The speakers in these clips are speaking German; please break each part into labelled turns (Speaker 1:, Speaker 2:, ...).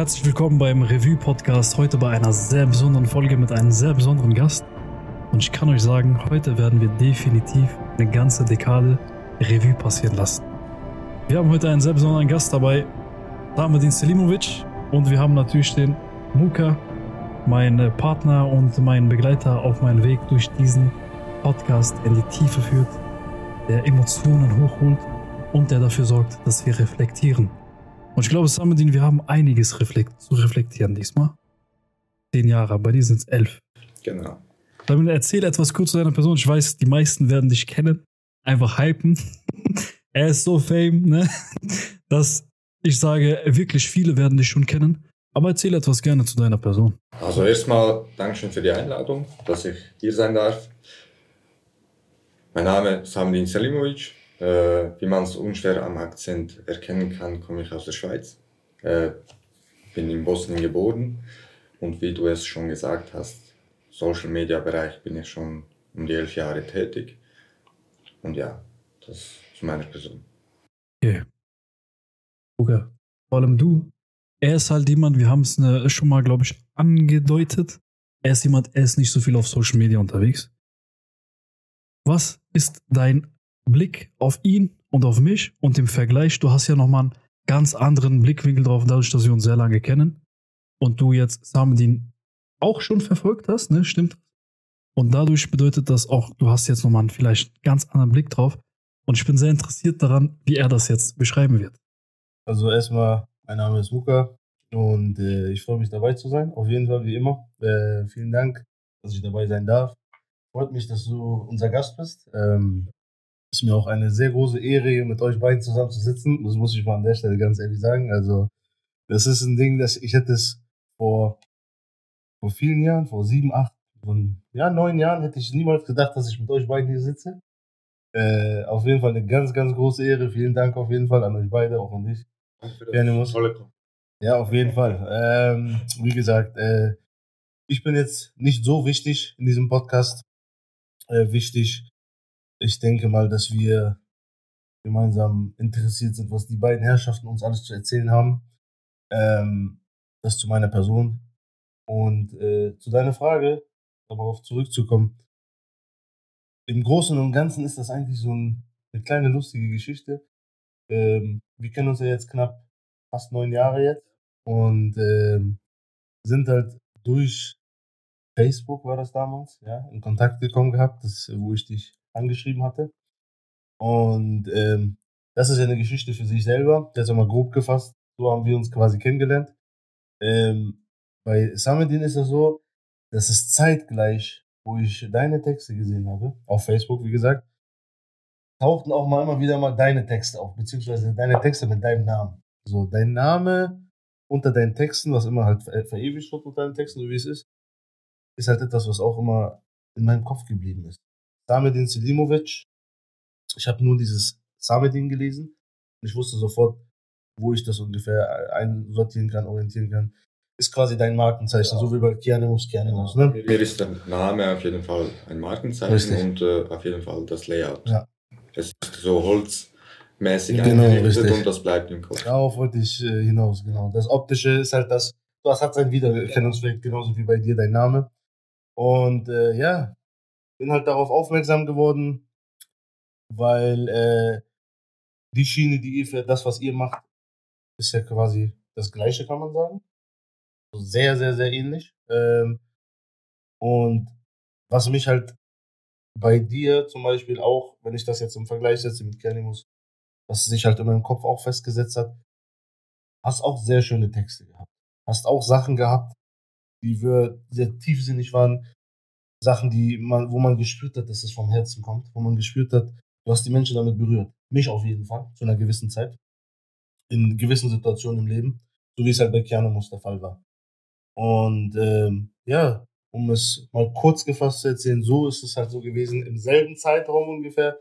Speaker 1: herzlich willkommen beim Revue-Podcast. Heute bei einer sehr besonderen Folge mit einem sehr besonderen Gast. Und ich kann euch sagen, heute werden wir definitiv eine ganze Dekade Revue passieren lassen. Wir haben heute einen sehr besonderen Gast dabei, Samadin Selimovic. Und wir haben natürlich den Muka, mein Partner und mein Begleiter auf meinem Weg durch diesen Podcast in die Tiefe führt, der Emotionen hochholt und der dafür sorgt, dass wir reflektieren. Und ich glaube, Samedin, wir haben einiges reflekt zu reflektieren diesmal. Zehn Jahre, bei dir sind es elf.
Speaker 2: Genau.
Speaker 1: Damit erzähl etwas kurz zu deiner Person. Ich weiß, die meisten werden dich kennen. Einfach hypen. er ist so fame, ne? Dass ich sage, wirklich viele werden dich schon kennen. Aber erzähl etwas gerne zu deiner Person.
Speaker 2: Also erstmal Dankeschön für die Einladung, dass ich hier sein darf. Mein Name ist Samdin Selimovic. Äh, wie man es unschwer am Akzent erkennen kann, komme ich aus der Schweiz. Äh, bin in Bosnien geboren und wie du es schon gesagt hast, Social Media Bereich bin ich schon um die elf Jahre tätig. Und ja, das zu meiner Person.
Speaker 1: Okay. Okay. Vor allem du. Er ist halt jemand, wir haben es ne, schon mal, glaube ich, angedeutet. Er ist jemand, er ist nicht so viel auf Social Media unterwegs. Was ist dein Blick auf ihn und auf mich und im Vergleich, du hast ja nochmal einen ganz anderen Blickwinkel drauf, dadurch, dass wir uns sehr lange kennen und du jetzt Samedin auch schon verfolgt hast, ne, stimmt? Und dadurch bedeutet das auch, du hast jetzt nochmal einen vielleicht ganz anderen Blick drauf und ich bin sehr interessiert daran, wie er das jetzt beschreiben wird.
Speaker 3: Also erstmal, mein Name ist Luca und äh, ich freue mich dabei zu sein, auf jeden Fall wie immer. Äh, vielen Dank, dass ich dabei sein darf. Freut mich, dass du unser Gast bist. Ähm, ist mir auch eine sehr große Ehre, mit euch beiden zusammen zu sitzen. Das muss ich mal an der Stelle ganz ehrlich sagen. Also, das ist ein Ding, das ich hätte es vor, vor vielen Jahren, vor sieben, acht, von, ja, neun Jahren hätte ich niemals gedacht, dass ich mit euch beiden hier sitze. Äh, auf jeden Fall eine ganz, ganz große Ehre. Vielen Dank auf jeden Fall an euch beide, auch an dich. Gerne muss. Ja, auf jeden Fall. Ähm, wie gesagt, äh, ich bin jetzt nicht so wichtig in diesem Podcast. Äh, wichtig ich denke mal, dass wir gemeinsam interessiert sind, was die beiden Herrschaften uns alles zu erzählen haben. Ähm, das zu meiner Person. Und äh, zu deiner Frage, darauf zurückzukommen. Im Großen und Ganzen ist das eigentlich so ein, eine kleine lustige Geschichte. Ähm, wir kennen uns ja jetzt knapp fast neun Jahre jetzt und ähm, sind halt durch Facebook war das damals, ja, in Kontakt gekommen gehabt, das, wo ich dich angeschrieben hatte. Und ähm, das ist ja eine Geschichte für sich selber. Das ist mal grob gefasst. So haben wir uns quasi kennengelernt. Ähm, bei Samedin ist es so, dass es zeitgleich, wo ich deine Texte gesehen habe, auf Facebook, wie gesagt, tauchten auch mal immer wieder mal deine Texte auf, beziehungsweise deine Texte mit deinem Namen. So, dein Name unter deinen Texten, was immer halt verewigt wird unter deinen Texten, so wie es ist, ist halt etwas, was auch immer in meinem Kopf geblieben ist. Samedin Selimovic. Ich habe nur dieses Samedin gelesen ich wusste sofort, wo ich das ungefähr einsortieren kann, orientieren kann. Ist quasi dein Markenzeichen, ja. so wie bei Kianimus Kianimus. Ne?
Speaker 2: Mir ist der Name auf jeden Fall ein Markenzeichen richtig. und äh, auf jeden Fall das Layout. Ja. Es ist so holzmäßig genau, eingerichtet und das bleibt im Kopf.
Speaker 3: Darauf wollte ich äh, hinaus, genau. Das Optische ist halt das, das hat sein Wiedererkennungswert, genauso wie bei dir dein Name. Und äh, ja, bin halt darauf aufmerksam geworden, weil äh, die Schiene, die ihr fährt, das, was ihr macht, ist ja quasi das Gleiche, kann man sagen. Sehr, sehr, sehr ähnlich. Ähm, und was mich halt bei dir zum Beispiel auch, wenn ich das jetzt im Vergleich setze mit Kernimus, was sich halt in meinem Kopf auch festgesetzt hat, hast auch sehr schöne Texte gehabt. Hast auch Sachen gehabt, die sehr tiefsinnig waren, Sachen, die man, wo man gespürt hat, dass es vom Herzen kommt, wo man gespürt hat, du hast die Menschen damit berührt. Mich auf jeden Fall, zu einer gewissen Zeit. In gewissen Situationen im Leben, so wie es halt bei Kianomus der Fall war. Und ähm, ja, um es mal kurz gefasst zu erzählen, so ist es halt so gewesen, im selben Zeitraum ungefähr,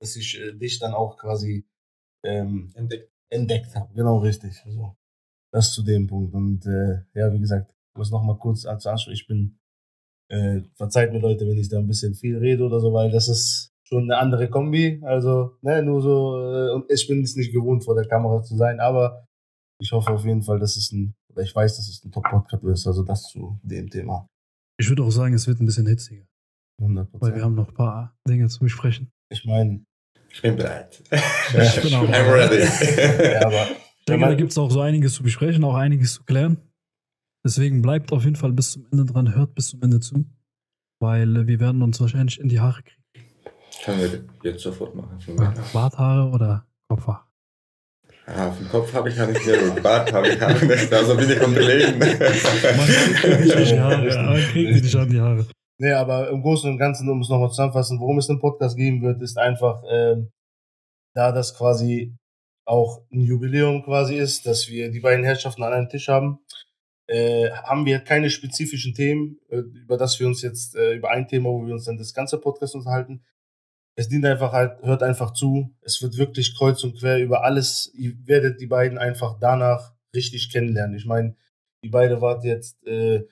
Speaker 3: dass ich äh, dich dann auch quasi ähm, entdeckt, entdeckt habe. Genau, richtig. So. Das zu dem Punkt. Und äh, ja, wie gesagt, um es nochmal kurz anzuschauen, ich bin äh, verzeiht mir Leute, wenn ich da ein bisschen viel rede oder so, weil das ist schon eine andere Kombi. Also, ne, nur so, äh, und ich bin es nicht gewohnt, vor der Kamera zu sein, aber ich hoffe auf jeden Fall, dass es ein oder ich weiß, dass es ein Top-Podcast ist. Also das zu dem Thema.
Speaker 1: Ich würde auch sagen, es wird ein bisschen hitziger,
Speaker 3: 100%.
Speaker 1: weil wir haben noch ein paar Dinge zu besprechen.
Speaker 3: ich meine,
Speaker 2: Ich bin bereit.
Speaker 1: Ich bin auch
Speaker 2: I'm ready.
Speaker 3: ja, aber
Speaker 1: Ich denke, da gibt es auch so einiges zu besprechen, auch einiges zu klären. Deswegen bleibt auf jeden Fall bis zum Ende dran, hört bis zum Ende zu, weil äh, wir werden uns wahrscheinlich in die Haare kriegen.
Speaker 2: Können wir jetzt sofort machen. Mir.
Speaker 1: Barthaare oder Kopfhaare.
Speaker 2: Ah, auf dem Kopf habe ich ja nicht mehr und Bart habe ich auch nicht. Also bin ich unterlegen.
Speaker 1: Man kriegt die nicht die Haare. Man kriegt die nicht an die Haare.
Speaker 3: Nee, aber im Großen und Ganzen, um es nochmal zusammenfassen, worum es im Podcast geben wird, ist einfach, ähm, da das quasi auch ein Jubiläum quasi ist, dass wir die beiden Herrschaften an einem Tisch haben, äh, haben wir keine spezifischen Themen, äh, über das wir uns jetzt, äh, über ein Thema, wo wir uns dann das ganze Podcast unterhalten. Es dient einfach halt, hört einfach zu. Es wird wirklich kreuz und quer über alles. Ihr werdet die beiden einfach danach richtig kennenlernen. Ich meine, die beide wart jetzt, äh, ihr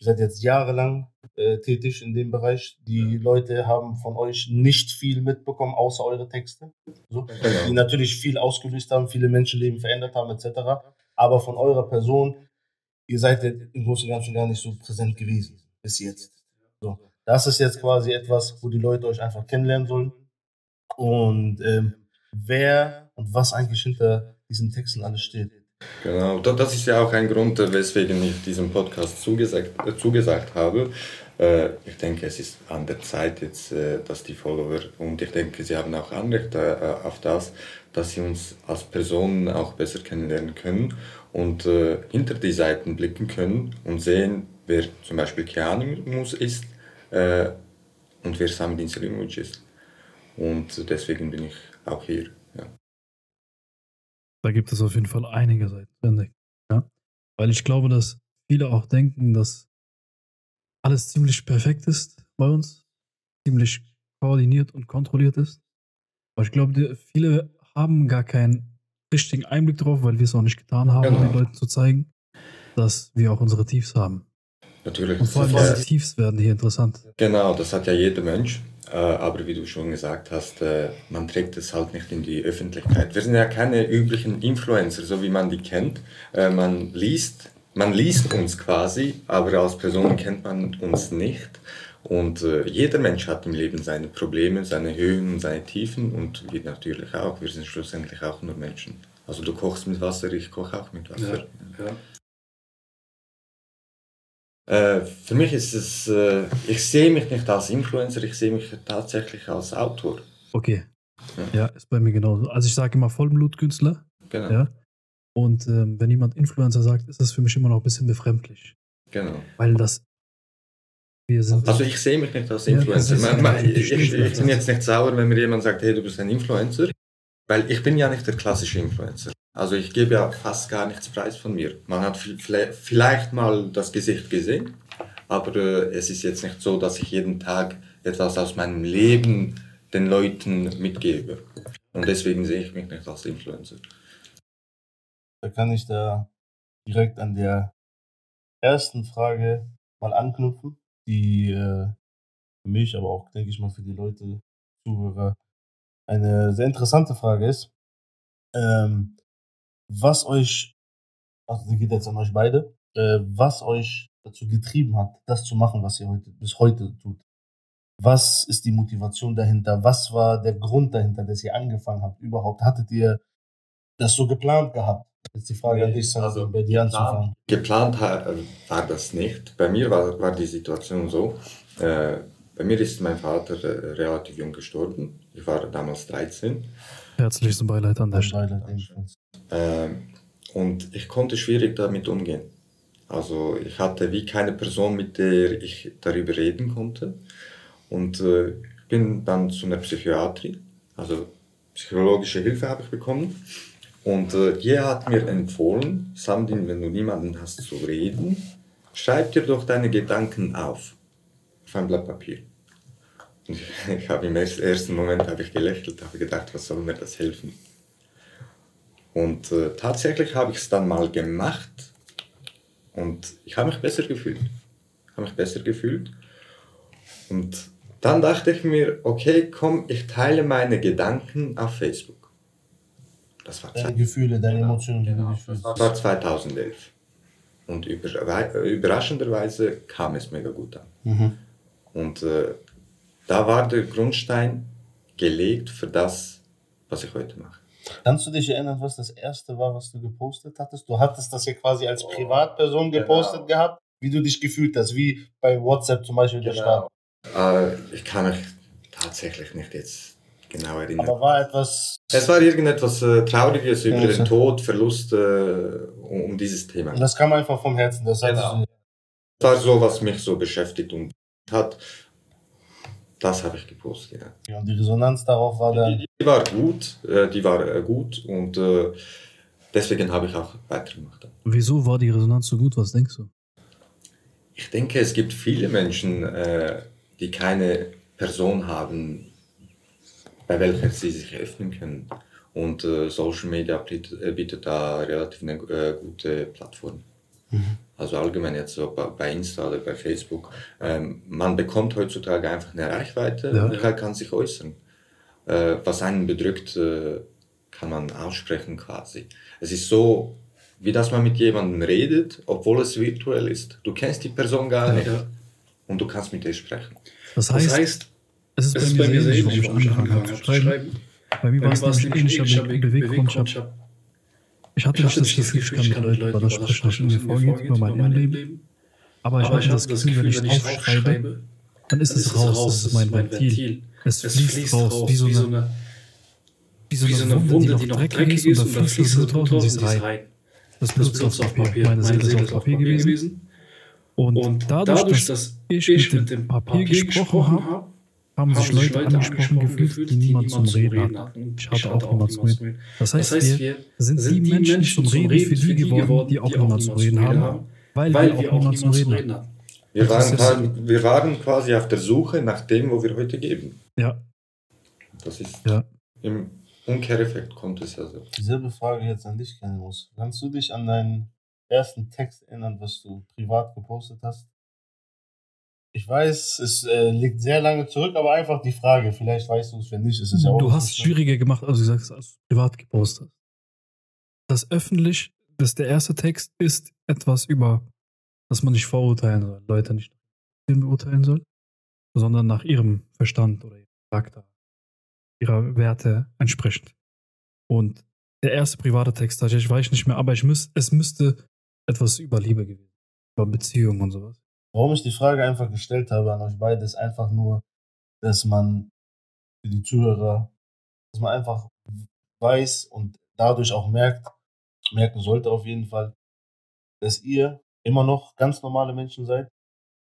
Speaker 3: seid jetzt jahrelang äh, tätig in dem Bereich. Die Leute haben von euch nicht viel mitbekommen, außer eure Texte. So. Die
Speaker 2: Genau.
Speaker 3: natürlich viel ausgelöst haben, viele Menschenleben verändert haben, etc. Aber von eurer Person, ihr seid im Großen und Ganzen gar nicht so präsent gewesen bis jetzt. So. Das ist jetzt quasi etwas, wo die Leute euch einfach kennenlernen sollen. Und ähm, wer und was eigentlich hinter diesen Texten alles steht.
Speaker 2: Genau, Da- das ist ja auch ein Grund, äh, weswegen ich diesem Podcast zugesagt, äh, zugesagt habe. Äh, ich denke, es ist an der Zeit jetzt, äh, dass die Follower, und ich denke, sie haben auch Anrecht äh, auf das, dass sie uns als Personen auch besser kennenlernen können und äh, hinter die Seiten blicken können und sehen, wer zum Beispiel Keanu ist äh, und wer Samidin Selimovic ist. Und deswegen bin ich auch hier. Ja.
Speaker 1: Da gibt es auf jeden Fall einige Seiten zu. Ja? Weil ich glaube, dass viele auch denken, dass alles ziemlich perfekt ist bei uns, ziemlich koordiniert und kontrolliert ist. Aber ich glaube, viele haben gar keinen richtigen Einblick drauf, weil wir es auch nicht getan haben, um
Speaker 2: Genau.
Speaker 1: den Leuten zu zeigen, dass wir auch unsere Tiefs haben.
Speaker 2: Natürlich.
Speaker 1: Und vor allem diese Tiefs werden hier interessant.
Speaker 2: Genau, das hat ja jeder Mensch. Äh, aber wie du schon gesagt hast, äh, man trägt es halt nicht in die Öffentlichkeit. Wir sind ja keine üblichen Influencer, so wie man die kennt. Äh, man liest, man liest uns quasi, aber als Person kennt man uns nicht. Und äh, jeder Mensch hat im Leben seine Probleme, seine Höhen und seine Tiefen und wir natürlich auch. Wir sind schlussendlich auch nur Menschen. Also du kochst mit Wasser, ich koche auch mit Wasser.
Speaker 4: Ja.
Speaker 2: Äh, für mich ist es, äh, ich sehe mich nicht als Influencer, ich sehe mich tatsächlich als Autor.
Speaker 1: Okay. Ja, ist bei mir genauso. Also ich sage immer Vollblutkünstler.
Speaker 2: Genau.
Speaker 1: Ja. Und ähm, wenn jemand Influencer sagt, ist das für mich immer noch ein bisschen befremdlich.
Speaker 2: genau.
Speaker 1: Weil das. Wir sind.
Speaker 2: Also ich sehe mich nicht als
Speaker 1: Ja,
Speaker 2: Influencer.
Speaker 1: das ist-
Speaker 2: Man, ich, ich, ich bin jetzt nicht sauer, wenn mir jemand sagt, hey, du bist ein Influencer, weil ich bin ja nicht der klassische Influencer. Also ich gebe ja fast gar nichts preis von mir. Man hat vielleicht mal das Gesicht gesehen, aber äh, es ist jetzt nicht so, dass ich jeden Tag etwas aus meinem Leben den Leuten mitgebe. Und deswegen sehe ich mich nicht als Influencer.
Speaker 3: Da kann ich da direkt an der ersten Frage mal anknüpfen, die äh, für mich, aber auch, denke ich mal, für die Leute, Zuhörer, eine sehr interessante Frage ist. Ähm, was euch, also die geht jetzt an euch beide, äh, was euch dazu getrieben hat, das zu machen, was ihr heute bis heute tut. Was ist die Motivation dahinter? Was war der Grund dahinter, dass ihr angefangen habt? Überhaupt hattet ihr das so geplant gehabt? Jetzt die Frage an dich, Sam,
Speaker 2: also
Speaker 3: bei dir anzufangen.
Speaker 2: Geplant äh, war das nicht. Bei mir war, war die Situation so. Äh, bei mir ist mein Vater äh, relativ jung gestorben. Ich war damals 13.
Speaker 1: Herzlichsten Beileid an der Stelle.
Speaker 2: Ähm, und ich konnte schwierig damit umgehen. Also ich hatte wie keine Person, mit der ich darüber reden konnte. Und äh, ich bin dann zu einer Psychiatrie, also psychologische Hilfe habe ich bekommen. Und äh, die hat mir empfohlen, Samdin, wenn du niemanden hast zu reden, schreib dir doch deine Gedanken auf. Auf ein Blatt Papier. Und ich, habe im erst- ersten Moment habe ich gelächelt, habe gedacht, was soll mir das helfen? Und äh, tatsächlich habe ich es dann mal gemacht und ich habe mich besser gefühlt. Ich habe mich besser gefühlt. Und dann dachte ich mir, okay, komm, ich teile meine Gedanken auf Facebook. Das war,
Speaker 3: Deine Gefühle, deine
Speaker 2: Genau,
Speaker 3: Emotionen, die du
Speaker 4: genau.
Speaker 3: gefühlt
Speaker 2: das war 2011. Und über, überraschenderweise kam es mega gut an.
Speaker 3: Mhm.
Speaker 2: Und äh, da war der Grundstein gelegt für das, was ich heute mache.
Speaker 3: Kannst du dich erinnern, was das erste war, was du gepostet hattest? Du hattest das ja quasi als Privatperson gepostet
Speaker 2: Genau.
Speaker 3: gehabt, wie du dich gefühlt hast, wie bei WhatsApp zum Beispiel der Start.
Speaker 2: Äh, ich kann mich tatsächlich nicht jetzt genau erinnern.
Speaker 3: Aber war etwas,
Speaker 2: es war irgendetwas äh, Trauriges über
Speaker 3: Ja,
Speaker 2: den. Tod, Verlust, äh, um, um dieses Thema.
Speaker 3: und das kam einfach vom Herzen. Das
Speaker 2: Genau. Das war so, was mich so beschäftigt und hat. Das habe ich gepostet, ja.
Speaker 3: ja, und die Resonanz darauf war dann,
Speaker 2: Die, die war gut, äh, die war äh, gut und äh, deswegen habe ich auch weitergemacht.
Speaker 1: Wieso war die Resonanz so gut? Was denkst du?
Speaker 2: Ich denke, es gibt viele Menschen, äh, die keine Person haben, bei welcher sie sich öffnen können. Und äh, Social Media bietet, äh, bietet da relativ eine äh, gute Plattform. Also allgemein jetzt so bei, bei Insta oder bei Facebook. Ähm, man bekommt heutzutage einfach eine Reichweite
Speaker 1: Ja.
Speaker 2: und kann, kann sich äußern. Äh, was einen bedrückt, äh, kann man aussprechen quasi. Es ist so, wie dass man mit jemandem redet, obwohl es virtuell ist. Du kennst die Person gar nicht
Speaker 4: Ja.
Speaker 2: und du kannst mit ihr sprechen.
Speaker 1: Das
Speaker 4: Das
Speaker 1: heißt,
Speaker 4: heißt,
Speaker 1: es ist
Speaker 4: es ist
Speaker 1: bei
Speaker 4: mir sehr ähnlich,
Speaker 1: warum ich angefangen habe zu schreiben. Bei mir war es
Speaker 4: es
Speaker 1: nämlich
Speaker 4: nämlich
Speaker 1: ähnlicher
Speaker 4: ähnlicher
Speaker 1: Be- Beweggrund. Ich,
Speaker 4: Ich
Speaker 1: hatte
Speaker 4: ich
Speaker 1: nicht das Gefühl, ich kann mit Leuten über das sprechen, was mir vorgeht, über mein Innenleben. Aber ich hatte das Gefühl, wenn ich es aufschreibe, dann ist es raus. Das ist mein Ventil. Es
Speaker 4: Es
Speaker 1: fließt raus, wie so eine, wie so
Speaker 4: wie so
Speaker 1: eine Wunde, die noch dreckig ist, und da fließt Blut raus und sie ist rein. Das ist auf Papier. Meine Seele ist auf Papier gewesen. Und,
Speaker 4: Und
Speaker 1: dadurch, dass ich mit dem Papier gesprochen habe, haben sich Leute angesprochen gefühlt, die niemand zum Reden hatten. Ich hatte auch niemand zum Reden. Das
Speaker 4: Das
Speaker 1: heißt, wir sind die Menschen zum Reden für die geworden, die auch niemand zum Reden haben, weil wir auch niemand zum Reden hatten.
Speaker 2: Wir waren, quasi- wir waren quasi auf der Suche nach dem, wo wir heute geben.
Speaker 1: Ja,
Speaker 2: Das ist
Speaker 1: ja.
Speaker 2: im Umkehreffekt kommt es ja so.
Speaker 3: dieselbe Frage jetzt an dich kennen muss. Kannst du dich an deinen ersten Text erinnern, was du privat gepostet hast? Ich weiß, es äh, liegt sehr lange zurück, aber einfach die Frage. Vielleicht weißt du es, wenn nicht, ist es ja auch
Speaker 1: Du hast es schwieriger gemacht, als du gesagt hast, als du privat gepostet hast. Das öffentlich, das der erste Text ist etwas über, dass man nicht verurteilen soll, Leute nicht beurteilen soll, sondern nach ihrem Verstand oder ihrem Charakter, ihrer Werte entsprechend. Und der erste private Text, ich weiß nicht mehr, aber ich müß, es müsste etwas über Liebe gewesen, über Beziehungen und sowas.
Speaker 3: Warum ich die Frage einfach gestellt habe an euch beide, ist einfach nur, dass man für die Zuhörer, dass man einfach weiß und dadurch auch merkt, merken sollte auf jeden Fall, dass ihr immer noch ganz normale Menschen seid,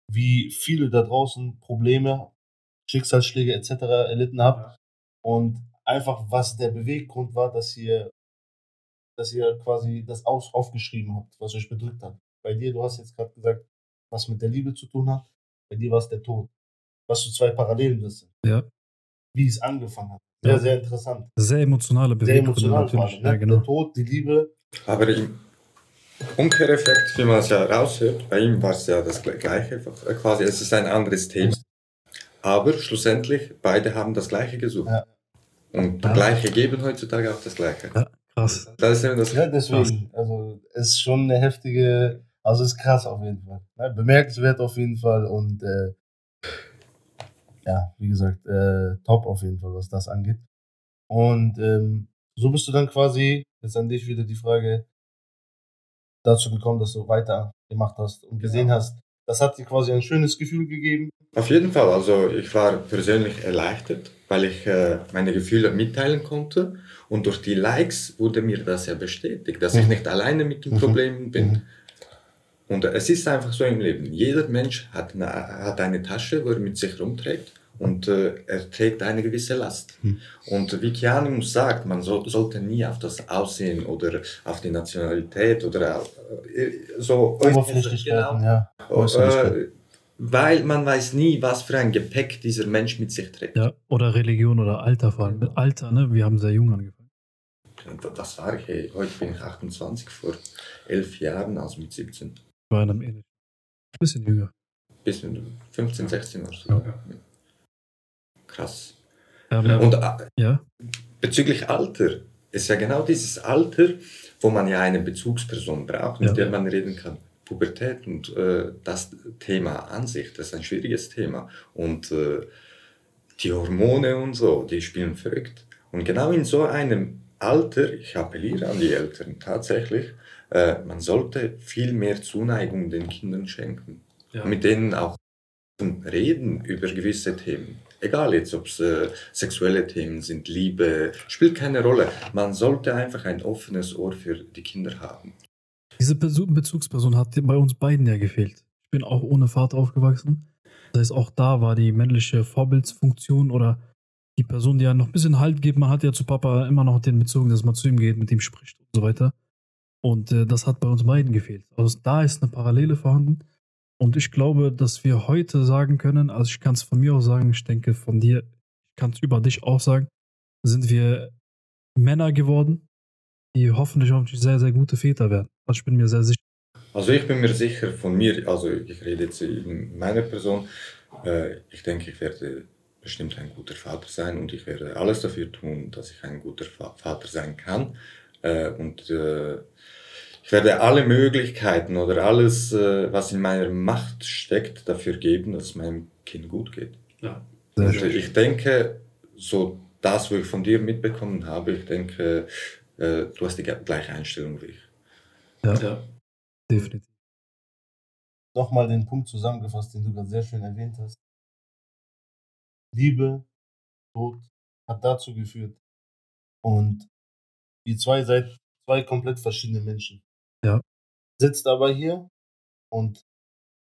Speaker 3: wie viele da draußen Probleme, Schicksalsschläge etc. erlitten habt und einfach was der Beweggrund war, dass ihr, dass ihr quasi das aus, aufgeschrieben habt, was euch bedrückt hat. Bei dir, du hast jetzt gerade gesagt, was mit der Liebe zu tun hat. Bei dir war es der Tod. Was so zwei Parallelen das sind.
Speaker 1: Ja.
Speaker 3: Wie es angefangen hat. Sehr,
Speaker 1: Ja.
Speaker 3: sehr interessant.
Speaker 1: Sehr emotionale
Speaker 3: Sehr
Speaker 1: Beweggründe
Speaker 3: emotional
Speaker 1: natürlich.
Speaker 3: allem.
Speaker 1: Ja,
Speaker 3: Ne?
Speaker 1: genau.
Speaker 3: Der Tod, die Liebe.
Speaker 2: Aber im Umkehreffekt, wie man es ja raushört, bei ihm war es ja das Gle- Gleiche, äh, quasi, es ist ein anderes Thema. Aber schlussendlich, beide haben das Gleiche gesucht.
Speaker 3: Ja.
Speaker 2: Und
Speaker 1: Ja.
Speaker 2: Gleiche geben heutzutage auch das Gleiche.
Speaker 1: Ja, krass.
Speaker 2: Das ist eben das
Speaker 3: Ja, deswegen. Also, es ist schon eine heftige, also es ist krass auf jeden Fall. Bemerkenswert auf jeden Fall und äh, ja, wie gesagt, äh, top auf jeden Fall, was das angeht. Und ähm, so bist du dann quasi, jetzt an dich wieder die Frage, dazu gekommen, dass du weitergemacht hast und gesehen hast, das hat dir quasi ein schönes Gefühl gegeben.
Speaker 2: Auf jeden Fall, also ich war persönlich erleichtert, weil ich äh, meine Gefühle mitteilen konnte und durch die Likes wurde mir das ja bestätigt, dass ich
Speaker 3: Mhm.
Speaker 2: nicht alleine mit den
Speaker 3: Mhm.
Speaker 2: Problemen bin.
Speaker 3: Mhm.
Speaker 2: Und es ist einfach so im Leben. Jeder Mensch hat eine, hat eine Tasche, wo er mit sich rumträgt und äh, er trägt eine gewisse Last.
Speaker 3: Mhm.
Speaker 2: Und wie Kianimus sagt, man so, sollte nie auf das Aussehen oder auf die Nationalität oder äh, so
Speaker 3: Oberflächlichkeiten,
Speaker 2: Genau.
Speaker 3: ja.
Speaker 2: Äh, weil man weiß nie, was für ein Gepäck dieser Mensch mit sich trägt.
Speaker 1: Ja, oder Religion oder Alter vor allem. Mit Alter, ne? Wir haben sehr jung angefangen.
Speaker 2: Das war ich, hey. heute bin ich 28, vor elf Jahren, also mit 17.
Speaker 1: Waren am ähnlich. Bisschen jünger.
Speaker 2: Bis mit 15, 16 oder so.
Speaker 1: Ja.
Speaker 2: Krass.
Speaker 1: Ähm.
Speaker 2: Und äh,
Speaker 1: ja,
Speaker 2: bezüglich Alter, ist ja genau dieses Alter, wo man ja eine Bezugsperson braucht, mit
Speaker 1: Ja.
Speaker 2: der man reden kann. Pubertät und äh, das Thema an sich, das ist ein schwieriges Thema. Und äh, die Hormone und so, die spielen verrückt. Und genau in so einem Alter, ich appelliere an die Eltern tatsächlich, äh, man sollte viel mehr Zuneigung den Kindern schenken.
Speaker 1: Ja.
Speaker 2: Mit denen auch reden über gewisse Themen. Egal jetzt, ob es äh, sexuelle Themen sind, Liebe, spielt keine Rolle. Man sollte einfach ein offenes Ohr für die Kinder haben.
Speaker 1: Diese Bezu- Bezugsperson hat bei uns beiden ja gefehlt. Ich bin auch ohne Vater aufgewachsen. Das heißt, auch da war die männliche Vorbildsfunktion oder die Person, die ja noch ein bisschen Halt gibt. Man hat ja zu Papa immer noch den Bezug, dass man zu ihm geht, mit ihm spricht und so weiter. Und äh, das hat bei uns beiden gefehlt. Also da ist eine Parallele vorhanden. Und ich glaube, dass wir heute sagen können, also ich kann es von mir auch sagen, ich denke von dir, ich kann es über dich auch sagen, sind wir Männer geworden, die hoffentlich hoffentlich sehr, sehr gute Väter werden. Also ich bin mir sehr sicher.
Speaker 2: Also ich bin mir sicher von mir, also ich rede jetzt in meiner Person, äh, ich denke, ich werde bestimmt ein guter Vater sein und ich werde alles dafür tun, dass ich ein guter Vater sein kann. Äh, und äh, ich werde alle Möglichkeiten oder alles, äh, was in meiner Macht steckt, dafür geben, dass es meinem Kind gut geht.
Speaker 1: Ja.
Speaker 2: Und ich denke, so das, was ich von dir mitbekommen habe, ich denke, äh, du hast die gleiche Einstellung wie ich.
Speaker 1: Ja,
Speaker 4: Ja.
Speaker 1: definitiv.
Speaker 3: Nochmal den Punkt zusammengefasst, den du gerade sehr schön erwähnt hast. Liebe, Tod hat dazu geführt. Und ihr zwei seid zwei komplett verschiedene Menschen.
Speaker 1: Ja.
Speaker 3: Sitzt aber hier und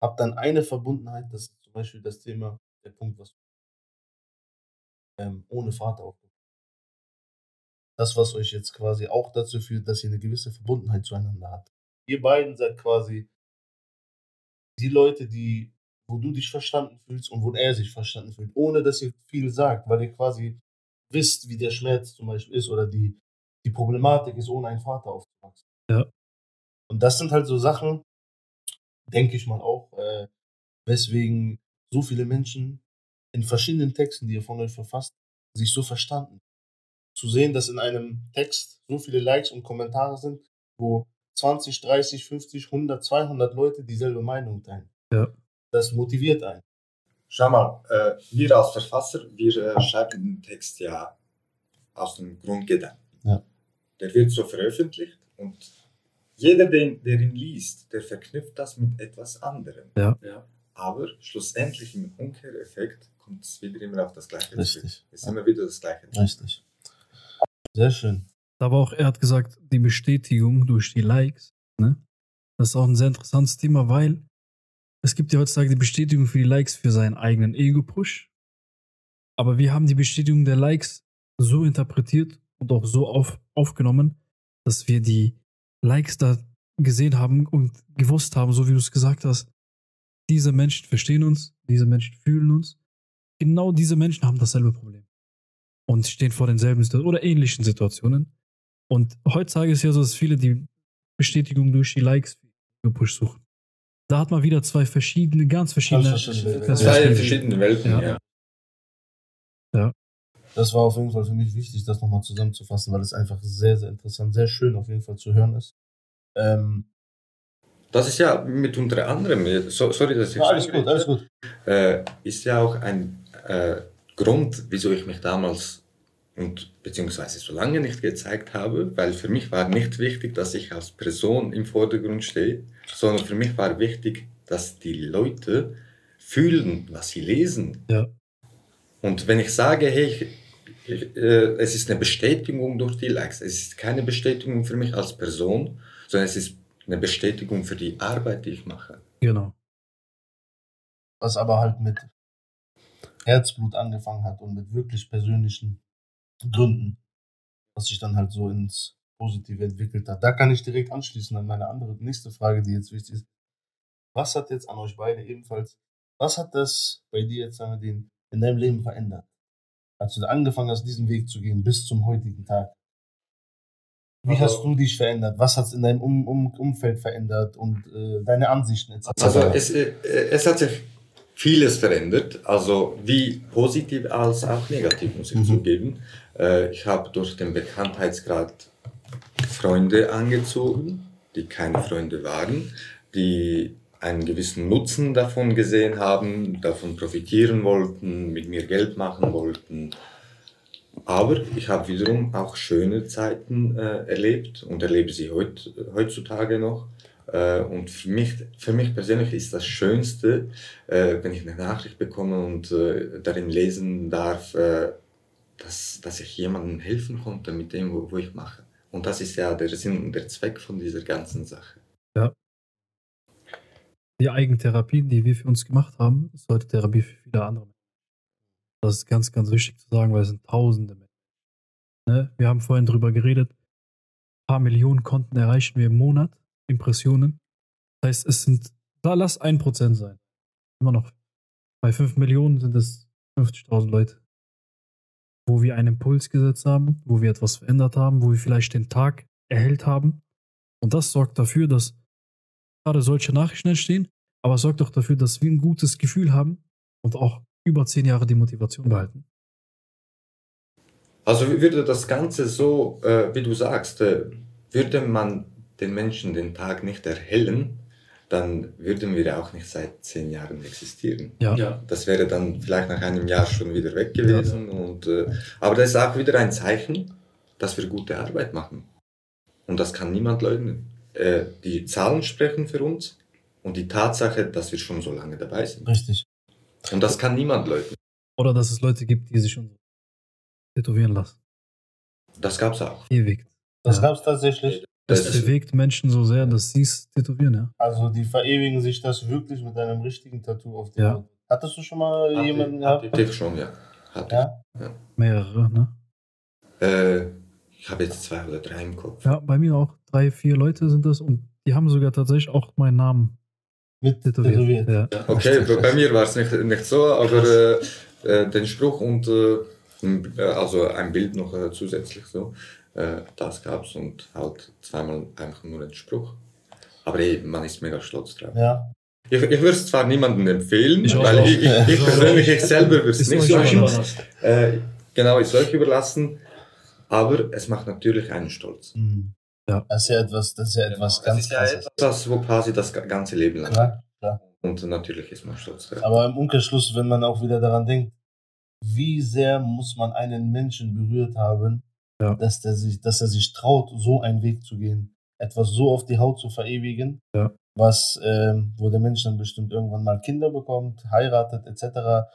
Speaker 3: habt dann eine Verbundenheit, das ist zum Beispiel das Thema, der Punkt, was ähm, ohne Vater aufgebaut. Das, was euch jetzt quasi auch dazu führt, dass ihr eine gewisse Verbundenheit zueinander habt. Ihr beiden seid quasi die Leute, die, wo du dich verstanden fühlst und wo er sich verstanden fühlt, ohne dass ihr viel sagt, weil ihr quasi wisst, wie der Schmerz zum Beispiel ist oder die, die Problematik ist, ohne einen Vater aufzuwachsen.
Speaker 1: Ja.
Speaker 3: Und das sind halt so Sachen, denke ich mal auch, äh, weswegen so viele Menschen in verschiedenen Texten, die ihr von euch verfasst, sich so verstanden. Zu sehen, dass in einem Text so viele Likes und Kommentare sind, wo 20, 30, 50, 100, 200 Leute dieselbe Meinung teilen.
Speaker 1: Ja.
Speaker 3: Das motiviert einen.
Speaker 2: Schau mal, äh, wir als Verfasser, wir äh, schreiben den Text ja aus dem Grundgedanken.
Speaker 3: Ja.
Speaker 2: Der wird so veröffentlicht und jeder, den, der ihn liest, der verknüpft das mit etwas anderem.
Speaker 1: Ja.
Speaker 4: Ja.
Speaker 2: Aber schlussendlich im Umkehreffekt kommt es wieder immer auf das Gleiche zurück.
Speaker 3: Richtig.
Speaker 2: Es ist immer wieder das Gleiche.
Speaker 3: Richtig. Sehr schön.
Speaker 1: Da war auch, er hat gesagt, die Bestätigung durch die Likes. Ne? Das ist auch ein sehr interessantes Thema, weil es gibt ja heutzutage die Bestätigung für die Likes für seinen eigenen Ego-Push. Aber wir haben die Bestätigung der Likes so interpretiert und auch so auf, aufgenommen, dass wir die Likes da gesehen haben und gewusst haben, so wie du es gesagt hast, diese Menschen verstehen uns, diese Menschen fühlen uns. Genau diese Menschen haben dasselbe Problem. Und stehen vor denselben oder ähnlichen Situationen. Und heutzutage ist ja so, dass viele die Bestätigung durch die Likes gepusht suchen. Da hat man wieder zwei verschiedene, ganz verschiedene.
Speaker 3: Verschiedene
Speaker 1: verschiedene-
Speaker 2: Welten,
Speaker 1: Ja.
Speaker 2: ja.
Speaker 3: Das war auf jeden Fall für mich wichtig, das nochmal zusammenzufassen, weil es einfach sehr, sehr interessant, sehr schön auf jeden Fall zu hören ist. Ähm,
Speaker 2: Das ist ja mit unter anderem, so, sorry, dass ich
Speaker 3: ja, alles gut, alles gut.
Speaker 2: äh, ist ja auch ein äh, Grund, wieso ich mich damals und beziehungsweise so lange nicht gezeigt habe, weil für mich war nicht wichtig, dass ich als Person im Vordergrund stehe, sondern für mich war wichtig, dass die Leute fühlen, was sie lesen.
Speaker 1: Ja.
Speaker 2: Und wenn ich sage, hey, ich, äh, es ist eine Bestätigung durch die Likes, es ist keine Bestätigung für mich als Person, sondern es ist eine Bestätigung für die Arbeit, die ich mache.
Speaker 1: Genau.
Speaker 3: Was aber halt mit Herzblut angefangen hat und mit wirklich persönlichen Gründen, was sich dann halt so ins Positive entwickelt hat. Da kann ich direkt anschließen an meine andere nächste Frage, die jetzt wichtig ist. Was hat jetzt an euch beide ebenfalls, was hat das bei dir jetzt sagen wir, den, in deinem Leben verändert? Als du angefangen hast, diesen Weg zu gehen bis zum heutigen Tag. Wie
Speaker 2: Also-
Speaker 3: hast du dich verändert? Was hat es in deinem um um Umfeld verändert und äh, deine Ansichten etc.?
Speaker 2: Also es, äh, es hat sich vieles verändert, also wie positiv als auch negativ, muss ich
Speaker 3: Mhm.
Speaker 2: zugeben. Äh, ich habe durch den Bekanntheitsgrad Freunde angezogen, die keine Freunde waren. die einen gewissen Nutzen davon gesehen haben, davon profitieren wollten, mit mir Geld machen wollten. Aber ich habe wiederum auch schöne Zeiten äh, erlebt und erlebe sie heut, heutzutage noch. Äh, und für mich, für mich persönlich ist das Schönste, äh, wenn ich eine Nachricht bekomme und äh, darin lesen darf, äh, dass, dass ich jemandem helfen konnte mit dem, wo, wo ich mache. Und das ist ja der Sinn und der Zweck von dieser ganzen Sache.
Speaker 1: Ja. Die Eigentherapie, die wir für uns gemacht haben, ist heute Therapie für viele andere Menschen. Das ist ganz, ganz wichtig zu sagen, weil es sind tausende Menschen. Ne? Wir haben vorhin drüber geredet, ein paar Millionen Konten erreichen wir im Monat, Impressionen. Das heißt, es sind, da lass ein Prozent sein. Immer noch. Bei fünf Millionen sind es 50.000 Leute wo wir einen Impuls gesetzt haben, wo wir etwas verändert haben, wo wir vielleicht den Tag erhellt haben. Und das sorgt dafür, dass gerade solche Nachrichten entstehen, aber sorgt auch dafür, dass wir ein gutes Gefühl haben und auch über zehn Jahre die Motivation behalten.
Speaker 2: Also würde das Ganze so, äh, wie du sagst, äh, würde man den Menschen den Tag nicht erhellen, dann würden wir auch nicht seit zehn Jahren existieren.
Speaker 1: Ja.
Speaker 4: Ja.
Speaker 2: Das wäre dann vielleicht nach einem Jahr schon wieder weg gewesen. Und, äh, aber das ist auch wieder ein Zeichen, dass wir gute Arbeit machen. Und das kann niemand leugnen. Äh, die Zahlen sprechen für uns und die Tatsache, dass wir schon so lange dabei sind.
Speaker 3: Richtig.
Speaker 2: Und das kann niemand leugnen.
Speaker 1: Oder dass es Leute gibt, die sich schon so tätowieren lassen.
Speaker 2: Das gab es auch.
Speaker 1: Ewig.
Speaker 3: Das
Speaker 1: Ja.
Speaker 3: gab es tatsächlich.
Speaker 1: Das
Speaker 2: Das-
Speaker 1: bewegt Menschen so sehr, dass sie es tätowieren, ja.
Speaker 3: Also die verewigen sich das wirklich mit einem richtigen Tattoo auf die
Speaker 1: Ja.
Speaker 3: Hattest du schon mal jemanden gehabt?
Speaker 2: Hatte ich schon, ja. Hatte
Speaker 3: Ja?
Speaker 1: Mehrere, ne?
Speaker 2: Äh, ich habe jetzt zwei oder drei im Kopf.
Speaker 1: Ja, bei mir auch drei, vier Leute sind das und die haben sogar tatsächlich auch meinen Namen
Speaker 3: Mit
Speaker 1: tätowiert.
Speaker 3: tätowiert.
Speaker 1: Ja.
Speaker 2: Okay, bei bei mir war es nicht, nicht so, aber äh, äh, den Spruch und äh, ein- äh, also ein Bild noch äh, zusätzlich so, äh, das gab's und halt zweimal einfach nur den Spruch. Aber eh, man ist mega stolz drauf.
Speaker 3: Ja.
Speaker 2: Ich, ich würde es zwar niemandem empfehlen,
Speaker 1: Ich
Speaker 2: weil ich, ich, ich persönlich, ich selber würde es nicht so machen. Äh, genau, ist euch überlassen, aber es macht natürlich einen stolz.
Speaker 3: Mhm.
Speaker 1: Ja.
Speaker 3: Das ist ja etwas, das ist ja etwas
Speaker 2: Das
Speaker 3: ganz
Speaker 2: ist ja
Speaker 3: krasses.
Speaker 2: etwas, wo quasi das ganze Leben lang.
Speaker 3: Klar.
Speaker 2: Und natürlich ist man stolz drauf.
Speaker 3: Aber im Umkehrschluss, wenn man auch wieder daran denkt, wie sehr muss man einen Menschen berührt haben,
Speaker 1: Ja.
Speaker 3: dass, der sich, dass er sich traut, so einen Weg zu gehen, etwas so auf die Haut zu verewigen,
Speaker 1: Ja.
Speaker 3: was, ähm, wo der Mensch dann bestimmt irgendwann mal Kinder bekommt, heiratet etc.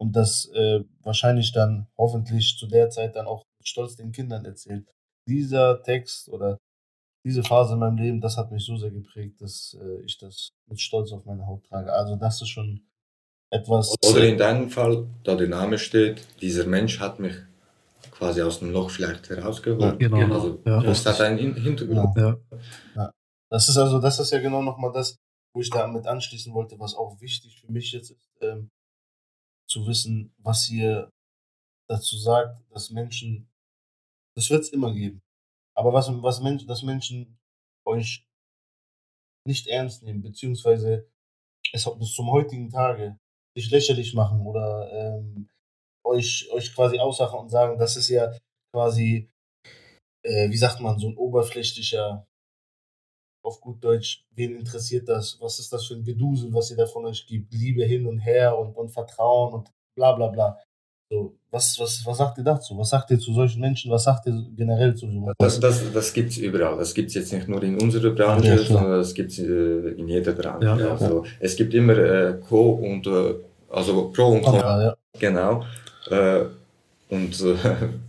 Speaker 3: Und das äh, wahrscheinlich dann hoffentlich zu der Zeit dann auch mit stolz den Kindern erzählt. Dieser Text oder diese Phase in meinem Leben, das hat mich so sehr geprägt, dass äh, ich das mit Stolz auf meine Haut trage. Also das ist schon etwas.
Speaker 2: Oder in deinem Fall, da der Name steht, dieser Mensch hat mich quasi aus dem Loch vielleicht herausgeholt.
Speaker 1: Genau.
Speaker 4: Genau.
Speaker 2: Also
Speaker 1: Ja.
Speaker 2: das hat einen Hin- Hintergrund.
Speaker 1: Ja.
Speaker 3: Das ist also, das ist ja genau nochmal das, wo ich damit anschließen wollte, was auch wichtig für mich jetzt ist, ähm, zu wissen, was ihr dazu sagt, dass Menschen, das wird es immer geben. Aber was, was Menschen, dass Menschen euch nicht ernst nehmen, beziehungsweise es bis zum heutigen Tage sich lächerlich machen oder ähm, euch, euch quasi aussachen und sagen, das ist ja quasi, äh, wie sagt man, so ein oberflächlicher, auf gut Deutsch, wen interessiert das? Was ist das für ein Gedusel, was ihr da von euch gibt? Liebe hin und her und, und Vertrauen und bla bla bla. So, was, was, was sagt ihr dazu? Was sagt ihr zu solchen Menschen? Was sagt ihr generell zu so
Speaker 2: Das, das, das gibt es überall. Das gibt es jetzt nicht nur in unserer Branche,
Speaker 3: Ja,
Speaker 2: sondern das gibt es äh, in jeder Branche.
Speaker 1: Ja.
Speaker 2: Also, es gibt immer äh, Co und äh, also Pro und Con.
Speaker 3: Kontra, ja.
Speaker 2: Genau. Äh, und äh,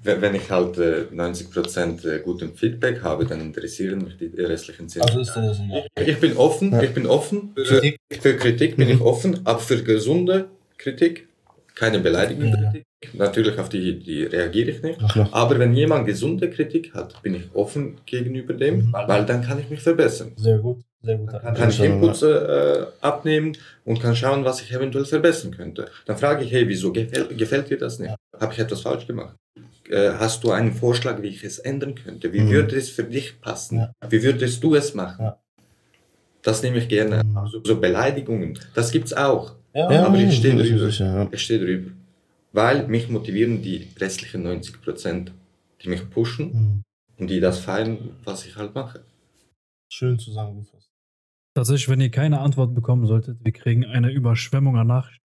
Speaker 2: wenn ich halt äh, 90% äh, guten Feedback habe, dann interessieren mich die restlichen 10%.
Speaker 3: Also ist das egal.
Speaker 2: ich bin offen,
Speaker 3: Ja.
Speaker 2: ich bin offen für,
Speaker 3: Kritik.
Speaker 2: für Kritik bin
Speaker 3: Mhm.
Speaker 2: ich offen, aber für gesunde Kritik, keine beleidigende
Speaker 3: Ja.
Speaker 2: Kritik. Natürlich auf die, die reagiere ich nicht.
Speaker 3: Klar.
Speaker 2: Aber wenn jemand gesunde Kritik hat, bin ich offen gegenüber dem,
Speaker 3: Mhm.
Speaker 2: weil dann kann ich mich verbessern.
Speaker 3: Sehr gut, sehr gut.
Speaker 2: Dann kann ich Inputs äh, abnehmen und kann schauen, was ich eventuell verbessern könnte. Dann frage ich, hey, wieso gefällt, gefällt dir das nicht? Habe ich etwas falsch gemacht? Äh, hast du einen Vorschlag, wie ich es ändern könnte? Wie
Speaker 3: Mhm.
Speaker 2: würde es für dich passen?
Speaker 3: Ja.
Speaker 2: Wie würdest du es machen?
Speaker 3: Ja.
Speaker 2: Das nehme ich gerne.
Speaker 3: Mhm.
Speaker 2: Also, so Beleidigungen, das gibt's auch.
Speaker 3: Ja,
Speaker 2: aber ich stehe
Speaker 3: ist
Speaker 2: drüber.
Speaker 3: sicher, ja.
Speaker 2: Ich stehe drüber. Weil mich motivieren die restlichen 90 Prozent, die mich pushen
Speaker 3: Mhm.
Speaker 2: und die das feiern, was ich halt mache.
Speaker 3: Schön zusammengefasst.
Speaker 1: Tatsächlich, wenn ihr keine Antwort bekommen solltet, wir kriegen eine Überschwemmung an Nachrichten.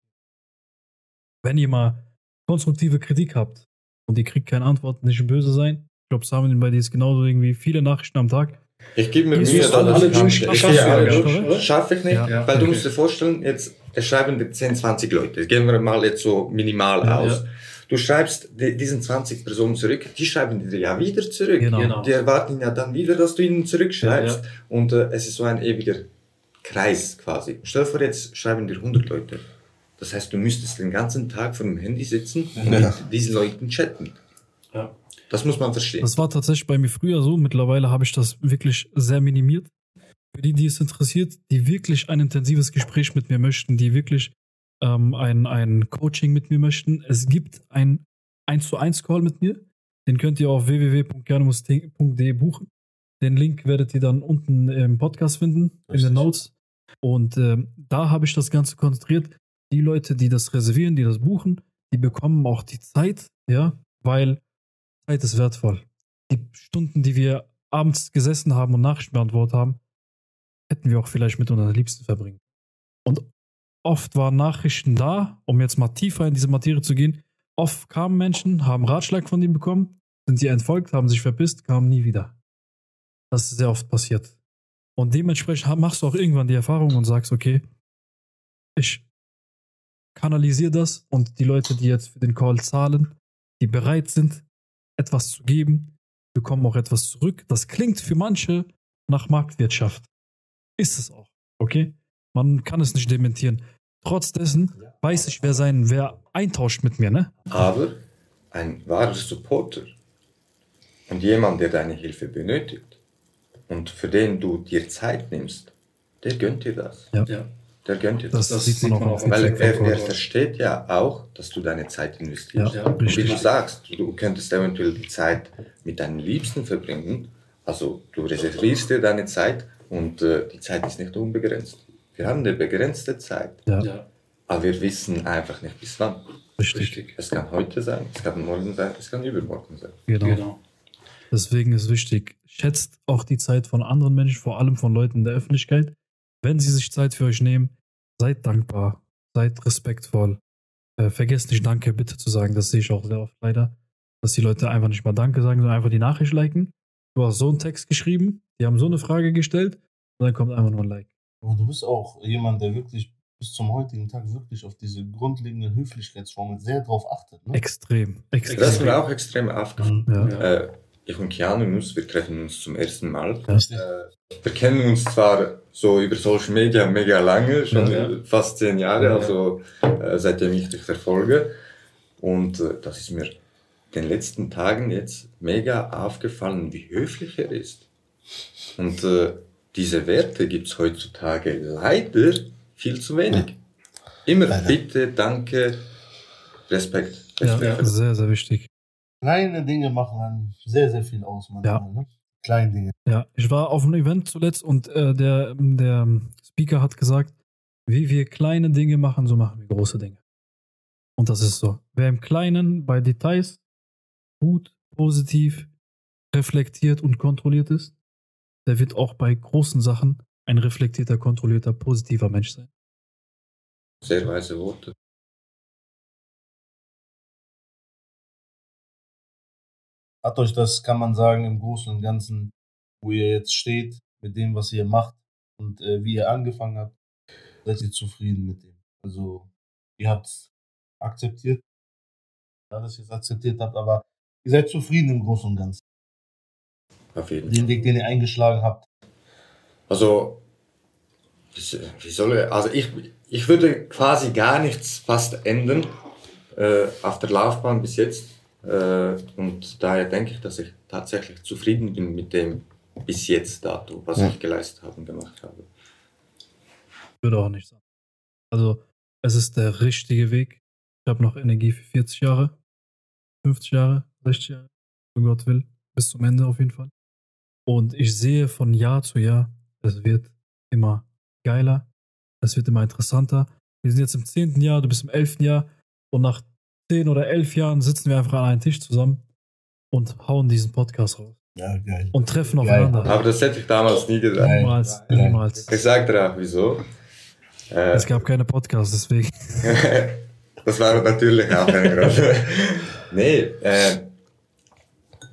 Speaker 1: Wenn ihr mal konstruktive Kritik habt und ihr kriegt keine Antwort, nicht böse sein. Ich glaube, Samuel, bei dir ist genauso irgendwie viele Nachrichten am Tag.
Speaker 2: Ich gebe mir Mühe, dass
Speaker 1: alle
Speaker 2: ich kann.
Speaker 1: durch?
Speaker 2: Ich
Speaker 1: Schaffst
Speaker 2: gehe
Speaker 1: du
Speaker 2: alle
Speaker 1: ja,
Speaker 2: durch.
Speaker 1: oder?
Speaker 2: Schaffe ich nicht,
Speaker 1: Ja.
Speaker 2: weil du musst dir vorstellen, jetzt es schreiben dir 10, 20 Leute. Gehen wir mal jetzt so minimal
Speaker 1: Ja,
Speaker 2: aus.
Speaker 1: ja.
Speaker 2: Du schreibst die, diesen 20 Personen zurück, die schreiben dir ja wieder zurück.
Speaker 1: Genau.
Speaker 4: Genau.
Speaker 2: Die erwarten ja dann wieder, dass du ihnen zurückschreibst. Und äh, es ist so ein ewiger Kreis quasi. Stell dir vor, jetzt schreiben dir 100 Leute. Das heißt, du müsstest den ganzen Tag vor dem Handy sitzen und
Speaker 3: Ja.
Speaker 2: mit diesen Leuten chatten.
Speaker 4: Ja.
Speaker 2: Das muss man verstehen.
Speaker 1: Das war tatsächlich bei mir früher so. Mittlerweile habe ich das wirklich sehr minimiert. Für die, die es interessiert, die wirklich ein intensives Gespräch mit mir möchten, die wirklich ähm, ein, ein Coaching mit mir möchten. Es gibt ein 1 zu 1 Call mit mir. Den könnt ihr auf www.gernemus.de buchen. Den Link werdet ihr dann unten im Podcast finden, in
Speaker 3: Richtig.
Speaker 1: den Notes. Und ähm, da habe ich das Ganze konzentriert. Die Leute, die das reservieren, die das buchen, die bekommen auch die Zeit, ja, weil Zeit ist wertvoll. Die Stunden, die wir abends gesessen haben und Nachrichten beantwortet haben, hätten wir auch vielleicht mit unseren Liebsten verbringen. Und oft waren Nachrichten da, um jetzt mal tiefer in diese Materie zu gehen. Oft kamen Menschen, haben Ratschlag von ihm bekommen, sind sie entfolgt, haben sich verpisst, kamen nie wieder. Das ist sehr oft passiert. Und dementsprechend machst du auch irgendwann die Erfahrung und sagst, okay, ich kanalisiere das und die Leute, die jetzt für den Call zahlen, die bereit sind, etwas zu geben, bekommen auch etwas zurück. Das klingt für manche nach Marktwirtschaft. Ist es auch, okay? Man kann es nicht dementieren. Trotz dessen weiß ich, wer sein, wer eintauscht mit mir, ne?
Speaker 2: Aber ein wahrer Supporter und jemand, der deine Hilfe benötigt und für den du dir Zeit nimmst, der gönnt dir das.
Speaker 1: Ja.
Speaker 4: Ja.
Speaker 2: Der gönnt dir
Speaker 1: Das,
Speaker 2: das.
Speaker 1: sieht man auch auf
Speaker 2: Weil er, er versteht ja auch, dass du deine Zeit investierst.
Speaker 1: Ja,
Speaker 4: Ja,
Speaker 2: Und wie du sagst, du könntest eventuell die Zeit mit deinen Liebsten verbringen. Also du reservierst dir deine Zeit und äh, die Zeit ist nicht unbegrenzt. Wir haben eine begrenzte Zeit,
Speaker 1: Ja,
Speaker 4: Ja.
Speaker 2: aber wir wissen einfach nicht bis wann.
Speaker 1: richtig.
Speaker 4: Richtig.
Speaker 2: Es kann heute sein, es kann morgen sein, es kann übermorgen sein.
Speaker 1: Genau.
Speaker 4: Genau.
Speaker 1: Deswegen ist wichtig, schätzt auch die Zeit von anderen Menschen, vor allem von Leuten in der Öffentlichkeit. Wenn sie sich Zeit für euch nehmen, seid dankbar, seid respektvoll. Äh, vergesst nicht Danke bitte zu sagen, das sehe ich auch sehr oft leider, dass die Leute einfach nicht mal Danke sagen, sondern einfach die Nachricht liken. Du hast so einen Text geschrieben, die haben so eine Frage gestellt und dann kommt einfach nur ein Like.
Speaker 3: Aber du bist auch jemand, der wirklich bis zum heutigen Tag wirklich auf diese grundlegenden Höflichkeitsformeln sehr drauf achtet. Ne?
Speaker 1: Extrem,
Speaker 2: Das ist
Speaker 1: extrem.
Speaker 2: mir auch extrem aufgefallen.
Speaker 3: Mhm.
Speaker 1: Ja.
Speaker 2: Äh, ich und Keanu Nus, wir treffen uns zum ersten Mal. Äh, wir kennen uns zwar so über Social Media mega lange, schon
Speaker 4: Ja.
Speaker 2: fast zehn Jahre,
Speaker 4: Ja.
Speaker 2: also äh, seitdem ich dich verfolge. Und äh, das ist mir den letzten Tagen jetzt mega aufgefallen, wie höflich er ist. Und äh, diese Werte gibt es heutzutage leider viel zu wenig. Immer
Speaker 3: Leider.
Speaker 2: bitte, danke, Respekt.
Speaker 1: Ja,
Speaker 2: Respekt.
Speaker 1: sehr, sehr wichtig.
Speaker 3: Kleine Dinge machen dann sehr, sehr viel aus manchmal. Ne? Kleine Dinge.
Speaker 1: Ja, ich war auf einem Event zuletzt und äh, der, der Speaker hat gesagt, wie wir kleine Dinge machen, so machen wir große Dinge. Und das ist so. Wer im Kleinen bei Details gut, positiv, reflektiert und kontrolliert ist, der wird auch bei großen Sachen ein reflektierter, kontrollierter, positiver Mensch sein.
Speaker 2: Sehr weise Worte.
Speaker 3: Hat euch das, kann man sagen, im Großen und Ganzen, wo ihr jetzt steht, mit dem, was ihr macht und äh, wie ihr angefangen habt, seid ihr zufrieden mit dem? Also, ihr habt es akzeptiert, ja, dass ihr es akzeptiert habt, aber ihr seid zufrieden im Großen und Ganzen.
Speaker 2: Auf jeden
Speaker 3: Den Weg, den ihr eingeschlagen habt.
Speaker 2: Also, wie wie soll ich, also ich, ich würde quasi gar nichts fast ändern äh, auf der Laufbahn bis jetzt. Äh, und daher denke ich, dass ich tatsächlich zufrieden bin mit dem bis jetzt dato, was
Speaker 3: Ja.
Speaker 2: ich geleistet habe und gemacht habe.
Speaker 1: Ich würde auch nicht sagen. Also, es ist der richtige Weg. Ich habe noch Energie für 40 Jahre, 50 Jahre, 60 Jahre, so Gott will, bis zum Ende auf jeden Fall. Und ich sehe von Jahr zu Jahr, es wird immer geiler, es wird immer interessanter. Wir sind jetzt im 10. Jahr, du bist im 11. Jahr und nach 10 oder 11 Jahren sitzen wir einfach an einem Tisch zusammen und hauen diesen Podcast raus.
Speaker 3: Ja, geil.
Speaker 1: und treffen
Speaker 3: Geil.
Speaker 1: aufeinander.
Speaker 2: Aber das hätte ich damals nie gedacht.
Speaker 3: Nein.
Speaker 1: Niemals,
Speaker 3: Nein.
Speaker 1: niemals.
Speaker 2: Ich sag dir auch wieso. Äh,
Speaker 1: Es gab keine Podcasts, deswegen.
Speaker 2: das war natürlich auch ein Grund. nee, äh,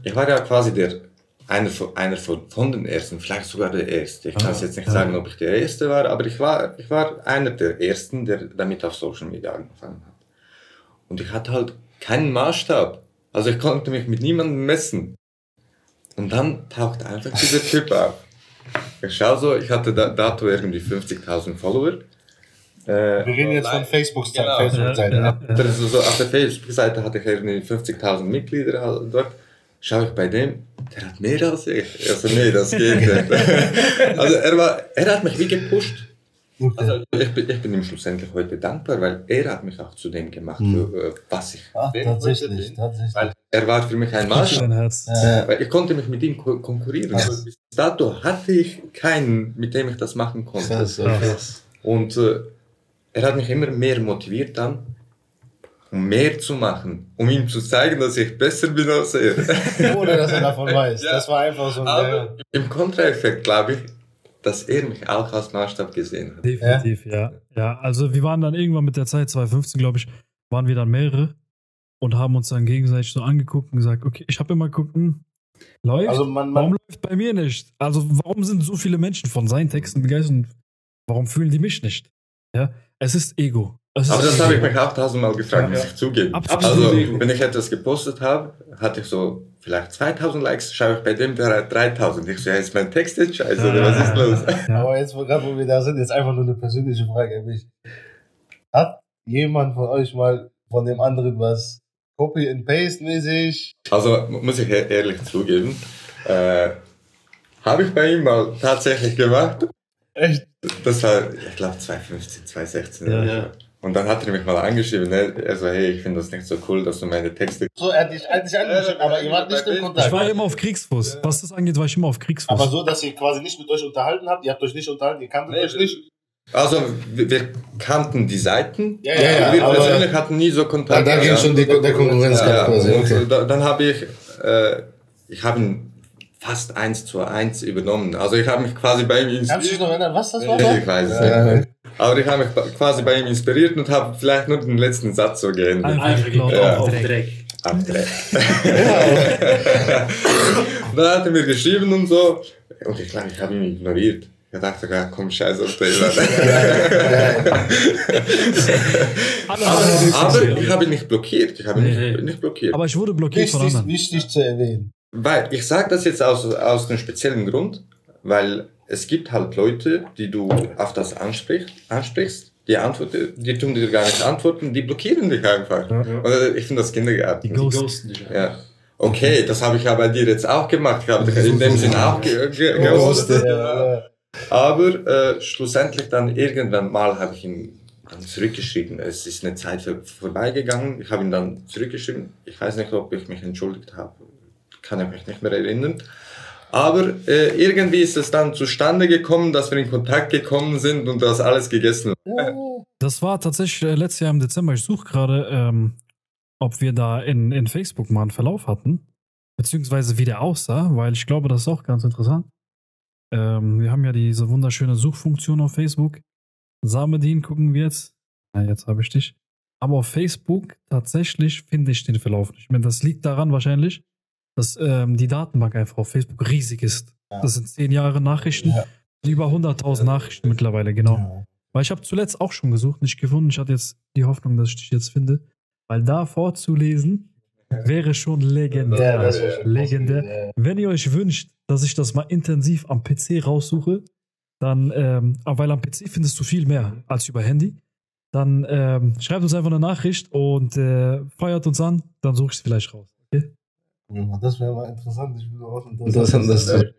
Speaker 2: ich war ja quasi der, einer, von, einer von, von den ersten, vielleicht sogar der erste. Ich kann es jetzt nicht
Speaker 1: Ah,
Speaker 2: sagen, ob ich der erste war, aber ich war, ich war einer der ersten, der damit auf Social Media angefangen hat. Und ich hatte halt keinen Maßstab. Also ich konnte mich mit niemandem messen. Und dann taucht einfach dieser Typ auf. Ich schau so, ich hatte da, dato irgendwie 50.000 Follower. Äh,
Speaker 3: Wir reden jetzt von Facebook-Zeit.
Speaker 2: Genau.
Speaker 3: Facebook-Zeit, ja.
Speaker 2: das ist so, auf der Facebook-Seite hatte ich irgendwie 50.000 Mitglieder halt dort. Schau ich bei dem, der hat mehr als ich. Also nee, das geht nicht. also er war, er hat mich wie gepusht.
Speaker 3: Okay.
Speaker 2: Also ich bin, ich bin ihm schlussendlich heute dankbar, weil er hat mich auch zu dem gemacht,
Speaker 3: Mhm.
Speaker 2: äh, was ich
Speaker 3: Ach, tatsächlich,
Speaker 2: bin.
Speaker 3: tatsächlich.
Speaker 2: Weil er war für mich ein Maßstab.
Speaker 3: Ja.
Speaker 2: Weil ich konnte mich mit ihm ko konkurrieren. Also bis dato hatte ich keinen, mit dem ich das machen konnte.
Speaker 3: Krass, krass.
Speaker 2: Und äh, er hat mich immer mehr motiviert dann, um mehr zu machen, um ihm zu zeigen, dass ich besser bin als er.
Speaker 3: Ohne dass er davon weiß.
Speaker 2: Ja.
Speaker 3: Das war einfach so ein.
Speaker 2: Aber im Kontraeffekt glaube ich, dass er mich auch als Maßstab gesehen hat.
Speaker 1: Definitiv, ja. ja. also wir waren dann irgendwann mit der Zeit, 2015, glaube ich, waren wir dann mehrere und haben uns dann gegenseitig so angeguckt und gesagt, okay, ich habe immer geguckt, hm, läuft?
Speaker 3: Also man,
Speaker 1: warum
Speaker 3: man,
Speaker 1: läuft bei mir nicht? Also warum sind so viele Menschen von seinen Texten begeistert und warum fühlen die mich nicht? Ja, es ist Ego. Ist
Speaker 2: Aber das habe ich mich auch tausendmal gefragt, muss
Speaker 1: Ja.
Speaker 2: ich zugeben.
Speaker 1: Absolut.
Speaker 2: Also, wenn ich etwas gepostet habe, hatte ich so vielleicht 2000 Likes, schaue ich bei dem, der hat 3000. Ich so, ja, ist mein Text jetzt scheiße, oder was ist los?
Speaker 1: Ja.
Speaker 3: aber jetzt, wo- gerade wo wir da sind, jetzt einfach nur eine persönliche Frage an mich. Hat jemand von euch mal von dem anderen was Copy and Paste mäßig?
Speaker 2: Also, muss ich e- ehrlich zugeben, äh, habe ich bei ihm mal tatsächlich gemacht.
Speaker 3: Echt?
Speaker 2: Das war, ich glaube, 2015, 2016.
Speaker 1: Ja.
Speaker 2: so. Und dann hat er mich mal angeschrieben, ne? er so, hey, ich finde das nicht so cool, dass du meine Texte...
Speaker 3: So, er hat dich, er hat dich angeschrieben, aber ihr wart nicht im
Speaker 1: Ich
Speaker 3: Kontakt.
Speaker 1: war immer auf Kriegsfuß. Was das angeht, war ich immer auf Kriegsfuß.
Speaker 3: Aber so, dass ihr quasi nicht mit euch unterhalten habt, ihr habt euch nicht unterhalten, ihr kanntet euch nicht.
Speaker 2: Also, wir, wir kannten die Seiten,
Speaker 3: Ja, ja, ja,
Speaker 2: wir
Speaker 3: aber-
Speaker 2: persönlich hatten nie so Kontakt.
Speaker 3: Ah, da ging schon die, der Konkurrenzkampf
Speaker 2: Ja,
Speaker 3: quasi.
Speaker 2: und
Speaker 3: Okay.
Speaker 2: da, dann habe ich, äh, ich habe fast eins zu eins übernommen. Also ich habe mich quasi bei ihm
Speaker 3: Kannst du dich
Speaker 2: inspiriert.
Speaker 3: noch erinnern, was das war?
Speaker 2: Nee, ich weiß es
Speaker 3: Ja.
Speaker 2: nicht. Aber ich habe mich quasi bei ihm inspiriert und habe vielleicht nur den letzten Satz so geändert.
Speaker 1: Einfach.
Speaker 2: Ja.
Speaker 4: auf Dreck.
Speaker 2: Abdreck. und dann hat er mir geschrieben und so. Und ich glaube, ich habe ihn ignoriert. Ich dachte, ja, komm, scheiß auf den.
Speaker 1: Alle
Speaker 2: aber, aber ich habe ihn nicht blockiert. Ich habe ihn nicht, nicht blockiert.
Speaker 1: aber ich wurde blockiert von
Speaker 3: Wichtig,
Speaker 1: anderen.
Speaker 3: wichtig zu erwähnen.
Speaker 2: Weil ich sage das jetzt aus, aus einem speziellen Grund, weil es gibt halt Leute, die du auf das ansprichst, ansprichst die, antworten, die tun dir gar nicht antworten, die blockieren dich einfach.
Speaker 1: Ja.
Speaker 2: Und ich finde das Kindergarten.
Speaker 1: Die
Speaker 4: Die
Speaker 1: Ghost.
Speaker 4: ghosten dich.
Speaker 2: Ja. Okay, das habe ich ja bei dir jetzt auch gemacht. Ich habe dich in dem Sinn auch ge ge geghostet.
Speaker 3: Ja, ja.
Speaker 2: Aber äh, schlussendlich dann irgendwann mal habe ich ihm dann zurückgeschrieben. Es ist eine Zeit vor- vorbeigegangen. Ich habe ihm dann zurückgeschrieben. Ich weiß nicht, ob ich mich entschuldigt habe. Kann ich mich nicht mehr erinnern. Aber äh, irgendwie ist es dann zustande gekommen, dass wir in Kontakt gekommen sind und das alles gegessen
Speaker 3: Ja.
Speaker 1: Das war tatsächlich äh, letztes Jahr im Dezember. Ich suche gerade, ähm, ob wir da in, in Facebook mal einen Verlauf hatten. Beziehungsweise wie der aussah, weil ich glaube, das ist auch ganz interessant. Ähm, wir haben ja diese wunderschöne Suchfunktion auf Facebook. Samedin gucken wir jetzt. Na, jetzt habe ich dich. Aber auf Facebook tatsächlich finde ich den Verlauf nicht mehr. Das liegt daran wahrscheinlich, dass ähm, die Datenbank einfach auf Facebook riesig ist.
Speaker 3: Ja.
Speaker 1: Das sind zehn Jahre Nachrichten,
Speaker 3: Ja.
Speaker 1: über 100.000 Nachrichten mittlerweile, genau.
Speaker 3: Ja.
Speaker 1: Weil ich habe zuletzt auch schon gesucht, nicht gefunden. Ich hatte jetzt die Hoffnung, dass ich dich jetzt finde. Weil da vorzulesen wäre schon legendär.
Speaker 3: Schon
Speaker 1: legendär. Wenn ihr euch wünscht, dass ich das mal intensiv am PC raussuche, dann, ähm, aber weil am PC findest du viel mehr als über Handy, dann ähm, schreibt uns einfach eine Nachricht und äh, feiert uns an, dann suche ich es vielleicht raus.
Speaker 3: Ja, Das wäre mal interessant. Ich bin auch
Speaker 5: Interessant, dass du-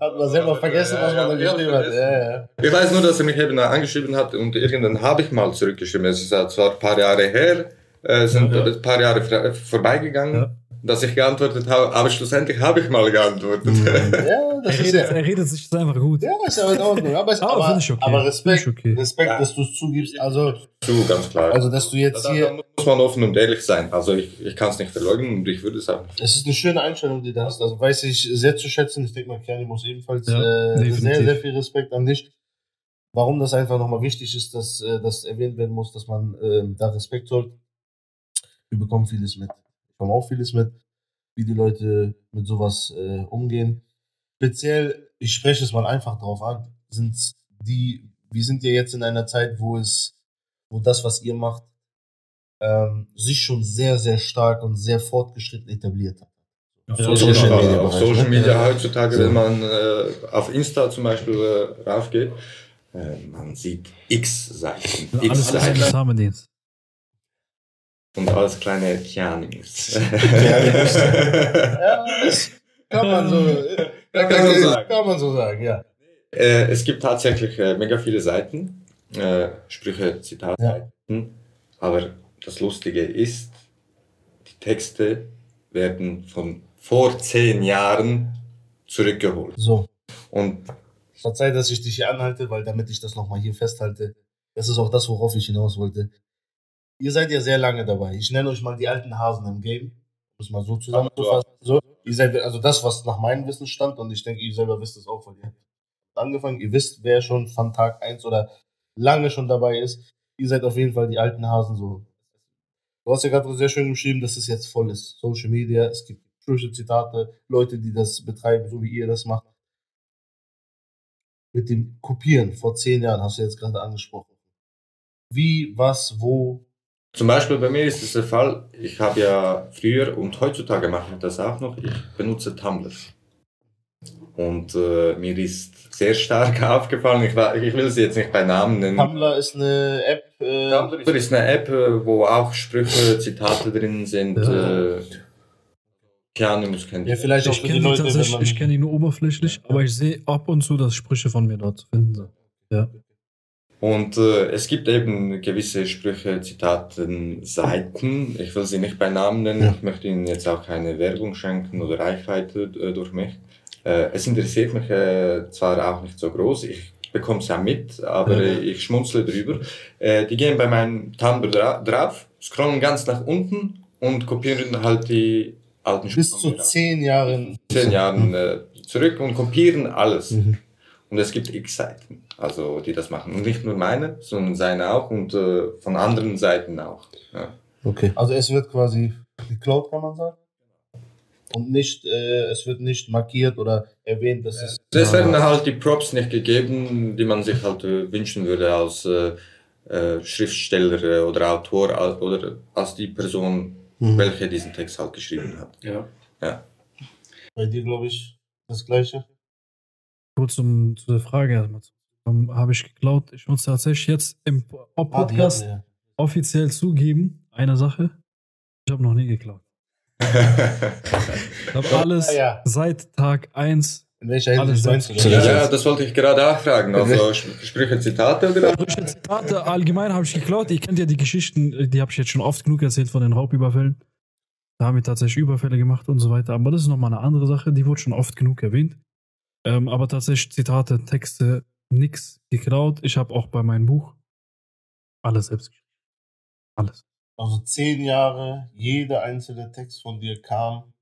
Speaker 3: Hat man selber vergessen, was man da geschrieben hat. Ja, ja.
Speaker 2: Ich weiß nur, dass er mich eben angeschrieben hat und irgendwann habe ich mal zurückgeschrieben. Es ist ja zwar ein paar Jahre her, äh, sind
Speaker 1: Ja.
Speaker 2: ein paar Jahre vorbeigegangen,
Speaker 1: Ja.
Speaker 2: dass ich geantwortet habe, aber schlussendlich habe ich mal geantwortet.
Speaker 3: Ja,
Speaker 1: Er
Speaker 3: das ist
Speaker 1: redet,
Speaker 3: ja.
Speaker 1: er redet sich jetzt einfach gut.
Speaker 3: Ja, ist aber in Ordnung. Aber, es-
Speaker 1: Ah,
Speaker 3: aber,
Speaker 1: finde ich okay.
Speaker 3: aber Respekt,
Speaker 1: okay.
Speaker 3: Respekt,
Speaker 2: Ja.
Speaker 3: dass du es zugibst. Also,
Speaker 2: Zu, ganz klar.
Speaker 3: also, dass du jetzt
Speaker 2: da, da
Speaker 3: hier.
Speaker 2: muss man offen und ehrlich sein. Also ich, ich kann es nicht verleugnen und ich würde es auch nicht.
Speaker 3: Es ist eine schöne Einstellung, die du hast. Also weiß ich sehr zu schätzen. Ich denke mal, Kiani muss ebenfalls
Speaker 1: Ja,
Speaker 3: äh, sehr, sehr viel Respekt an dich. Warum das einfach nochmal wichtig ist, dass äh, das erwähnt werden muss, dass man äh, da Respekt zollt. Wir bekommen vieles mit. Wir bekommen auch vieles mit, wie die Leute mit sowas äh, umgehen. Speziell, ich spreche es mal einfach drauf an, sind die, wir sind ja jetzt in einer Zeit, wo es, wo das, was ihr macht, ähm, sich schon sehr, sehr stark und sehr fortgeschritten etabliert hat.
Speaker 1: Auf
Speaker 3: Social
Speaker 2: Social
Speaker 3: Media
Speaker 2: Media, auf Social
Speaker 3: ne?
Speaker 2: Media heutzutage,
Speaker 3: So.
Speaker 2: wenn man äh, auf Insta zum Beispiel äh, raufgeht, äh, man sieht x Seiten, x
Speaker 1: Alles
Speaker 2: Seiten
Speaker 1: kleine Samendienst.
Speaker 2: Und alles kleine Kianings.
Speaker 3: Ja, das kann man so,
Speaker 2: Kann man so sagen.
Speaker 3: kann man so sagen, ja.
Speaker 2: Äh, es gibt tatsächlich äh, mega viele Seiten, äh, Sprüche, Zitatseiten, aber das Lustige ist, die Texte werden von vor zehn Jahren zurückgeholt.
Speaker 3: So,
Speaker 2: Und
Speaker 3: Verzeih, dass ich dich hier anhalte, weil damit ich das nochmal hier festhalte, das ist auch das, worauf ich hinaus wollte. Ihr seid ja sehr lange dabei. Ich nenne euch mal die alten Hasen im Game. Um es mal so zusammenzufassen. So, ihr seid, also das, was nach meinem Wissen stand, und ich denke, ihr selber wisst es auch, weil ihr habt angefangen. Ihr wisst, wer schon von Tag 1 oder lange schon dabei ist. Ihr seid auf jeden Fall die alten Hasen so. Du hast ja gerade sehr schön geschrieben, dass es jetzt voll ist. Social Media, es gibt Sprüche, Zitate, Leute, die das betreiben, so wie ihr das macht. Mit dem Kopieren vor zehn Jahren hast du jetzt gerade angesprochen. Wie, was, wo?
Speaker 2: Zum Beispiel bei mir ist es der Fall, ich habe ja früher und heutzutage mache ich das auch noch, ich benutze Tumblr. Und äh, mir ist sehr stark aufgefallen, ich, wa- ich will sie jetzt nicht bei Namen nennen.
Speaker 3: Tumblr ist eine App. Äh,
Speaker 2: Tumblr ist eine App, äh, wo auch Sprüche, Zitate drin sind.
Speaker 1: Ja.
Speaker 2: Äh, Keanu muss kennen.
Speaker 3: ja, vielleicht auch
Speaker 1: Ich
Speaker 3: für
Speaker 1: kenne
Speaker 3: die Leute, man.
Speaker 1: ich kenne die nur oberflächlich, aber ich sehe ab und zu, dass Sprüche von mir dort zu finden sind. Ja.
Speaker 2: Und äh, es gibt eben gewisse Sprüche, Zitaten, Seiten. Ich will sie nicht bei Namen nennen.
Speaker 3: Ja.
Speaker 2: Ich möchte ihnen jetzt auch keine Werbung schenken oder Reichweite äh, durch mich. Äh, es interessiert mich äh, zwar auch nicht so groß. Ich bekomme es ja mit, aber
Speaker 1: Ja.
Speaker 2: ich schmunzle drüber. Äh, die gehen bei meinem Tumblr dra drauf, scrollen ganz nach unten und kopieren halt die alten
Speaker 3: bis
Speaker 2: Sprüche
Speaker 3: zu
Speaker 2: von
Speaker 3: zehn Jahren.
Speaker 2: zehn Jahren äh, zurück und kopieren alles.
Speaker 3: Mhm.
Speaker 2: Und es gibt x Seiten, also die das machen. Und nicht nur meine, sondern seine auch und äh, von anderen Seiten auch. Ja.
Speaker 3: Okay. Also es wird quasi geklaut, kann man sagen. Und nicht, äh, es wird nicht markiert oder erwähnt, dass es.
Speaker 2: Es werden halt die Props nicht gegeben, die man sich halt äh, wünschen würde als äh, äh, Schriftsteller oder Autor al- oder als die Person,
Speaker 3: Mhm.
Speaker 2: welche diesen Text halt geschrieben hat.
Speaker 4: Ja.
Speaker 2: Ja.
Speaker 3: Bei dir, glaube ich, das Gleiche.
Speaker 1: Kurz um, zu der Frage erstmal zu kommen, habe ich geklaut. Ich muss tatsächlich jetzt im
Speaker 3: Ah,
Speaker 1: Podcast
Speaker 3: hatten
Speaker 1: offiziell zugeben, eine Sache. Ich habe noch nie geklaut. Ich habe alles
Speaker 3: ja.
Speaker 1: seit Tag 1
Speaker 3: In welcher
Speaker 1: Alles
Speaker 3: Hinsicht meinst du
Speaker 1: selbst-
Speaker 3: das?
Speaker 2: ja, das wollte ich gerade auch fragen. Also Sp- Sprüche, Zitate oder?
Speaker 1: Sprüche, Zitate allgemein habe ich geklaut. Ihr kennt ja die Geschichten, die habe ich jetzt schon oft genug erzählt von den Raubüberfällen. Da haben wir tatsächlich Überfälle gemacht und so weiter. Aber das ist nochmal eine andere Sache, die wurde schon oft genug erwähnt. Ähm, aber tatsächlich Zitate, Texte, nix geklaut. Ich habe auch bei meinem Buch alles selbst geschrieben. Alles.
Speaker 3: Also zehn Jahre, jeder einzelne Text von dir kam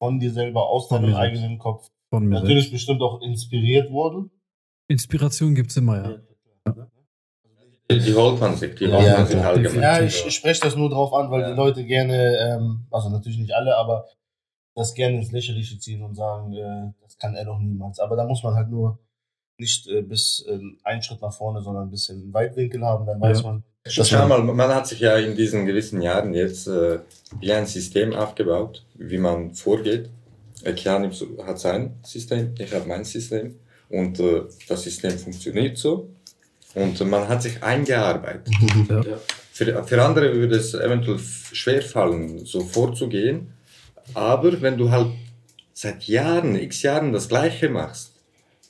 Speaker 3: von dir selber aus
Speaker 1: Von
Speaker 3: deinem
Speaker 1: mir selbst.
Speaker 3: eigenen Kopf.
Speaker 1: Von mir
Speaker 3: Natürlich
Speaker 1: selbst.
Speaker 3: bestimmt auch inspiriert worden.
Speaker 1: Inspiration gibt es immer, ja.
Speaker 2: Die, die holt man sich, die
Speaker 3: Ja,
Speaker 2: holt
Speaker 3: ja,
Speaker 2: man sich
Speaker 1: klar.
Speaker 2: allgemein.
Speaker 3: Ja, ich, ich spreche das nur drauf an, weil
Speaker 2: Ja.
Speaker 3: die Leute gerne, ähm, also natürlich nicht alle, aber das gerne ins Lächerliche ziehen und sagen, äh, das kann er doch niemals. Aber da muss man halt nur nicht äh, bis äh, einen Schritt nach vorne, sondern ein bisschen Weitwinkel haben, dann weiß
Speaker 1: Ja.
Speaker 3: man.
Speaker 2: Schau mal, man hat sich ja in diesen gewissen Jahren jetzt äh, wie ein System aufgebaut, wie man vorgeht. Äh, Kian hat sein System, ich habe mein System und äh, das System funktioniert so und äh, man hat sich eingearbeitet.
Speaker 1: Ja.
Speaker 2: Für, für andere würde es eventuell schwer fallen, so vorzugehen, aber wenn du halt seit Jahren, x Jahren das Gleiche machst,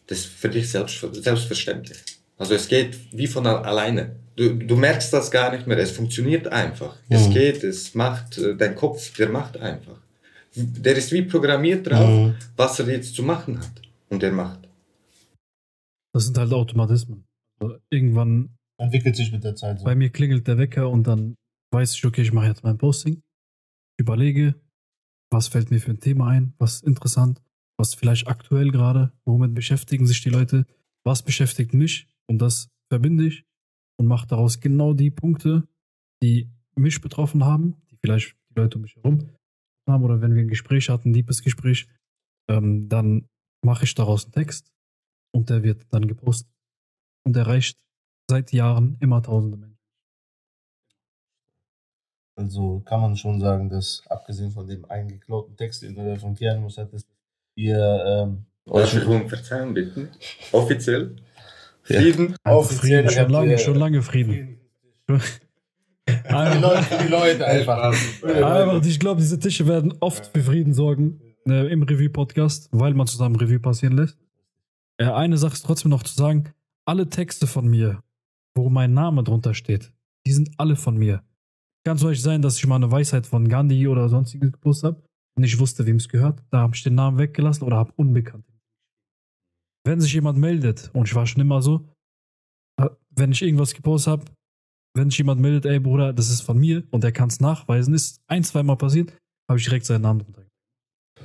Speaker 2: das ist für dich selbst, selbstverständlich. Also es geht wie von alleine. Du, du merkst das gar nicht mehr. Es funktioniert einfach. Es
Speaker 3: Mhm.
Speaker 2: geht, es macht, äh, dein Kopf, der macht einfach. Der ist wie programmiert drauf,
Speaker 3: Mhm.
Speaker 2: was er jetzt zu machen hat. Und der macht.
Speaker 1: Das sind halt Automatismen. Also irgendwann
Speaker 3: Entwickelt sich mit der Zeit so.
Speaker 1: bei mir klingelt der Wecker und dann weiß ich, okay, ich mache jetzt mein Posting. Ich überlege, was fällt mir für ein Thema ein, was ist interessant, was vielleicht aktuell gerade, womit beschäftigen sich die Leute, was beschäftigt mich und das verbinde ich und mache daraus genau die Punkte, die mich betroffen haben, die vielleicht die Leute um mich herum haben oder wenn wir ein Gespräch hatten, ein Liebesgespräch, ähm, dann mache ich daraus einen Text und der wird dann gepostet und erreicht seit Jahren immer tausende Menschen.
Speaker 3: Also kann man schon sagen, dass abgesehen von dem eingeklauten Text, den du da von Kianus hattest, ihr ähm,
Speaker 2: um Verzeihung bitten? Offiziell?
Speaker 3: Ja.
Speaker 2: Frieden?
Speaker 3: offiziell
Speaker 1: Frieden, schon lange, schon lange Frieden.
Speaker 3: Für die die Leute einfach.
Speaker 1: Aber ich glaube, diese Tische werden oft für Frieden sorgen äh, im Revue-Podcast, weil man zusammen Revue passieren lässt. Äh, eine Sache ist trotzdem noch zu sagen: Alle Texte von mir, wo mein Name drunter steht, die sind alle von mir. Kann zum Beispiel sein, dass ich mal eine Weisheit von Gandhi oder sonstiges gepostet habe und ich wusste, wem es gehört. Da habe ich den Namen weggelassen oder habe unbekannt. Wenn sich jemand meldet, und ich war schon immer so, äh, wenn ich irgendwas gepostet habe, wenn sich jemand meldet, ey Bruder, das ist von mir und er kann es nachweisen, ist ein, zweimal passiert, habe ich direkt seinen Namen drunter.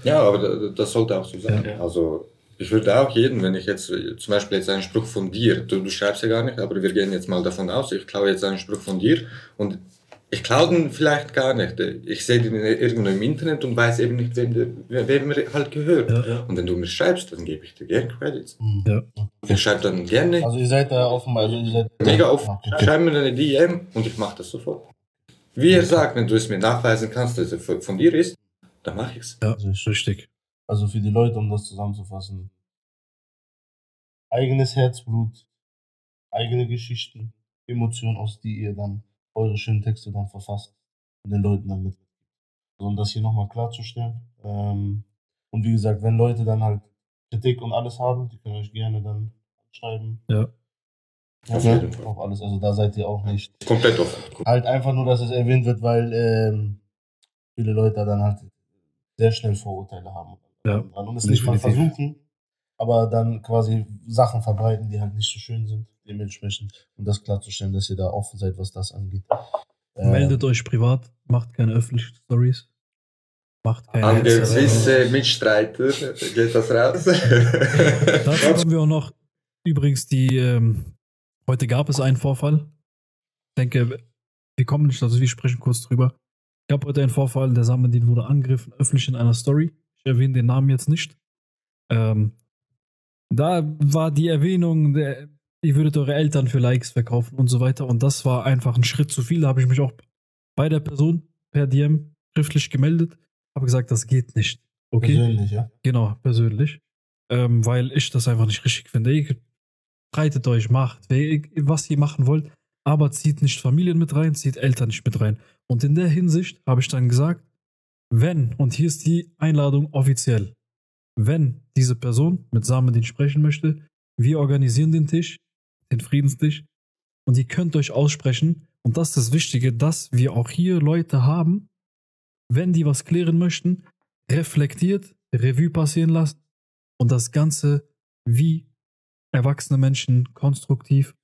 Speaker 2: Ja, aber da- das sollte auch so sein.
Speaker 1: Ja.
Speaker 2: Also ich würde auch jeden, wenn ich jetzt äh, zum Beispiel jetzt einen Spruch von dir, du, du schreibst ja gar nicht, aber wir gehen jetzt mal davon aus, ich klaue jetzt einen Spruch von dir und ich klaue den vielleicht gar nicht. Ich sehe den irgendwo im Internet und weiß eben nicht, wem, der, wem er halt gehört.
Speaker 1: Ja.
Speaker 2: Und wenn du mir schreibst, dann gebe ich dir gerne Credits.
Speaker 1: Ja.
Speaker 2: Ich schreibe dann gerne,
Speaker 3: Also ihr seid da offen, also ihr seid
Speaker 2: mega offen,
Speaker 3: Okay.
Speaker 2: schreib mir eine DM und ich mache das sofort. Wie er sagt, wenn du es mir nachweisen kannst, dass er von dir ist, dann mache ich es.
Speaker 1: Ja,
Speaker 3: Also ich-
Speaker 1: richtig.
Speaker 3: Also für die Leute, um das zusammenzufassen. Eigenes Herzblut, eigene Geschichten, Emotionen, aus die ihr dann eure schönen Texte dann verfasst und den Leuten dann mit. Also um das hier nochmal klarzustellen. Ähm, und wie gesagt, wenn Leute dann halt Kritik und alles haben, die können euch gerne dann schreiben.
Speaker 1: Ja.
Speaker 2: Auf
Speaker 3: Ja,
Speaker 2: jeden Fall.
Speaker 3: Auf alles. Also da seid ihr auch nicht.
Speaker 2: Komplett offen.
Speaker 3: Halt einfach nur, dass es erwähnt wird, weil ähm, viele Leute dann halt sehr schnell Vorurteile haben.
Speaker 1: Ja,
Speaker 3: Und es nicht mal versuchen, aber dann quasi Sachen verbreiten, die halt nicht so schön sind, dementsprechend. Um das klarzustellen, dass ihr da offen seid, was das angeht. Ähm,
Speaker 1: Meldet euch privat, macht keine öffentlichen Stories. Macht keine
Speaker 2: An gewisse Mitstreiter geht das raus.
Speaker 1: Dazu kommen wir auch noch. Übrigens, die, ähm, heute gab es einen Vorfall. Ich denke, wir kommen nicht, also wir sprechen kurz drüber. Ich habe heute einen Vorfall, der Samedin wurde angegriffen, öffentlich in einer Story. Ich erwähne den Namen jetzt nicht. Ähm, da war die Erwähnung, der, ihr würdet eure Eltern für Likes verkaufen und so weiter. Und das war einfach ein Schritt zu viel. Da habe ich mich auch bei der Person per DM schriftlich gemeldet. Habe gesagt, das geht nicht. Okay?
Speaker 3: Persönlich, ja.
Speaker 1: Genau, persönlich. Ähm, weil ich das einfach nicht richtig finde. Ihr breitet euch, macht, was ihr machen wollt, aber zieht nicht Familien mit rein, zieht Eltern nicht mit rein. Und in der Hinsicht habe ich dann gesagt, wenn, und hier ist die Einladung offiziell, wenn diese Person mit Samedin sprechen möchte, wir organisieren den Tisch, den Friedenstisch, und ihr könnt euch aussprechen. Und das ist das Wichtige, dass wir auch hier Leute haben, wenn die was klären möchten, reflektiert, Revue passieren lassen und das Ganze wie erwachsene Menschen konstruktiv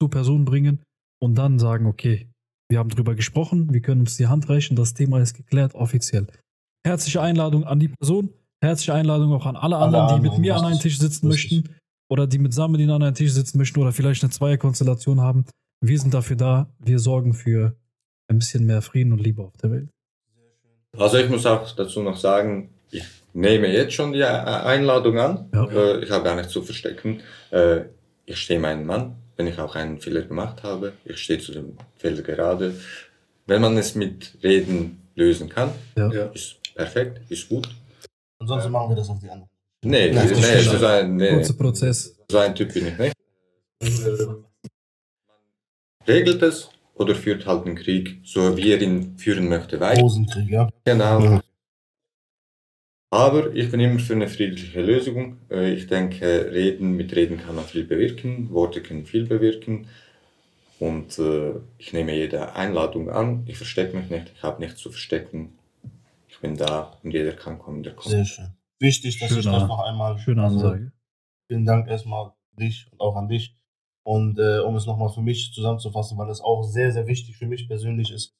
Speaker 1: zur Person bringen und dann sagen, okay, wir haben drüber gesprochen, wir können uns die Hand reichen, das Thema ist geklärt, offiziell. Herzliche Einladung an die Person, herzliche Einladung auch an alle
Speaker 3: Alle
Speaker 1: anderen, die mit mir an einem Tisch sitzen
Speaker 3: richtig.
Speaker 1: möchten oder die mit Samedin an einem Tisch sitzen möchten oder vielleicht eine Zweierkonstellation haben. Wir sind dafür da, wir sorgen für ein bisschen mehr Frieden und Liebe auf der Welt.
Speaker 2: Also ich muss auch dazu noch sagen, ich nehme jetzt schon die Einladung an.
Speaker 1: Ja.
Speaker 2: Äh, Ich habe gar nicht zu verstecken. Äh, Ich stehe meinen Mann, wenn ich auch einen Fehler gemacht habe. Ich stehe zu dem Fehler gerade. Wenn man es mit Reden lösen kann,
Speaker 1: Ja.
Speaker 2: ist perfekt, ist gut.
Speaker 3: Ansonsten machen wir das auf die andere.
Speaker 2: Nee,
Speaker 3: Nein,
Speaker 2: nee,
Speaker 3: das stimmt.
Speaker 2: so, ein, nee
Speaker 1: Kurzer Prozess.
Speaker 2: so ein Typ bin ich nicht. Regelt es oder führt halt den Krieg, so wie er ihn führen möchte, weiter.
Speaker 3: Rosenkrieg, ja.
Speaker 2: Genau.
Speaker 3: Ja.
Speaker 2: Aber ich bin immer für eine friedliche Lösung. Äh, ich denke, reden, mit Reden kann man viel bewirken, Worte können viel bewirken. Und äh, ich nehme jede Einladung an. Ich verstecke mich nicht, ich habe nichts zu verstecken. Ich bin da und jeder kann kommen, der kommt.
Speaker 3: Sehr schön. Wichtig, dass ich
Speaker 1: Schöner-
Speaker 3: das noch einmal.
Speaker 1: Schöne
Speaker 3: also,
Speaker 1: Ansage.
Speaker 3: Vielen Dank erstmal dich und auch an dich. Und äh, um es nochmal für mich zusammenzufassen, weil es auch sehr, sehr wichtig für mich persönlich ist,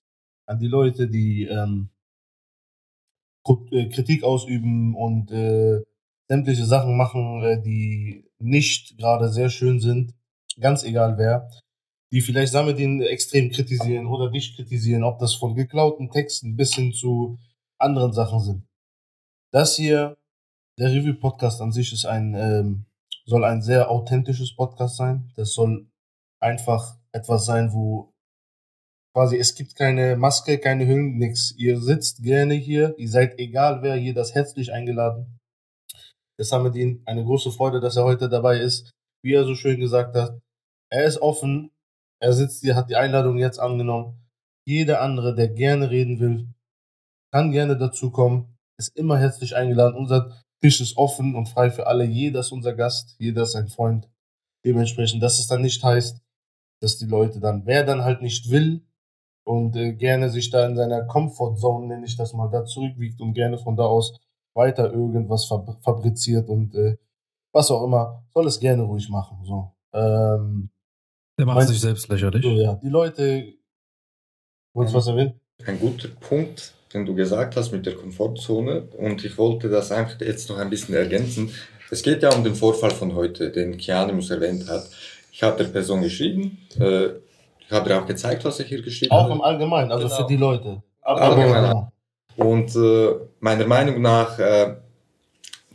Speaker 3: an die Leute, die ähm, äh, Kritik ausüben und äh, sämtliche Sachen machen, äh, die nicht gerade sehr schön sind, ganz egal wer, die vielleicht Samedin extrem kritisieren oder dich kritisieren, ob das von geklauten Texten bis hin zu anderen Sachen sind. Das hier, der Review-Podcast an sich ist ein, ähm, soll ein sehr authentisches Podcast sein. Das soll einfach etwas sein, wo quasi es gibt keine Maske, keine Hüllen, nix. Ihr sitzt gerne hier, ihr seid egal wer, hier das herzlich eingeladen. Das haben wir ihm eine große Freude, dass er heute dabei ist. Wie er so schön gesagt hat, er ist offen, er sitzt hier, hat die Einladung jetzt angenommen. Jeder andere, der gerne reden will, kann gerne dazu kommen, ist immer herzlich eingeladen. Unser Tisch ist offen und frei für alle. Jeder ist unser Gast, jeder ist ein Freund. Dementsprechend, dass es dann nicht heißt, dass die Leute dann, wer dann halt nicht will und äh, gerne sich da in seiner Comfortzone, nenne ich das mal, da zurückwiegt und gerne von da aus weiter irgendwas fab fabriziert und äh, was auch immer, soll es gerne ruhig machen. So. Ähm,
Speaker 1: Der macht
Speaker 3: Mein-
Speaker 1: sich selbst lächerlich.
Speaker 3: so ja, die Leute. Wolltest du was erwähnen?
Speaker 2: Ein guter Punkt, den du gesagt hast mit der Komfortzone. Und ich wollte das einfach jetzt noch ein bisschen ergänzen. Es geht ja um den Vorfall von heute, den Kianimus erwähnt hat. Ich habe der Person geschrieben, äh, ich habe dir auch gezeigt, was ich hier geschrieben
Speaker 3: Auch
Speaker 2: habe.
Speaker 3: im Allgemeinen, also
Speaker 2: Genau.
Speaker 3: für die Leute.
Speaker 2: Allgemein. Und äh, meiner Meinung nach, äh,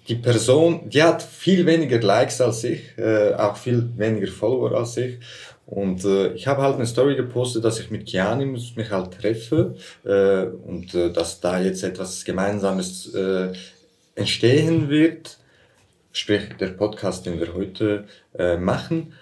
Speaker 2: die Person, die hat viel weniger Likes als ich, äh, auch viel weniger Follower als ich. Und äh, ich habe halt eine Story gepostet, dass ich mit Kianimus mich halt treffe äh, und äh, dass da jetzt etwas Gemeinsames äh, entstehen wird, sprich der Podcast, den wir heute äh, machen.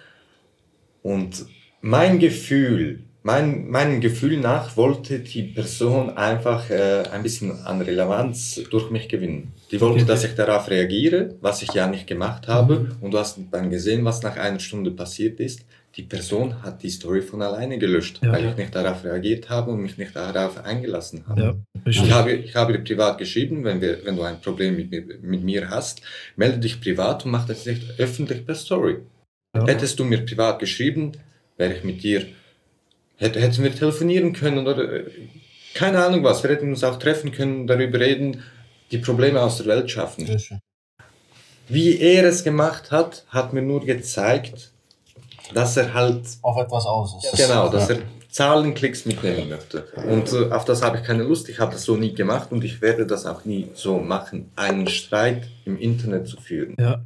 Speaker 2: Und mein Gefühl, mein, meinem Gefühl nach wollte die Person einfach äh, ein bisschen an Relevanz durch mich gewinnen. Die wollte, dass ich darauf reagiere, was ich ja nicht gemacht habe. Und du hast dann gesehen, was nach einer Stunde passiert ist. Die Person hat die Story von alleine gelöscht,
Speaker 1: Ja.
Speaker 2: weil ich nicht darauf reagiert habe und mich nicht darauf eingelassen habe.
Speaker 1: Ja.
Speaker 2: Ich habe, ich habe dir privat geschrieben, wenn, wir, wenn du ein Problem mit, mir- mit mir hast, melde dich privat und mach das nicht öffentlich per Story. Hättest du mir privat geschrieben, wäre ich mit dir, hätte, hätten wir telefonieren können oder äh, keine Ahnung was, wir hätten uns auch treffen können, darüber reden, die Probleme aus der Welt schaffen. Wie er es gemacht hat, hat mir nur gezeigt, dass er halt
Speaker 3: Auf etwas aus ist.
Speaker 2: Genau, dass
Speaker 3: Ja.
Speaker 2: er Zahlenklicks mitnehmen möchte. Und äh, auf das habe ich keine Lust. Ich habe das so nie gemacht und ich werde das auch nie so machen, einen Streit im Internet zu führen.
Speaker 1: Ja,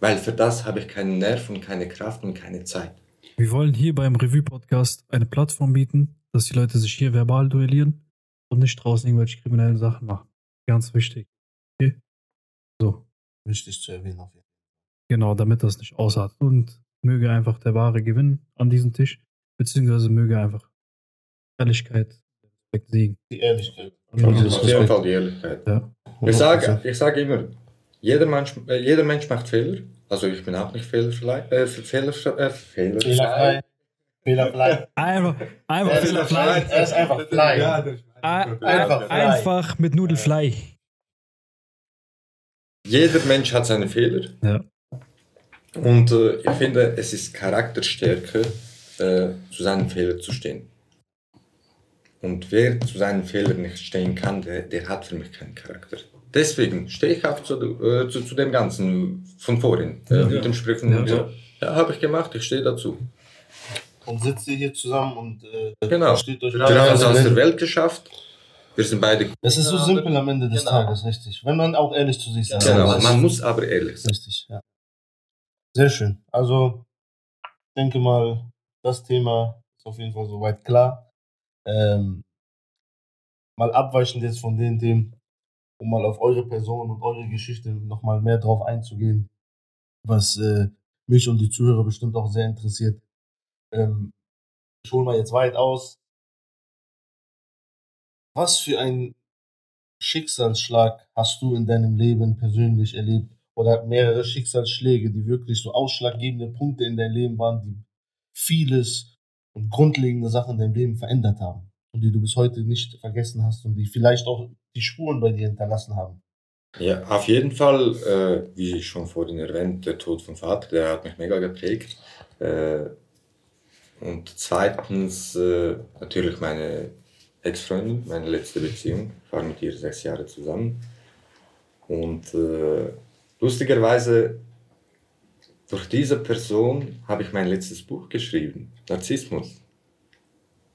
Speaker 2: Weil für das habe ich keinen Nerv und keine Kraft und keine Zeit.
Speaker 1: wir wollen hier beim Revue-Podcast eine Plattform bieten, dass die Leute sich hier verbal duellieren und nicht draußen irgendwelche kriminellen Sachen machen. Ganz wichtig. Okay? So,
Speaker 3: Wichtig zu erwähnen auf jeden Fall.
Speaker 1: genau, damit das nicht ausartet. Und möge einfach der Wahre gewinnen an diesem Tisch, beziehungsweise möge einfach Ehrlichkeit, Respekt siegen.
Speaker 3: Die Ehrlichkeit.
Speaker 1: Ja,
Speaker 3: dieses
Speaker 2: Auf jeden. Fall die Ehrlichkeit.
Speaker 1: Ja,
Speaker 2: Ich sage, ich sage immer, jeder Mensch, äh, jeder Mensch macht Fehler. Also ich bin auch nicht fehlerfrei. Äh, Fehler, äh, Fehler,
Speaker 3: Fehlerfrei. Fehlerfrei.
Speaker 1: einfach, einfach
Speaker 3: Er
Speaker 1: Fehlerfrei.
Speaker 3: Er ist einfach fly.
Speaker 1: Ein-
Speaker 3: Einfach frei.
Speaker 1: Einfach mit Nudelfly.
Speaker 2: Jeder Mensch hat seine Fehler.
Speaker 1: Ja.
Speaker 2: Und äh, ich finde, es ist Charakterstärke, äh, zu seinen Fehlern zu stehen. Und wer zu seinen Fehlern nicht stehen kann, der, der hat für mich keinen Charakter. Deswegen stehe ich auch zu, äh, zu, zu dem Ganzen von vorhin, äh,
Speaker 1: Ja.
Speaker 2: mit dem Sprechen
Speaker 1: Ja.
Speaker 2: und so. Ja, habe ich gemacht, ich stehe dazu.
Speaker 3: Und sitzt ihr hier zusammen und äh,
Speaker 2: Genau.
Speaker 3: versteht euch
Speaker 2: Wir haben es aus der. Welt geschafft. Wir sind beide.
Speaker 3: Es ist so simpel am Ende des
Speaker 4: genau.
Speaker 3: Tages, richtig. Wenn man auch ehrlich zu sich sein
Speaker 2: Genau.
Speaker 3: ist.
Speaker 2: Man muss aber ehrlich sein.
Speaker 3: Richtig, ja. Sehr schön. Also, ich denke mal, das Thema ist auf jeden Fall soweit klar. Ähm, mal abweichend jetzt von den Themen, um mal auf eure Person und eure Geschichte nochmal mehr drauf einzugehen, was äh, mich und die Zuhörer bestimmt auch sehr interessiert. Ähm, ich hole mal jetzt weit aus. Was für ein Schicksalsschlag hast du in deinem Leben persönlich erlebt? Oder mehrere Schicksalsschläge, die wirklich so ausschlaggebende Punkte in deinem Leben waren, die vieles und grundlegende Sachen in deinem Leben verändert haben und die du bis heute nicht vergessen hast und die vielleicht auch die Spuren bei dir hinterlassen haben?
Speaker 2: Ja, auf jeden Fall, äh, wie schon vorhin erwähnt, der Tod vom Vater, der hat mich mega geprägt. Äh, und zweitens äh, natürlich meine Ex-Freundin, meine letzte Beziehung. Ich war mit ihr sechs Jahre zusammen. Und äh, lustigerweise, durch diese Person habe ich mein letztes Buch geschrieben, Narzissmus.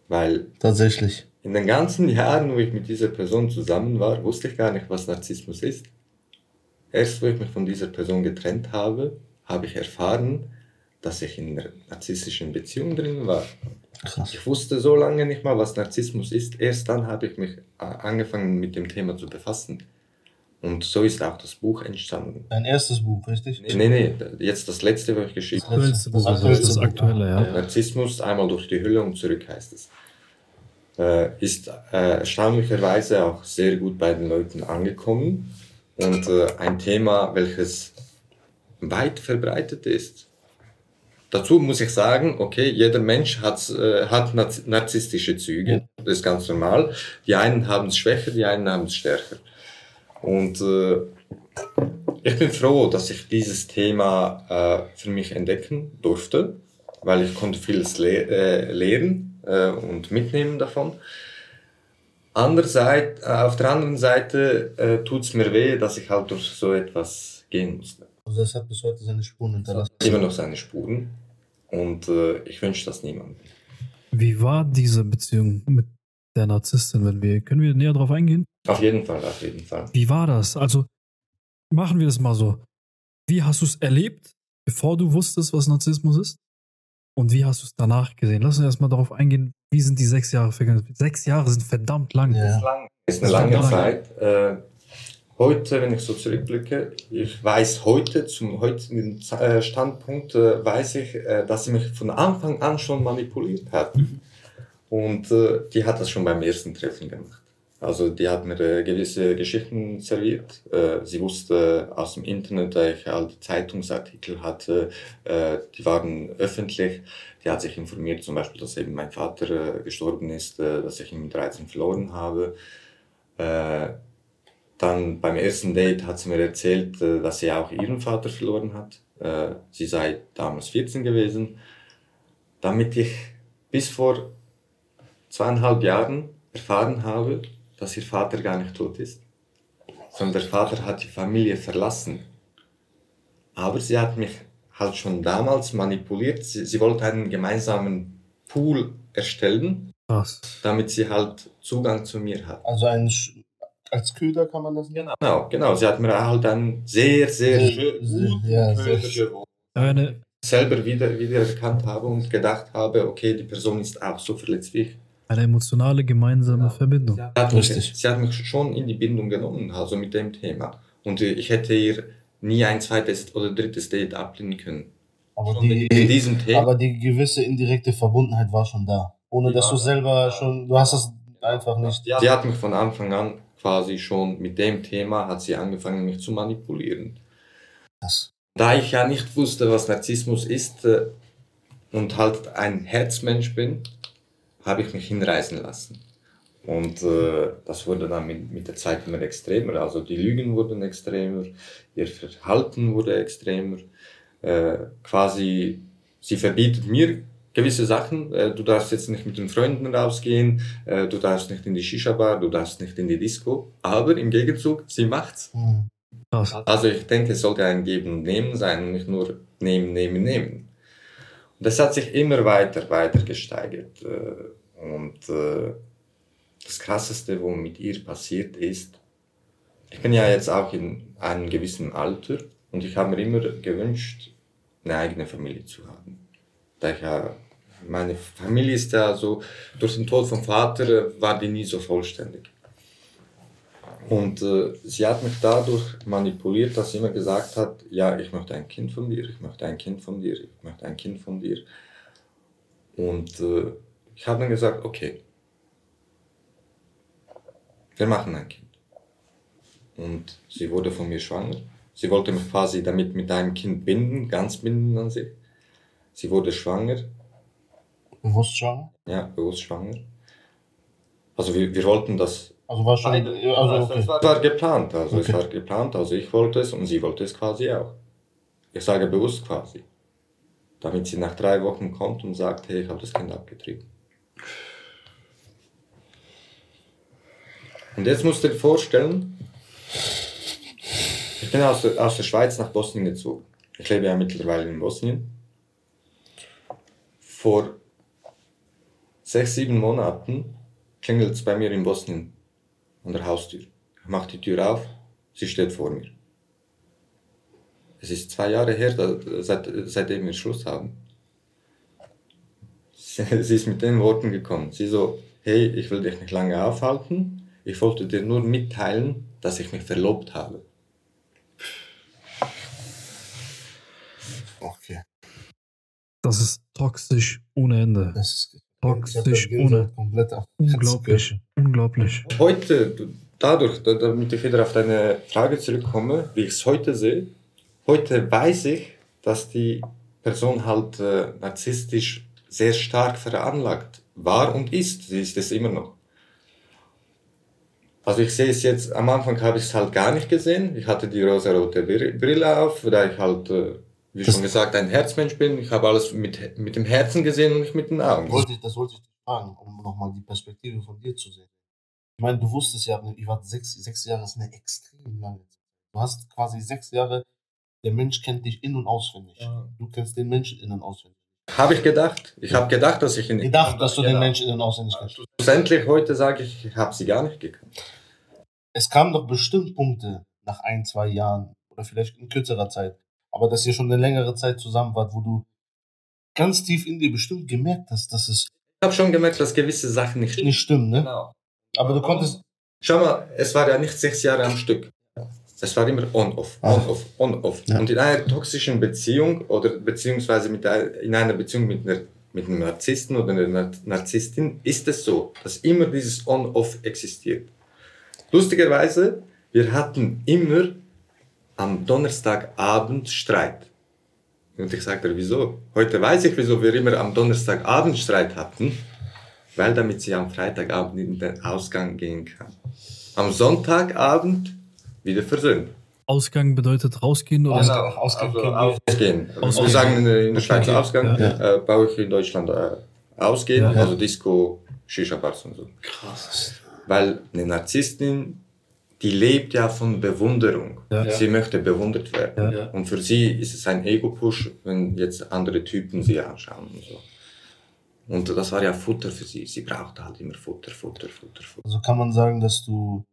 Speaker 2: Weil
Speaker 3: Tatsächlich.
Speaker 2: in den ganzen Jahren, wo ich mit dieser Person zusammen war, wusste ich gar nicht, was Narzissmus ist. Erst wo ich mich von dieser Person getrennt habe, habe ich erfahren, dass ich in einer narzisstischen Beziehung drin war.
Speaker 3: Krass.
Speaker 2: Ich wusste so lange nicht mal, was Narzissmus ist. Erst dann habe ich mich äh, angefangen mit dem Thema zu befassen. Und so ist auch das Buch entstanden.
Speaker 3: Dein erstes Buch, richtig?
Speaker 2: Nee, nee, jetzt das letzte, was ich geschrieben habe.
Speaker 1: Buch,
Speaker 3: Das
Speaker 1: also das, das aktuelle, ja.
Speaker 2: Narzissmus einmal durch die Hülle und zurück heißt es. Äh, ist äh, erstaunlicherweise auch sehr gut bei den Leuten angekommen und äh, ein Thema, welches weit verbreitet ist. Dazu muss ich sagen, okay, jeder Mensch hat, äh, hat narz- narzisstische Züge, das ist ganz normal. Die einen haben es schwächer, die einen haben es stärker. Und äh, ich bin froh, dass ich dieses Thema äh, für mich entdecken durfte, weil ich konnte vieles le äh, lernen äh, und mitnehmen davon. Andererseits, äh, auf der anderen Seite äh, tut es mir weh, dass ich halt durch so etwas gehen musste.
Speaker 3: Also das hat bis heute seine Spuren hinterlassen.
Speaker 2: Immer noch seine Spuren und äh, ich wünsche das niemandem.
Speaker 1: Wie war diese Beziehung mit der Narzisstin? Wenn wir, können wir näher drauf eingehen?
Speaker 2: Auf jeden Fall, auf jeden Fall.
Speaker 1: Wie war das? Also, machen wir das mal so. Wie hast du es erlebt, bevor du wusstest, was Narzissmus ist? Und wie hast du es danach gesehen? Lass uns erstmal darauf eingehen, wie sind die sechs Jahre vergangen? Sechs Jahre sind verdammt lang.
Speaker 3: Ja.
Speaker 2: ist eine lange Zeit. Äh, heute, wenn ich so zurückblicke, ich weiß heute, zum heutigen äh, Standpunkt, äh, weiß ich, äh, dass sie mich von Anfang an schon manipuliert hat. Und äh, die hat das schon beim ersten Treffen gemacht. Also die hat mir äh, gewisse Geschichten serviert. Äh, sie wusste aus dem Internet, da ich alte Zeitungsartikel hatte, äh, die waren öffentlich. Die hat sich informiert, zum Beispiel, dass eben mein Vater äh, gestorben ist, äh, dass ich ihn mit 13 verloren habe. Äh, dann beim ersten Date hat sie mir erzählt, äh, dass sie auch ihren Vater verloren hat. Äh, sie sei damals 14 gewesen. Damit ich bis vor zweieinhalb Jahren erfahren habe, dass ihr Vater gar nicht tot ist, sondern der Vater hat die Familie verlassen. Aber sie hat mich halt schon damals manipuliert. Sie, sie wollte einen gemeinsamen Pool erstellen,
Speaker 1: Krass.
Speaker 2: damit sie halt Zugang zu mir hat.
Speaker 3: Also ein Sch als Köder kann man das nennen?
Speaker 2: Genau, genau. Sie hat mir halt einen sehr, sehr
Speaker 3: Sehr-
Speaker 2: schön
Speaker 3: ja, schön.
Speaker 1: Eine,
Speaker 2: selber wieder, wieder erkannt habe und gedacht habe, okay, die Person ist auch so verletzt wie ich.
Speaker 1: Eine emotionale gemeinsame
Speaker 2: Ja.
Speaker 1: Verbindung.
Speaker 2: Sie hat, mich,
Speaker 3: Richtig.
Speaker 2: sie hat mich schon in die Bindung genommen, also mit dem Thema. Und äh, ich hätte ihr nie ein zweites oder drittes Date ablehnen können.
Speaker 3: Aber
Speaker 2: Schon
Speaker 3: die,
Speaker 2: in diesem Thema.
Speaker 3: aber die gewisse indirekte Verbundenheit war schon da. Ohne
Speaker 2: Die
Speaker 3: dass du
Speaker 2: da.
Speaker 3: selber schon, du hast es einfach nicht.
Speaker 2: Sie hat mich von Anfang an quasi schon mit dem Thema, hat sie angefangen, mich zu manipulieren.
Speaker 3: Das.
Speaker 2: Da ich ja nicht wusste, was Narzissmus ist äh, und halt ein Herzmensch bin, habe ich mich hinreißen lassen. Und äh, das wurde dann mit, mit der Zeit immer extremer. Also die Lügen wurden extremer, ihr Verhalten wurde extremer. Äh, quasi, sie verbietet mir gewisse Sachen. Äh, du darfst jetzt nicht mit den Freunden rausgehen, äh, du darfst nicht in die Shisha-Bar, du darfst nicht in die Disco. Aber im Gegenzug, sie macht's.
Speaker 3: Hm.
Speaker 1: Krass.
Speaker 2: Also ich denke, es sollte ein Geben und Nehmen sein und nicht nur Nehmen, Nehmen, Nehmen. Das hat sich immer weiter, weiter gesteigert. Äh, Und äh, das Krasseste, was mit ihr passiert ist, ich bin ja jetzt auch in einem gewissen Alter und ich habe mir immer gewünscht, eine eigene Familie zu haben. Da ich ja, meine Familie ist ja so, durch den Tod vom Vater äh, war die nie so vollständig. Und äh, sie hat mich dadurch manipuliert, dass sie immer gesagt hat, ja, ich möchte ein Kind von dir, ich möchte ein Kind von dir, ich möchte ein Kind von dir. Und äh, ich habe dann gesagt, okay, wir machen ein Kind. und sie wurde von mir schwanger. Sie wollte mich quasi damit mit einem Kind binden, ganz binden an sich. Sie wurde schwanger,
Speaker 3: Bewusst schwanger?
Speaker 2: ja, bewusst schwanger. Also wir, wir wollten das
Speaker 3: Also war schon.
Speaker 2: Beide.
Speaker 3: Also, okay.
Speaker 2: Es war, war geplant, also
Speaker 3: Okay.
Speaker 2: es war geplant, also ich wollte es und sie wollte es quasi auch. Ich sage bewusst quasi. Damit sie nach drei Wochen kommt und sagt, hey, ich habe das Kind abgetrieben. Und jetzt musst du dir vorstellen, ich bin aus der, aus der Schweiz nach Bosnien gezogen. Ich lebe ja mittlerweile in Bosnien. Vor sechs, sieben Monaten klingelt es bei mir in Bosnien an der Haustür. Ich mache die Tür auf, sie steht vor mir. Es ist zwei Jahre her, da, seit, seitdem wir Schluss haben. Sie, sie ist mit den Worten gekommen. Sie so, hey, ich will dich nicht lange aufhalten. Ich wollte dir nur mitteilen, dass ich mich verlobt habe.
Speaker 3: okay.
Speaker 1: Das ist toxisch ohne Ende.
Speaker 3: Das ist.
Speaker 1: Toxisch ohne- Unglaublich. Unglaublich.
Speaker 2: Heute, dadurch, da- damit ich wieder auf deine Frage zurückkomme, wie ich es heute sehe, heute weiß ich, dass die Person halt äh, narzisstisch sehr stark veranlagt war und ist. Sie ist es immer noch. Also ich sehe es jetzt, am Anfang habe ich es halt gar nicht gesehen. Ich hatte die rosarote Br- Brille auf, da ich halt, äh, wie
Speaker 3: Das-
Speaker 2: schon gesagt, ein Herzmensch bin. Ich habe alles mit, mit dem Herzen gesehen und nicht mit den Augen.
Speaker 3: Wollte ich, das wollte ich fragen, um nochmal die Perspektive von dir zu sehen. Ich meine, du wusstest ja, ich war sechs, sechs Jahre, ist eine extrem lange Zeit. Du hast quasi sechs Jahre, der Mensch kennt dich in- und auswendig.
Speaker 2: Ja.
Speaker 3: Du kennst den Menschen in- und auswendig.
Speaker 2: Habe ich gedacht. Ich habe gedacht, dass ich ihn
Speaker 3: Gedacht, dass du den
Speaker 2: Genau.
Speaker 3: Menschen in- und auswendig kennst.
Speaker 2: Schlussendlich heute sage ich, ich habe sie gar nicht gekannt.
Speaker 3: Es kamen doch bestimmt Punkte nach ein, zwei Jahren oder vielleicht in kürzerer Zeit, aber dass ihr schon eine längere Zeit zusammen wart, wo du ganz tief in dir bestimmt gemerkt hast, dass es
Speaker 2: Ich habe schon gemerkt, dass gewisse Sachen nicht stimmen.
Speaker 3: nicht stimmt, ne?
Speaker 2: Genau.
Speaker 3: Aber du konntest,
Speaker 2: Schau mal, es war ja nicht sechs Jahre am Stück. Es war immer on-off,
Speaker 3: Ah.
Speaker 2: on-off, on-off.
Speaker 3: Ja.
Speaker 2: Und in einer toxischen Beziehung oder beziehungsweise mit ein- in einer Beziehung mit, einer, mit einem Narzissten oder einer Nar- Narzisstin ist es so, dass immer dieses on-off existiert. Lustigerweise, wir hatten immer am Donnerstagabend Streit. Und ich sagte, wieso? Heute weiß ich, wieso wir immer am Donnerstagabend Streit hatten. Weil damit sie am Freitagabend in den Ausgang gehen kann. Am Sonntagabend wieder versöhnt.
Speaker 1: Ausgang bedeutet rausgehen oder
Speaker 3: Ausgang. Ausgang
Speaker 2: also
Speaker 3: kennen wir.
Speaker 2: ausgehen.
Speaker 1: Ausgehen.
Speaker 2: Wir sagen in der, in der Schweiz
Speaker 1: Okay.
Speaker 2: Ausgang,
Speaker 3: Ja.
Speaker 2: äh, baue ich in Deutschland äh, ausgehen,
Speaker 1: Ja.
Speaker 2: also Disco, Shisha-Bars und so.
Speaker 3: krass.
Speaker 2: Weil eine Narzisstin, die lebt ja von Bewunderung.
Speaker 1: Ja.
Speaker 2: Sie möchte bewundert werden.
Speaker 1: Ja.
Speaker 2: Und für sie ist es ein Ego-Push, wenn jetzt andere Typen sie anschauen und so. Und das war ja Futter für sie. Sie brauchte halt immer Futter, Futter, Futter, Futter.
Speaker 3: Also kann man sagen, dass du,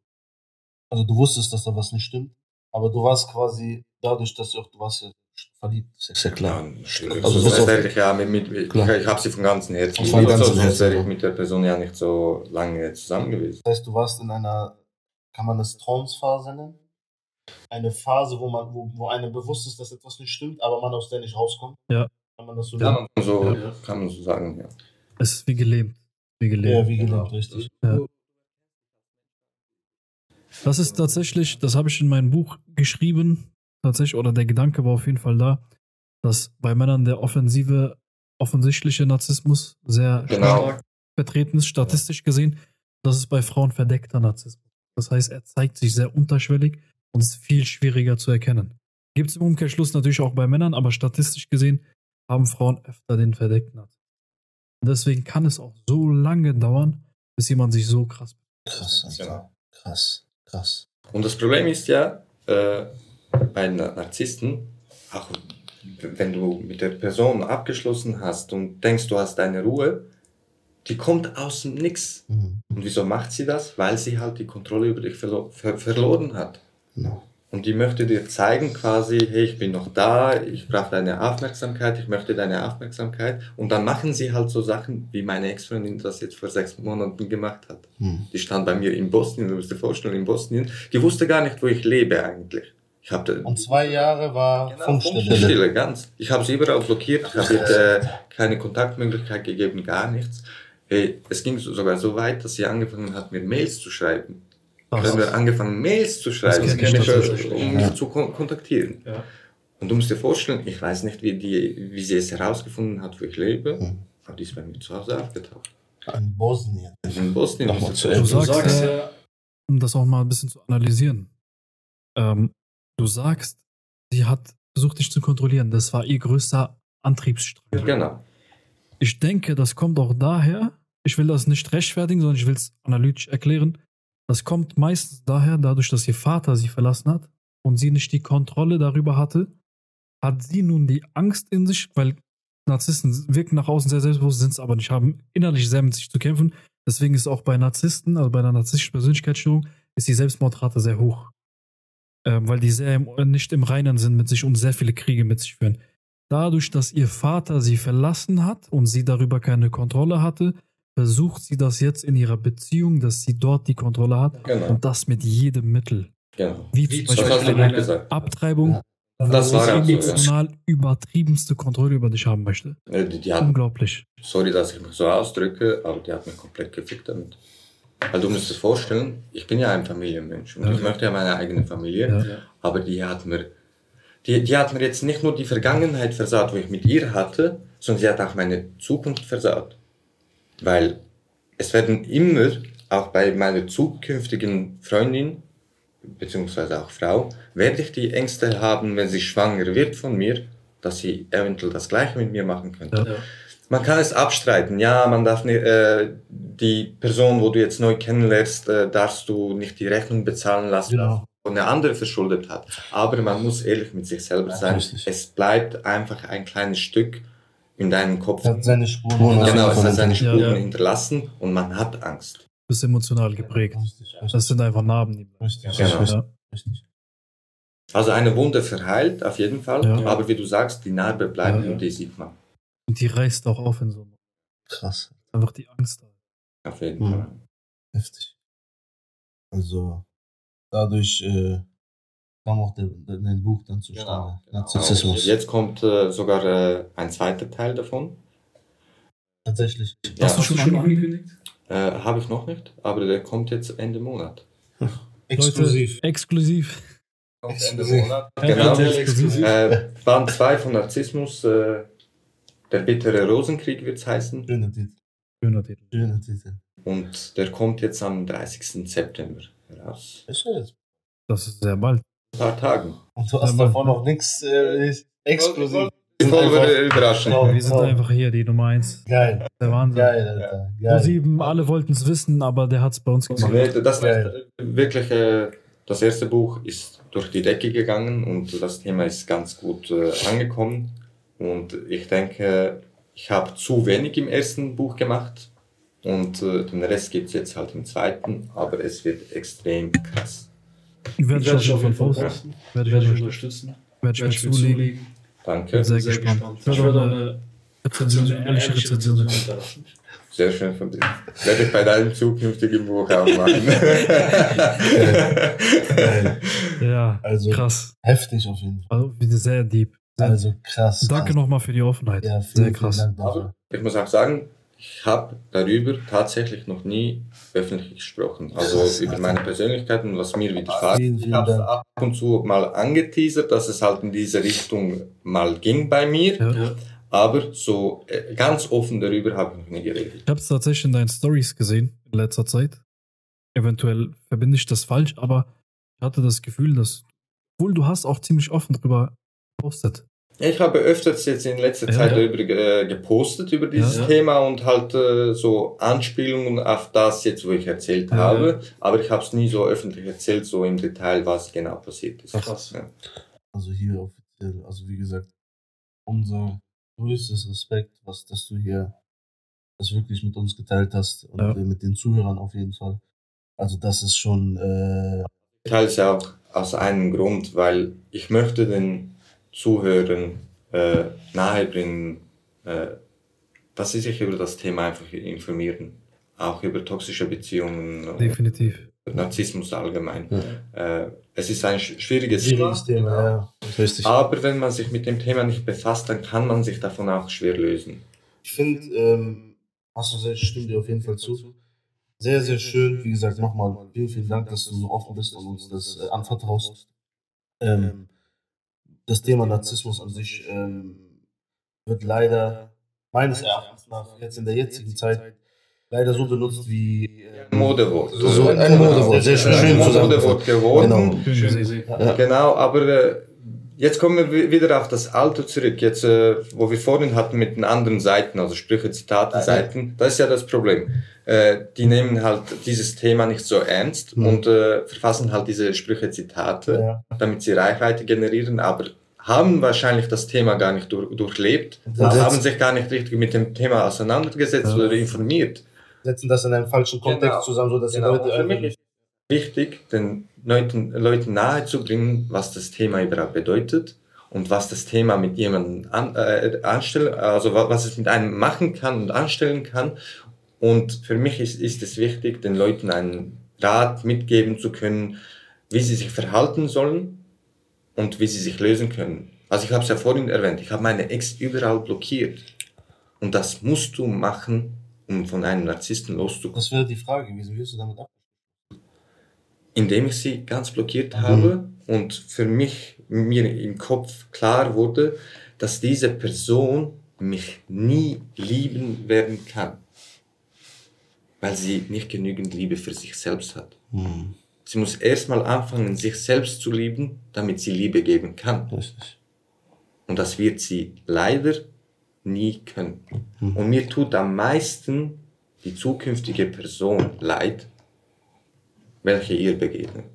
Speaker 3: also du wusstest, dass da was nicht stimmt, aber du warst quasi dadurch, dass du auch, du warst ja verliebt, ist ja klar.
Speaker 2: Ja.
Speaker 3: Also
Speaker 2: Also
Speaker 3: das
Speaker 2: ich ja mit, mit, ich,
Speaker 3: Klar.
Speaker 2: ich habe sie von ganzem Herzen.
Speaker 3: Von ganzem
Speaker 2: sonst
Speaker 3: Herzen,
Speaker 2: wäre ich mit der Person ja nicht so lange zusammen gewesen.
Speaker 3: Das heißt, du warst in einer, kann man das Trance-Phase nennen? Eine Phase, wo man, wo, wo einem bewusst ist, dass etwas nicht stimmt, aber man aus der nicht rauskommt.
Speaker 1: Ja.
Speaker 3: Kann man das so nennen?
Speaker 2: man so,
Speaker 3: Ja.
Speaker 2: kann man so sagen, ja.
Speaker 1: es ist wie gelähmt. Wie gelähmt.
Speaker 3: Ja, wie gelernt, richtig.
Speaker 1: Ja. Das ist tatsächlich, das habe ich in meinem Buch geschrieben, tatsächlich, oder der Gedanke war auf jeden Fall da, dass bei Männern der offensive, offensichtliche Narzissmus sehr
Speaker 2: Genau.
Speaker 1: stark vertreten ist, statistisch gesehen. Das ist bei Frauen verdeckter Narzissmus. Das heißt, er zeigt sich sehr unterschwellig und ist viel schwieriger zu erkennen. Gibt es im Umkehrschluss natürlich auch bei Männern, aber statistisch gesehen haben Frauen öfter den verdeckten Narzissmus. Und deswegen kann es auch so lange dauern, bis jemand sich so krass
Speaker 3: Krass, Alter.
Speaker 2: Genau.
Speaker 3: Krass, krass.
Speaker 2: Und das Problem ist ja, äh, bei Na- Narzissten, auch wenn du mit der Person abgeschlossen hast und denkst, du hast deine Ruhe, die kommt aus dem Nix.
Speaker 3: Mhm.
Speaker 2: Und wieso macht sie das? Weil sie halt die Kontrolle über dich verlo ver verloren hat.
Speaker 3: Genau.
Speaker 2: Und die möchte dir zeigen quasi, hey, ich bin noch da, ich brauche deine Aufmerksamkeit, ich möchte deine Aufmerksamkeit. Und dann machen sie halt so Sachen, wie meine Ex-Freundin das jetzt vor sechs Monaten gemacht hat.
Speaker 3: Mhm.
Speaker 2: Die stand bei mir in Bosnien, du musst dir vorstellen, in Bosnien. Die wusste gar nicht, wo ich lebe eigentlich. Ich habe
Speaker 3: Und zwei Jahre war
Speaker 2: Genau,
Speaker 3: Funkstelle.
Speaker 2: Funkstille, ganz. Ich habe sie überall blockiert, ich habe ihr äh, keine Kontaktmöglichkeit gegeben, gar nichts. Hey, es ging so- sogar so weit, dass sie angefangen hat, mir Mails zu schreiben.
Speaker 1: Krass.
Speaker 2: haben wir angefangen, Mails zu schreiben,
Speaker 1: ich
Speaker 2: um
Speaker 3: Ja.
Speaker 2: mich zu kon kontaktieren.
Speaker 4: Ja.
Speaker 2: Und du musst dir vorstellen, ich weiß nicht, wie, die, wie sie es herausgefunden hat, wo ich lebe,
Speaker 3: Hm.
Speaker 2: aber die ist bei mir zu Hause aufgetaucht.
Speaker 3: In Bosnien.
Speaker 2: In Bosnien.
Speaker 3: Nochmal zu
Speaker 1: Du
Speaker 4: Du
Speaker 1: sagst,
Speaker 4: sagst
Speaker 1: äh,
Speaker 4: ja,
Speaker 1: um das auch mal ein bisschen zu analysieren. Ähm, du sagst, sie hat versucht, dich zu kontrollieren. Das war ihr größter Antriebsstrang.
Speaker 2: Genau.
Speaker 1: Ich denke, das kommt auch daher, ich will das nicht rechtfertigen, sondern ich will es analytisch erklären. Das kommt meistens daher, dadurch, dass ihr Vater sie verlassen hat und sie nicht die Kontrolle darüber hatte, hat sie nun die Angst in sich, weil Narzissten wirken nach außen sehr selbstbewusst, sind es aber nicht, haben innerlich sehr mit sich zu kämpfen. Deswegen ist auch bei Narzissten, also bei einer narzisstischen Persönlichkeitsstörung, ist die Selbstmordrate sehr hoch. Ähm, weil die sehr im, nicht im Reinen sind mit sich und sehr viele Kriege mit sich führen. Dadurch, dass ihr Vater sie verlassen hat und sie darüber keine Kontrolle hatte, versucht sie das jetzt in ihrer Beziehung, dass sie dort die Kontrolle hat
Speaker 2: Genau.
Speaker 1: und das mit jedem Mittel.
Speaker 2: genau.
Speaker 1: Wie,
Speaker 4: Wie
Speaker 1: zum Beispiel
Speaker 2: gesagt.
Speaker 1: Abtreibung,
Speaker 3: Ja.
Speaker 2: Das war
Speaker 1: sie
Speaker 2: auch so, ja.
Speaker 1: emotional übertriebenste Kontrolle über dich haben möchte.
Speaker 2: Äh, Die, die hat,
Speaker 1: Unglaublich.
Speaker 2: sorry, dass ich mich so ausdrücke, aber die hat mich komplett gefickt damit. Weil du musst dir vorstellen, ich bin ja ein Familienmensch und
Speaker 1: Ja.
Speaker 2: ich möchte ja meine eigene Familie,
Speaker 1: ja.
Speaker 2: aber die hat mir, die, die hat mir jetzt nicht nur die Vergangenheit versaut, wo ich mit ihr hatte, sondern sie hat auch meine Zukunft versaut. Weil es werden immer, auch bei meiner zukünftigen Freundin, beziehungsweise auch Frau, werde ich die Ängste haben, wenn sie schwanger wird von mir, dass sie eventuell das Gleiche mit mir machen könnte.
Speaker 1: Ja.
Speaker 4: Ja.
Speaker 2: Man kann es abstreiten, ja, man darf nicht, äh, die Person, wo du jetzt neu kennenlernst, äh, darfst du nicht die Rechnung bezahlen lassen,
Speaker 3: Genau.
Speaker 2: Eine andere verschuldet hat. Aber man muss ehrlich mit sich selber sein.
Speaker 3: Richtig.
Speaker 2: Es bleibt einfach ein kleines Stück in deinem Kopf.
Speaker 3: Es hat seine Spuren.
Speaker 2: Genau, es hat seine
Speaker 1: Ja,
Speaker 2: Spuren
Speaker 1: ja.
Speaker 2: hinterlassen und man hat Angst.
Speaker 1: Du bist emotional geprägt.
Speaker 3: Richtig, richtig.
Speaker 1: Das sind einfach Narben. Die
Speaker 3: Richtig,
Speaker 2: Genau.
Speaker 3: richtig,
Speaker 1: Ja.
Speaker 3: richtig.
Speaker 2: Also eine Wunde verheilt auf jeden Fall,
Speaker 1: Ja.
Speaker 2: aber wie du sagst, die Narbe bleibt
Speaker 1: Ja.
Speaker 2: und die sieht man.
Speaker 1: Und die reißt auch auf in so einem.
Speaker 3: Krass.
Speaker 1: Einfach die Angst. da.
Speaker 2: Auf jeden
Speaker 3: Mhm.
Speaker 2: Fall.
Speaker 3: Heftig. Also, dadurch äh, kam auch der, der, dein Buch dann zustande.
Speaker 2: Genau.
Speaker 3: Narzissmus.
Speaker 2: Jetzt kommt äh, sogar äh, ein zweiter Teil davon.
Speaker 3: Tatsächlich.
Speaker 2: Ja.
Speaker 1: Hast du schon angekündigt?
Speaker 2: Äh, Habe ich noch nicht, aber der kommt jetzt Ende Monat.
Speaker 3: Exklusiv.
Speaker 1: Leute, exklusiv.
Speaker 2: Kommt
Speaker 3: Exklusiv.
Speaker 2: Monat. Genau.
Speaker 1: RTL exklusiv.
Speaker 2: Äh, Band 2 von Narzissmus, äh, der bittere Rosenkrieg wird es heißen.
Speaker 3: Schöner Titel.
Speaker 1: Schöner Titel.
Speaker 3: Schöner Titel.
Speaker 2: Und der kommt jetzt am 30. September heraus.
Speaker 3: Ist ja jetzt.
Speaker 1: Das ist sehr bald.
Speaker 2: Ein paar Tagen.
Speaker 3: Und du hast
Speaker 1: Mann.
Speaker 3: davon noch nichts äh, exklusiv.
Speaker 2: Voll
Speaker 3: Einfach-
Speaker 2: überraschend.
Speaker 3: Oh,
Speaker 1: Wir sind
Speaker 3: oh.
Speaker 1: einfach hier, die Nummer 1.
Speaker 3: Geil.
Speaker 1: Der Wahnsinn.
Speaker 3: Geil, Alter. Geil.
Speaker 1: sieben, alle wollten es wissen, aber der hat es bei uns gemacht.
Speaker 2: Das
Speaker 3: Geil.
Speaker 2: wirklich, äh, das erste Buch ist durch die Decke gegangen und das Thema ist ganz gut äh, angekommen. Und ich denke, ich habe zu wenig im ersten Buch gemacht und äh, den Rest gibt es jetzt halt im zweiten, aber es wird extrem krass.
Speaker 1: Werde ich auf jeden Fall posten. Werde
Speaker 4: ich
Speaker 1: ich,
Speaker 4: unterstützen.
Speaker 1: werde ich
Speaker 4: ich
Speaker 1: mir
Speaker 4: mir
Speaker 1: zulegen.
Speaker 4: zulegen.
Speaker 2: Danke,
Speaker 1: Sehr
Speaker 4: Sehr
Speaker 1: gespannt.
Speaker 4: gespannt.
Speaker 1: Ich
Speaker 4: Ich
Speaker 1: werde
Speaker 4: eine
Speaker 1: Rezension, ehrliche Rezension.
Speaker 4: hinterlassen.
Speaker 2: sehr schön von dir. Werde ich bei deinem zukünftigen Buch auch machen.
Speaker 1: Ja,
Speaker 3: Also
Speaker 1: krass.
Speaker 3: heftig auf jeden Fall.
Speaker 1: Also wieder sehr deep. Sehr,
Speaker 3: Also krass.
Speaker 1: danke nochmal für die Offenheit.
Speaker 3: Ja,
Speaker 1: sehr krass.
Speaker 3: vielen Dank dafür.
Speaker 2: ich muss auch sagen, ich habe darüber tatsächlich noch nie öffentlich gesprochen. Also über meine Persönlichkeit und was mir widerfahren
Speaker 3: Vielen,
Speaker 2: Ich habe
Speaker 3: Dank.
Speaker 2: ab und zu mal angeteasert, dass es halt in diese Richtung mal ging bei mir,
Speaker 1: Ja.
Speaker 4: Ja.
Speaker 2: aber so äh, ganz offen darüber habe ich noch nie geredet.
Speaker 1: Ich habe es tatsächlich in deinen Stories gesehen in letzter Zeit. Eventuell verbinde ich das falsch, aber ich hatte das Gefühl, dass, obwohl du hast auch ziemlich offen drüber gepostet.
Speaker 2: Ich habe öfters jetzt in letzter
Speaker 1: Ja,
Speaker 2: Zeit
Speaker 1: ja.
Speaker 2: darüber äh, gepostet über dieses
Speaker 4: Ja.
Speaker 2: Thema und halt äh, so Anspielungen auf das jetzt, wo ich erzählt
Speaker 1: Ja,
Speaker 2: habe, aber ich habe es nie so öffentlich erzählt, so im Detail, was genau passiert ist.
Speaker 4: Krass.
Speaker 2: Ja.
Speaker 3: Also hier offiziell, also wie gesagt, unser größtes Respekt, was, dass du hier das wirklich mit uns geteilt hast und
Speaker 1: Ja.
Speaker 3: äh, mit den Zuhörern auf jeden Fall. Also das ist schon, äh,
Speaker 2: Teils auch aus einem Grund, weil ich möchte den Zuhörern äh, nahebringen, äh, dass sie sich über das Thema einfach informieren. Auch über toxische Beziehungen und
Speaker 1: Definitiv.
Speaker 2: Narzissmus allgemein.
Speaker 3: Ja.
Speaker 2: Äh, es ist ein sch- schwieriges
Speaker 3: schwieriges Thema, ja. Richtig.
Speaker 2: Aber wenn man sich mit dem Thema nicht befasst, dann kann man sich davon auch schwer lösen.
Speaker 3: Ich finde, ähm, sehr, ich stimme dir auf jeden Fall zu. sehr, sehr schön. Wie gesagt, nochmal vielen, vielen Dank, dass du so offen bist und uns das äh, anvertraust. Ähm, das Thema Narzissmus an sich ähm, wird leider meines Erachtens nach jetzt in der jetzigen Zeit leider so benutzt wie
Speaker 2: äh, Modewort.
Speaker 3: So, so ein Modewort, sehr schön, schön
Speaker 2: Modewort geworden.
Speaker 3: Genau,
Speaker 2: schön. Ja. genau aber äh, Jetzt kommen wir wieder auf das Alter zurück, jetzt, äh, wo wir vorhin hatten mit den anderen Seiten, also Sprüche, Zitate, Seiten. Das ist ja das Problem. Äh, die nehmen halt dieses Thema nicht so ernst mhm. und äh, verfassen halt diese Sprüche, Zitate, ja. damit sie Reichweite generieren, aber haben wahrscheinlich das Thema gar nicht durch, durchlebt, haben sich gar nicht richtig mit dem Thema auseinandergesetzt ja. oder informiert.
Speaker 3: Setzen das in einem falschen Kontext genau. zusammen, so dass genau. die Leute
Speaker 2: wichtig, den Leuten, Leuten nahezubringen, was das Thema überhaupt bedeutet und was das Thema mit jemandem an, äh, anstellen, also was es mit einem machen kann und anstellen kann. Und für mich ist, ist es wichtig, den Leuten einen Rat mitgeben zu können, wie sie sich verhalten sollen und wie sie sich lösen können. Also ich habe es ja vorhin erwähnt, ich habe meine Ex überall blockiert. Und das musst du machen, um von einem Narzissten loszukommen.
Speaker 3: Das wäre die Frage, wieso wirst du damit ab?
Speaker 2: indem ich sie ganz blockiert mhm. habe und für mich mir im Kopf klar wurde, dass diese Person mich nie lieben werden kann, weil sie nicht genügend Liebe für sich selbst hat. Mhm. Sie muss erstmal anfangen, sich selbst zu lieben, damit sie Liebe geben kann. Richtig. Und das wird sie leider nie können. Mhm. Und mir tut am meisten die zukünftige Person leid, welche ihr begegnet.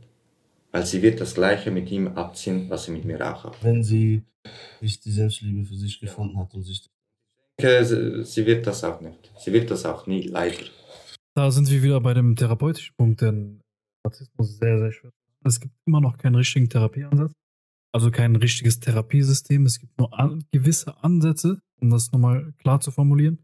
Speaker 2: Weil sie wird das Gleiche mit ihm abziehen, was sie mit mir auch hat.
Speaker 3: Wenn sie nicht die Selbstliebe für sich gefunden hat und sich.
Speaker 2: Sie, sie wird das auch nicht. Sie wird das auch nie, leider.
Speaker 1: Da sind wir wieder bei dem therapeutischen Punkt, denn Narzissmus ist sehr, sehr schwer. Es gibt immer noch keinen richtigen Therapieansatz, also kein richtiges Therapiesystem. Es gibt nur an, gewisse Ansätze, um das nochmal klar zu formulieren.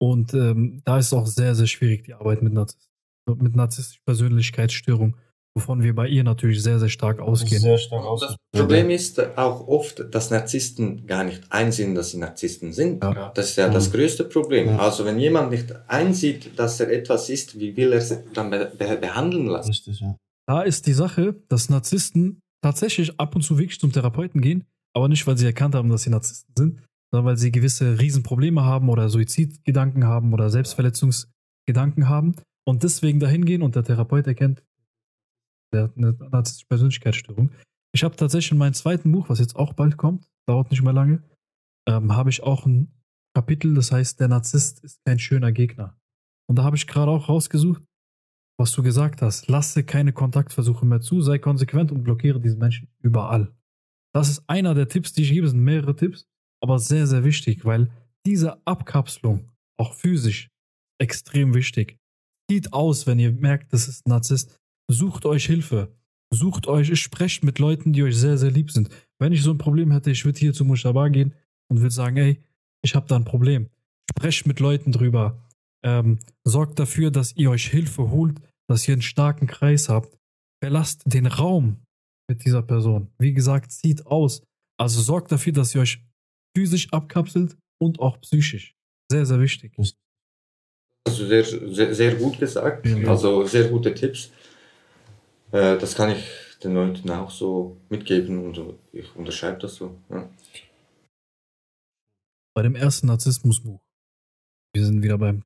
Speaker 1: Und ähm, da ist auch sehr, sehr schwierig, die Arbeit mit Narzissmus mit narzisstischer Persönlichkeitsstörung, wovon wir bei ihr natürlich sehr, sehr stark ausgehen.
Speaker 3: Sehr stark ausgehen.
Speaker 2: Das Problem ist auch oft, dass Narzissten gar nicht einsehen, dass sie Narzissten sind. Ja. Das ist ja das mhm. größte Problem. Ja. Also wenn jemand nicht einsieht, dass er etwas ist, wie will er es dann be be behandeln lassen?
Speaker 1: Richtig, ja. Da ist die Sache, dass Narzissten tatsächlich ab und zu wirklich zum Therapeuten gehen, aber nicht, weil sie erkannt haben, dass sie Narzissten sind, sondern weil sie gewisse Riesenprobleme haben oder Suizidgedanken haben oder Selbstverletzungsgedanken haben und deswegen dahin gehen und der Therapeut erkennt, der hat eine narzisstische Persönlichkeitsstörung. Ich habe tatsächlich in meinem zweiten Buch, was jetzt auch bald kommt, dauert nicht mehr lange, ähm, habe ich auch ein Kapitel, das heißt, der Narzisst ist kein schöner Gegner. Und da habe ich gerade auch rausgesucht, was du gesagt hast. Lasse keine Kontaktversuche mehr zu, sei konsequent und blockiere diesen Menschen überall. Das ist einer der Tipps, die ich gebe, sind mehrere Tipps, aber sehr, sehr wichtig, weil diese Abkapselung, auch physisch, extrem wichtig. Sieht aus, wenn ihr merkt, das ist ein Narzisst. Sucht euch Hilfe. Sucht euch, sprecht mit Leuten, die euch sehr, sehr lieb sind. Wenn ich so ein Problem hätte, ich würde hier zu Mushaba gehen und würde sagen, ey, ich habe da ein Problem. Sprecht mit Leuten drüber. Ähm, sorgt dafür, dass ihr euch Hilfe holt, dass ihr einen starken Kreis habt. Verlasst den Raum mit dieser Person. Wie gesagt, zieht aus. Also sorgt dafür, dass ihr euch physisch abkapselt und auch psychisch. Sehr, sehr wichtig.
Speaker 2: Also sehr, sehr, sehr gut gesagt. Ja. Also sehr gute Tipps. Äh, das kann ich den Leuten auch so mitgeben und ich unterschreibe das so. Ja.
Speaker 1: Bei dem ersten Narzissmusbuch, wir sind wieder beim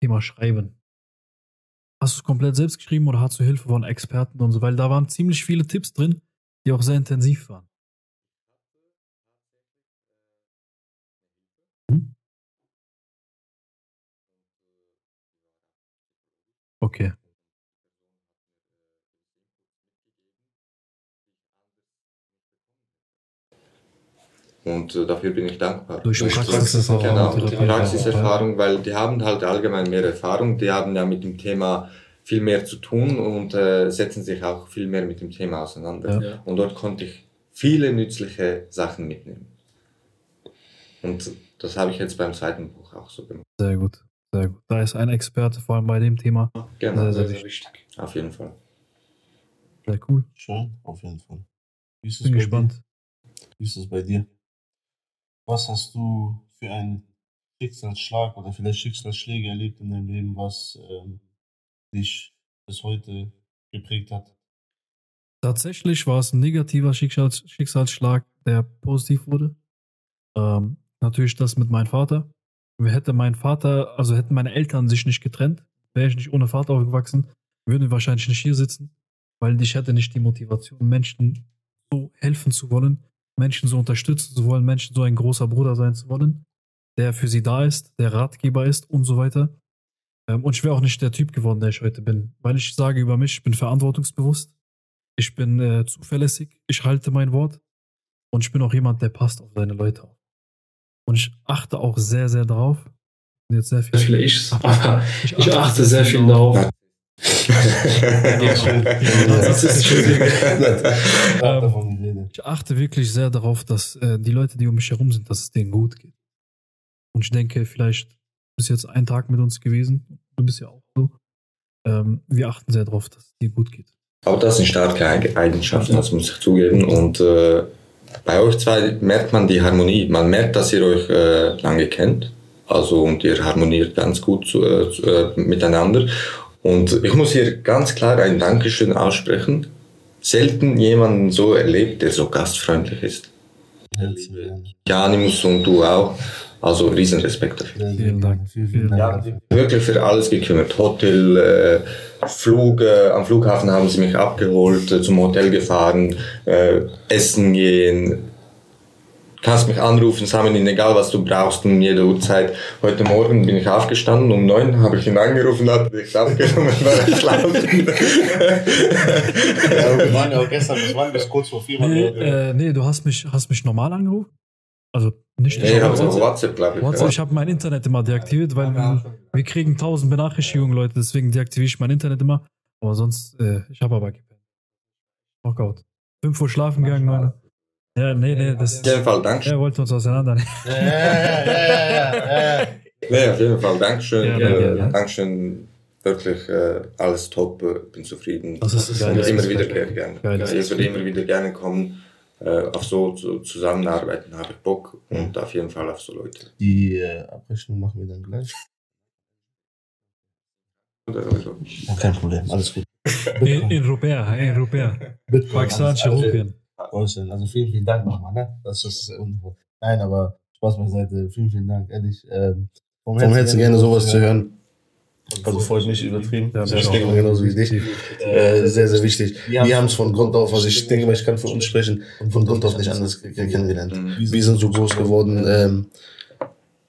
Speaker 1: Thema Schreiben. Hast du es komplett selbst geschrieben oder hast du Hilfe von Experten und so? Weil da waren ziemlich viele Tipps drin, die auch sehr intensiv waren. Okay.
Speaker 2: Und äh, dafür bin ich dankbar.
Speaker 1: Durch, Durch Praxiserfahrung.
Speaker 2: Genau, die Praxiserfahrung, weil die haben halt allgemein mehr Erfahrung, die haben ja mit dem Thema viel mehr zu tun und äh, setzen sich auch viel mehr mit dem Thema auseinander. Ja. Und dort konnte ich viele nützliche Sachen mitnehmen. Und das habe ich jetzt beim zweiten Buch auch so gemacht.
Speaker 1: Sehr gut. Sehr gut. Da ist ein Experte, vor allem bei dem Thema.
Speaker 2: Genau, sehr, sehr, sehr wichtig. Auf jeden Fall.
Speaker 1: Sehr cool.
Speaker 3: Schön, auf jeden Fall.
Speaker 1: Wie ist Bin gespannt.
Speaker 3: Dir? Wie ist es bei dir? Was hast du für einen Schicksalsschlag oder vielleicht Schicksalsschläge erlebt in deinem Leben, was ähm, dich bis heute geprägt hat?
Speaker 1: Tatsächlich war es ein negativer Schicksals Schicksalsschlag, der positiv wurde. Ähm, natürlich das mit meinem Vater. Hätte mein Vater, also hätten meine Eltern sich nicht getrennt, wäre ich nicht ohne Vater aufgewachsen, würden wir wahrscheinlich nicht hier sitzen, weil ich hätte nicht die Motivation, Menschen so helfen zu wollen, Menschen so unterstützen zu wollen, Menschen so ein großer Bruder sein zu wollen, der für sie da ist, der Ratgeber ist und so weiter. Ähm, und ich wäre auch nicht der Typ geworden, der ich heute bin, weil ich sage über mich, ich bin verantwortungsbewusst, ich bin äh, zuverlässig, ich halte mein Wort und ich bin auch jemand, der passt auf seine Leute auf. Und ich achte auch sehr, sehr drauf. Jetzt sehr viel.
Speaker 4: Ichs, aber ich, ich achte sehr viel darauf.
Speaker 3: Ja, schön.
Speaker 4: Das ist schön.
Speaker 1: Ich achte wirklich sehr darauf, dass äh, die Leute, die um mich herum sind, dass es denen gut geht. Und ich denke, vielleicht ist jetzt ein Tag mit uns gewesen. Du bist ja auch so. Ähm, wir achten sehr darauf, dass es dir gut geht.
Speaker 2: Aber das sind starke Eig- Eigenschaften, das muss ich zugeben. Und äh, bei euch zwei merkt man die Harmonie. Man merkt, dass ihr euch äh, lange kennt. Also und ihr harmoniert ganz gut zu, äh, äh, miteinander. Und ich muss hier ganz klar ein Dankeschön aussprechen. Selten jemanden so erlebt, der so gastfreundlich ist. Janimus und du auch. Also riesen Respekt dafür.
Speaker 1: Vielen Dank.
Speaker 3: Vielen Dank.
Speaker 2: Ja, wirklich für alles gekümmert. Hotel, äh, Flug, äh, am Flughafen haben sie mich abgeholt, äh, zum Hotel gefahren, äh, essen gehen. Kannst mich anrufen, Samuel, egal was du brauchst, um jede Uhrzeit. Heute Morgen bin ich aufgestanden, um neun habe ich ihn angerufen, hat dich abgenommen, war er schlafen.
Speaker 3: Ja, wir waren ja auch gestern, das waren bis kurz vor vier. waren
Speaker 1: Nee, äh, nee du hast mich, hast mich normal angerufen? Also nicht
Speaker 2: nee, ich habe
Speaker 1: WhatsApp.
Speaker 2: WhatsApp, glaube ich.
Speaker 1: WhatsApp,
Speaker 2: ja.
Speaker 1: ich habe mein Internet immer deaktiviert, weil wir, wir kriegen tausend Benachrichtigungen, Leute, deswegen deaktiviere ich mein Internet immer. Aber sonst, äh, ich habe aber gepennt. Knockout. 5 Uhr schlafen gegangen, Leute. Ja, nee, nee, das
Speaker 2: Auf jeden Fall Dankeschön.
Speaker 1: Er wollte uns auseinandernehmen.
Speaker 3: Ja, ja, ja, ja, ja, ja.
Speaker 2: Nee, auf jeden Fall Dankeschön.
Speaker 1: Ja,
Speaker 2: äh. Dankeschön. Wirklich äh, alles top, äh, bin zufrieden.
Speaker 1: Das ist
Speaker 2: Ich
Speaker 1: geil.
Speaker 2: würde
Speaker 1: Das
Speaker 2: immer wieder
Speaker 1: geil.
Speaker 2: gerne.
Speaker 1: Geil.
Speaker 2: Ja, ich würde immer wieder gerne kommen. Äh, auf so zu, zusammenarbeiten habe ich Bock und auf jeden Fall auf so Leute.
Speaker 3: Die äh, Abrechnung machen wir dann gleich. Kein Problem, alles gut.
Speaker 1: In, in Rupia, in.
Speaker 3: Bitcoin,
Speaker 1: Pakistanische Rupien.
Speaker 3: Äußern. Also vielen, vielen Dank nochmal, ne? Das ist wundervoll. Nein, aber Spaß beiseite. Vielen, vielen Dank, ehrlich. Ähm, vom Herzen gerne sowas zu hören. Also freut mich übertrieben.
Speaker 1: Ja,
Speaker 3: das
Speaker 1: mich
Speaker 3: denke
Speaker 1: auch.
Speaker 3: mal genauso wie dich. Äh, sehr, sehr wichtig. Wir haben es von Grund auf, also ich denke mal, ich kann für uns sprechen, von Grund auf nicht anders ke- kennengelernt.
Speaker 2: Mhm.
Speaker 3: Wir sind so groß geworden. Ähm,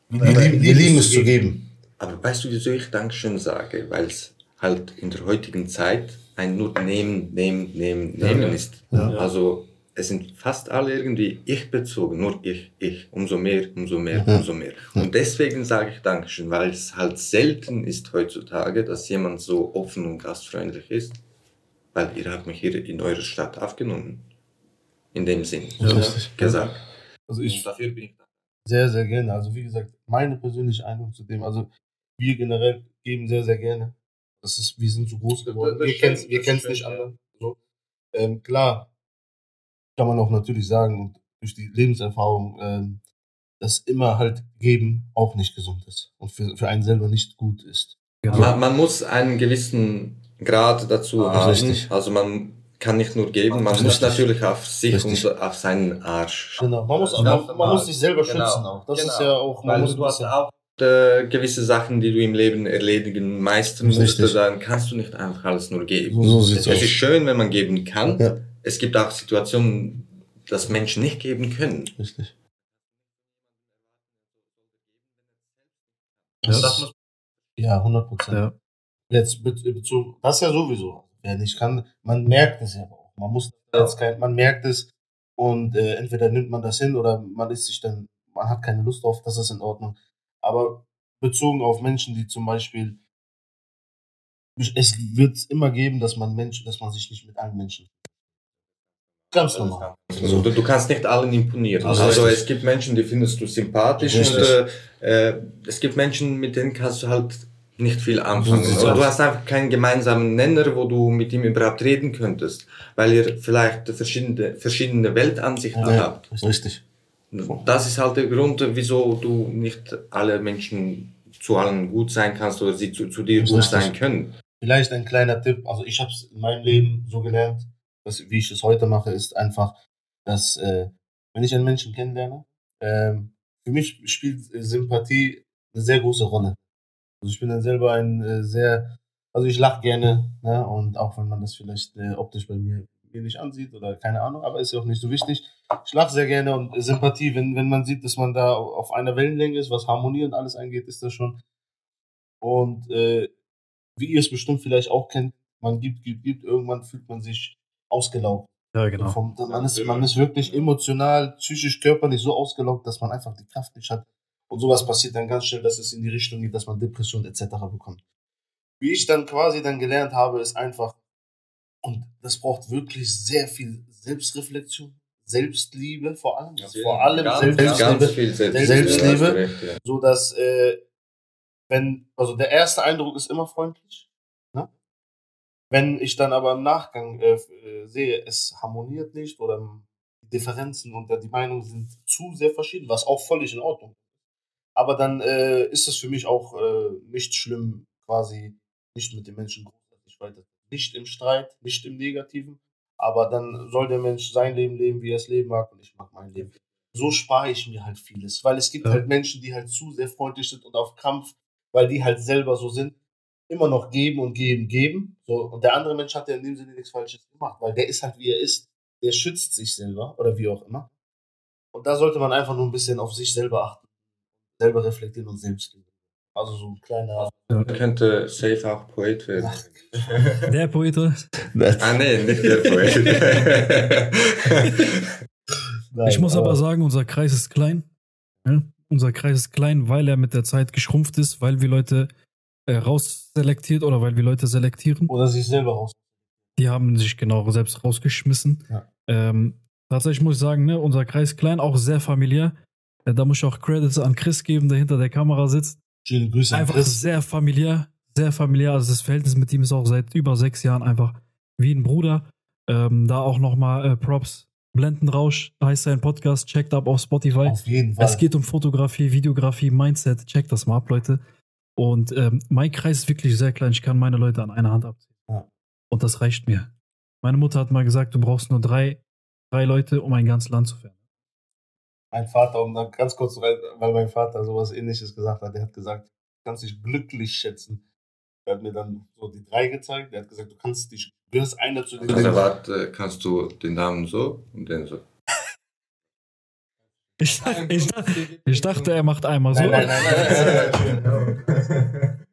Speaker 3: wir, lieben, wir lieben es zu geben.
Speaker 2: Aber weißt du, wieso ich Dankeschön sage? Weil es halt in der heutigen Zeit ein nur Nehmen, Nehmen, Nehmen, Nehmen ist. Also es sind fast alle irgendwie ich bezogen, nur ich, ich, umso mehr, umso mehr,
Speaker 3: Mhm.
Speaker 2: umso mehr. Und deswegen sage ich Dankeschön, weil es halt selten ist heutzutage, dass jemand so offen und gastfreundlich ist, weil ihr habt mich hier in eure Stadt aufgenommen. In dem Sinn
Speaker 3: Ja, richtig.
Speaker 2: gesagt.
Speaker 3: Also
Speaker 2: Und dafür bin ich
Speaker 3: Sehr, sehr gerne. Also wie gesagt, meine persönliche Einstellung zu dem, also wir generell geben sehr, sehr gerne. Das ist, wir sind so groß geworden. Wir kennen
Speaker 2: stimmt,
Speaker 3: nicht
Speaker 2: ja.
Speaker 3: anders. So. Ähm, klar, kann man auch natürlich sagen, und durch die Lebenserfahrung, ähm, dass immer halt geben auch nicht gesund ist und für, für einen selber nicht gut ist.
Speaker 1: Genau.
Speaker 2: Man, man muss einen gewissen Grad dazu
Speaker 3: Ah,
Speaker 2: haben.
Speaker 3: richtig.
Speaker 2: Also man kann nicht nur geben, man
Speaker 3: Richtig.
Speaker 2: muss natürlich auf sich
Speaker 3: Richtig.
Speaker 2: und auf seinen Arsch schauen.
Speaker 3: Genau. Man muss,
Speaker 2: Ja,
Speaker 3: man, man muss sich selber
Speaker 2: genau.
Speaker 3: schützen auch. Das
Speaker 2: Genau.
Speaker 3: ist ja auch, man
Speaker 2: Weil
Speaker 3: muss
Speaker 2: du hast auch äh, gewisse Sachen, die du im Leben erledigen, meistern musst, dann kannst du nicht einfach alles nur geben.
Speaker 3: So sieht's
Speaker 2: es
Speaker 3: aus.
Speaker 2: ist schön, wenn man geben kann.
Speaker 3: Ja.
Speaker 2: Es gibt auch Situationen, dass Menschen nicht geben können.
Speaker 3: Richtig.
Speaker 1: Ja.
Speaker 2: Das muss
Speaker 3: Ja, 100 Prozent.
Speaker 1: Ja.
Speaker 3: Jetzt be- bezogen, das ja sowieso. Wer nicht kann, man merkt es ja auch. Man muss jetzt kein, man merkt es und äh, entweder nimmt man das hin oder man ist sich dann, man hat keine Lust drauf, das ist in Ordnung. Aber bezogen auf Menschen, die zum Beispiel, es wird immer geben, dass man Menschen, dass man sich nicht mit allen Menschen. Ganz normal.
Speaker 2: Also, du, du kannst nicht allen imponieren.
Speaker 3: Also
Speaker 2: Also, es gibt Menschen, die findest du sympathisch
Speaker 3: Richtig.
Speaker 2: und äh, äh, es gibt Menschen, mit denen kannst du halt nicht viel anfangen. Oder du hast einfach keinen gemeinsamen Nenner, wo du mit ihm überhaupt reden könntest, weil ihr vielleicht verschiedene, verschiedene Weltansichten
Speaker 3: Ja,
Speaker 2: habt.
Speaker 3: richtig.
Speaker 2: Das ist halt der Grund, wieso du nicht alle Menschen zu allen gut sein kannst oder sie zu, zu dir gut sein können.
Speaker 3: vielleicht ein kleiner Tipp. Also ich habe es in meinem Leben so gelernt, dass, wie ich es heute mache, ist einfach, dass äh, wenn ich einen Menschen kennenlerne, ähm, für mich spielt äh, Sympathie eine sehr große Rolle. Also ich bin dann selber ein äh, sehr, also ich lache gerne, ne? und auch wenn man das vielleicht äh, optisch bei mir, mir nicht ansieht oder keine Ahnung, aber ist ja auch nicht so wichtig. Ich lache sehr gerne und Sympathie, wenn, wenn man sieht, dass man da auf einer Wellenlänge ist, was Harmonie und alles angeht, ist das schon. Und äh, wie ihr es bestimmt vielleicht auch kennt, man gibt, gibt, gibt, irgendwann fühlt man sich ausgelaugt.
Speaker 1: Ja, genau.
Speaker 3: Vom, man, ist, man ist wirklich emotional, psychisch, körperlich so ausgelaugt, dass man einfach die Kraft nicht hat. Und sowas passiert dann ganz schnell, dass es in die Richtung geht, dass man Depression etc. bekommt. Wie ich dann quasi dann gelernt habe, ist einfach, und das braucht wirklich sehr viel Selbstreflexion, Selbstliebe vor allem.
Speaker 2: Jeden
Speaker 3: vor allem
Speaker 2: ganz,
Speaker 3: Selbstliebe.
Speaker 2: Ganz viel Selbstliebe.
Speaker 3: Selbstliebe.
Speaker 2: recht, ja.
Speaker 3: so dass äh, wenn also der erste Eindruck ist immer freundlich? Wenn ich dann aber im Nachgang äh, äh, sehe es harmoniert nicht oder die Differenzen und die Meinungen sind zu sehr verschieden was auch völlig in Ordnung ist. aber dann äh, ist es für mich auch äh, nicht schlimm quasi nicht mit dem Menschen großartig weiter nicht im Streit nicht im Negativen aber dann soll der Mensch sein Leben leben wie er es leben mag und ich mag mein Leben so spare ich mir halt vieles, weil es gibt
Speaker 1: Ja.
Speaker 3: halt Menschen, die halt zu sehr freundlich sind und auf Krampf, weil die halt selber so sind, immer noch geben und geben, geben. So, und der andere Mensch hat ja in dem Sinne nichts Falsches gemacht, weil der ist halt wie er ist. Der schützt sich selber oder wie auch immer. Und da sollte man einfach nur ein bisschen auf sich selber achten, selber reflektieren und selbst lieben. Also so ein kleiner.
Speaker 2: Man könnte safe auch Poet werden.
Speaker 1: Der Poete.
Speaker 2: ah, nee, nicht der Poet.
Speaker 3: Nein,
Speaker 1: Ich muss aber sagen, unser Kreis ist klein. Ja? Unser Kreis ist klein, weil er mit der Zeit geschrumpft ist, weil wir Leute äh, rausselektiert oder weil wir Leute selektieren.
Speaker 3: Oder sich selber raus.
Speaker 1: Die haben sich genau selbst rausgeschmissen.
Speaker 3: Ja.
Speaker 1: Ähm, tatsächlich muss ich sagen, ne, unser Kreis klein, auch sehr familiär. Äh, da muss ich auch Credits an Chris geben, der hinter der Kamera sitzt.
Speaker 3: Schöne Grüße an
Speaker 1: Einfach
Speaker 3: Chris.
Speaker 1: sehr familiär, sehr familiär. Also das Verhältnis mit ihm ist auch seit über sechs Jahren einfach wie ein Bruder. Ähm, da auch nochmal äh, Props. Blendenrausch heißt sein Podcast, checkt ab auf Spotify.
Speaker 3: Auf jeden Fall.
Speaker 1: Es geht um Fotografie, Videografie, Mindset. Checkt das mal ab, Leute. Und ähm, mein Kreis ist wirklich sehr klein. Ich kann meine Leute an einer Hand abziehen.
Speaker 3: Ja.
Speaker 1: Und das reicht mir. Meine Mutter hat mal gesagt, du brauchst nur drei, drei Leute, um ein ganzes Land zu führen.
Speaker 3: mein Vater, um dann ganz kurz, rein- weil mein Vater sowas ähnliches gesagt hat, der hat gesagt, du kannst dich glücklich schätzen. Er hat mir dann so die drei gezeigt, der hat gesagt, du kannst dich, du gehörst einer zu den
Speaker 2: Also warte, kannst du den Namen so und den so.
Speaker 1: Ich, ich, dach- ich dachte, er macht einmal so.
Speaker 3: Nein, nein, nein, nein,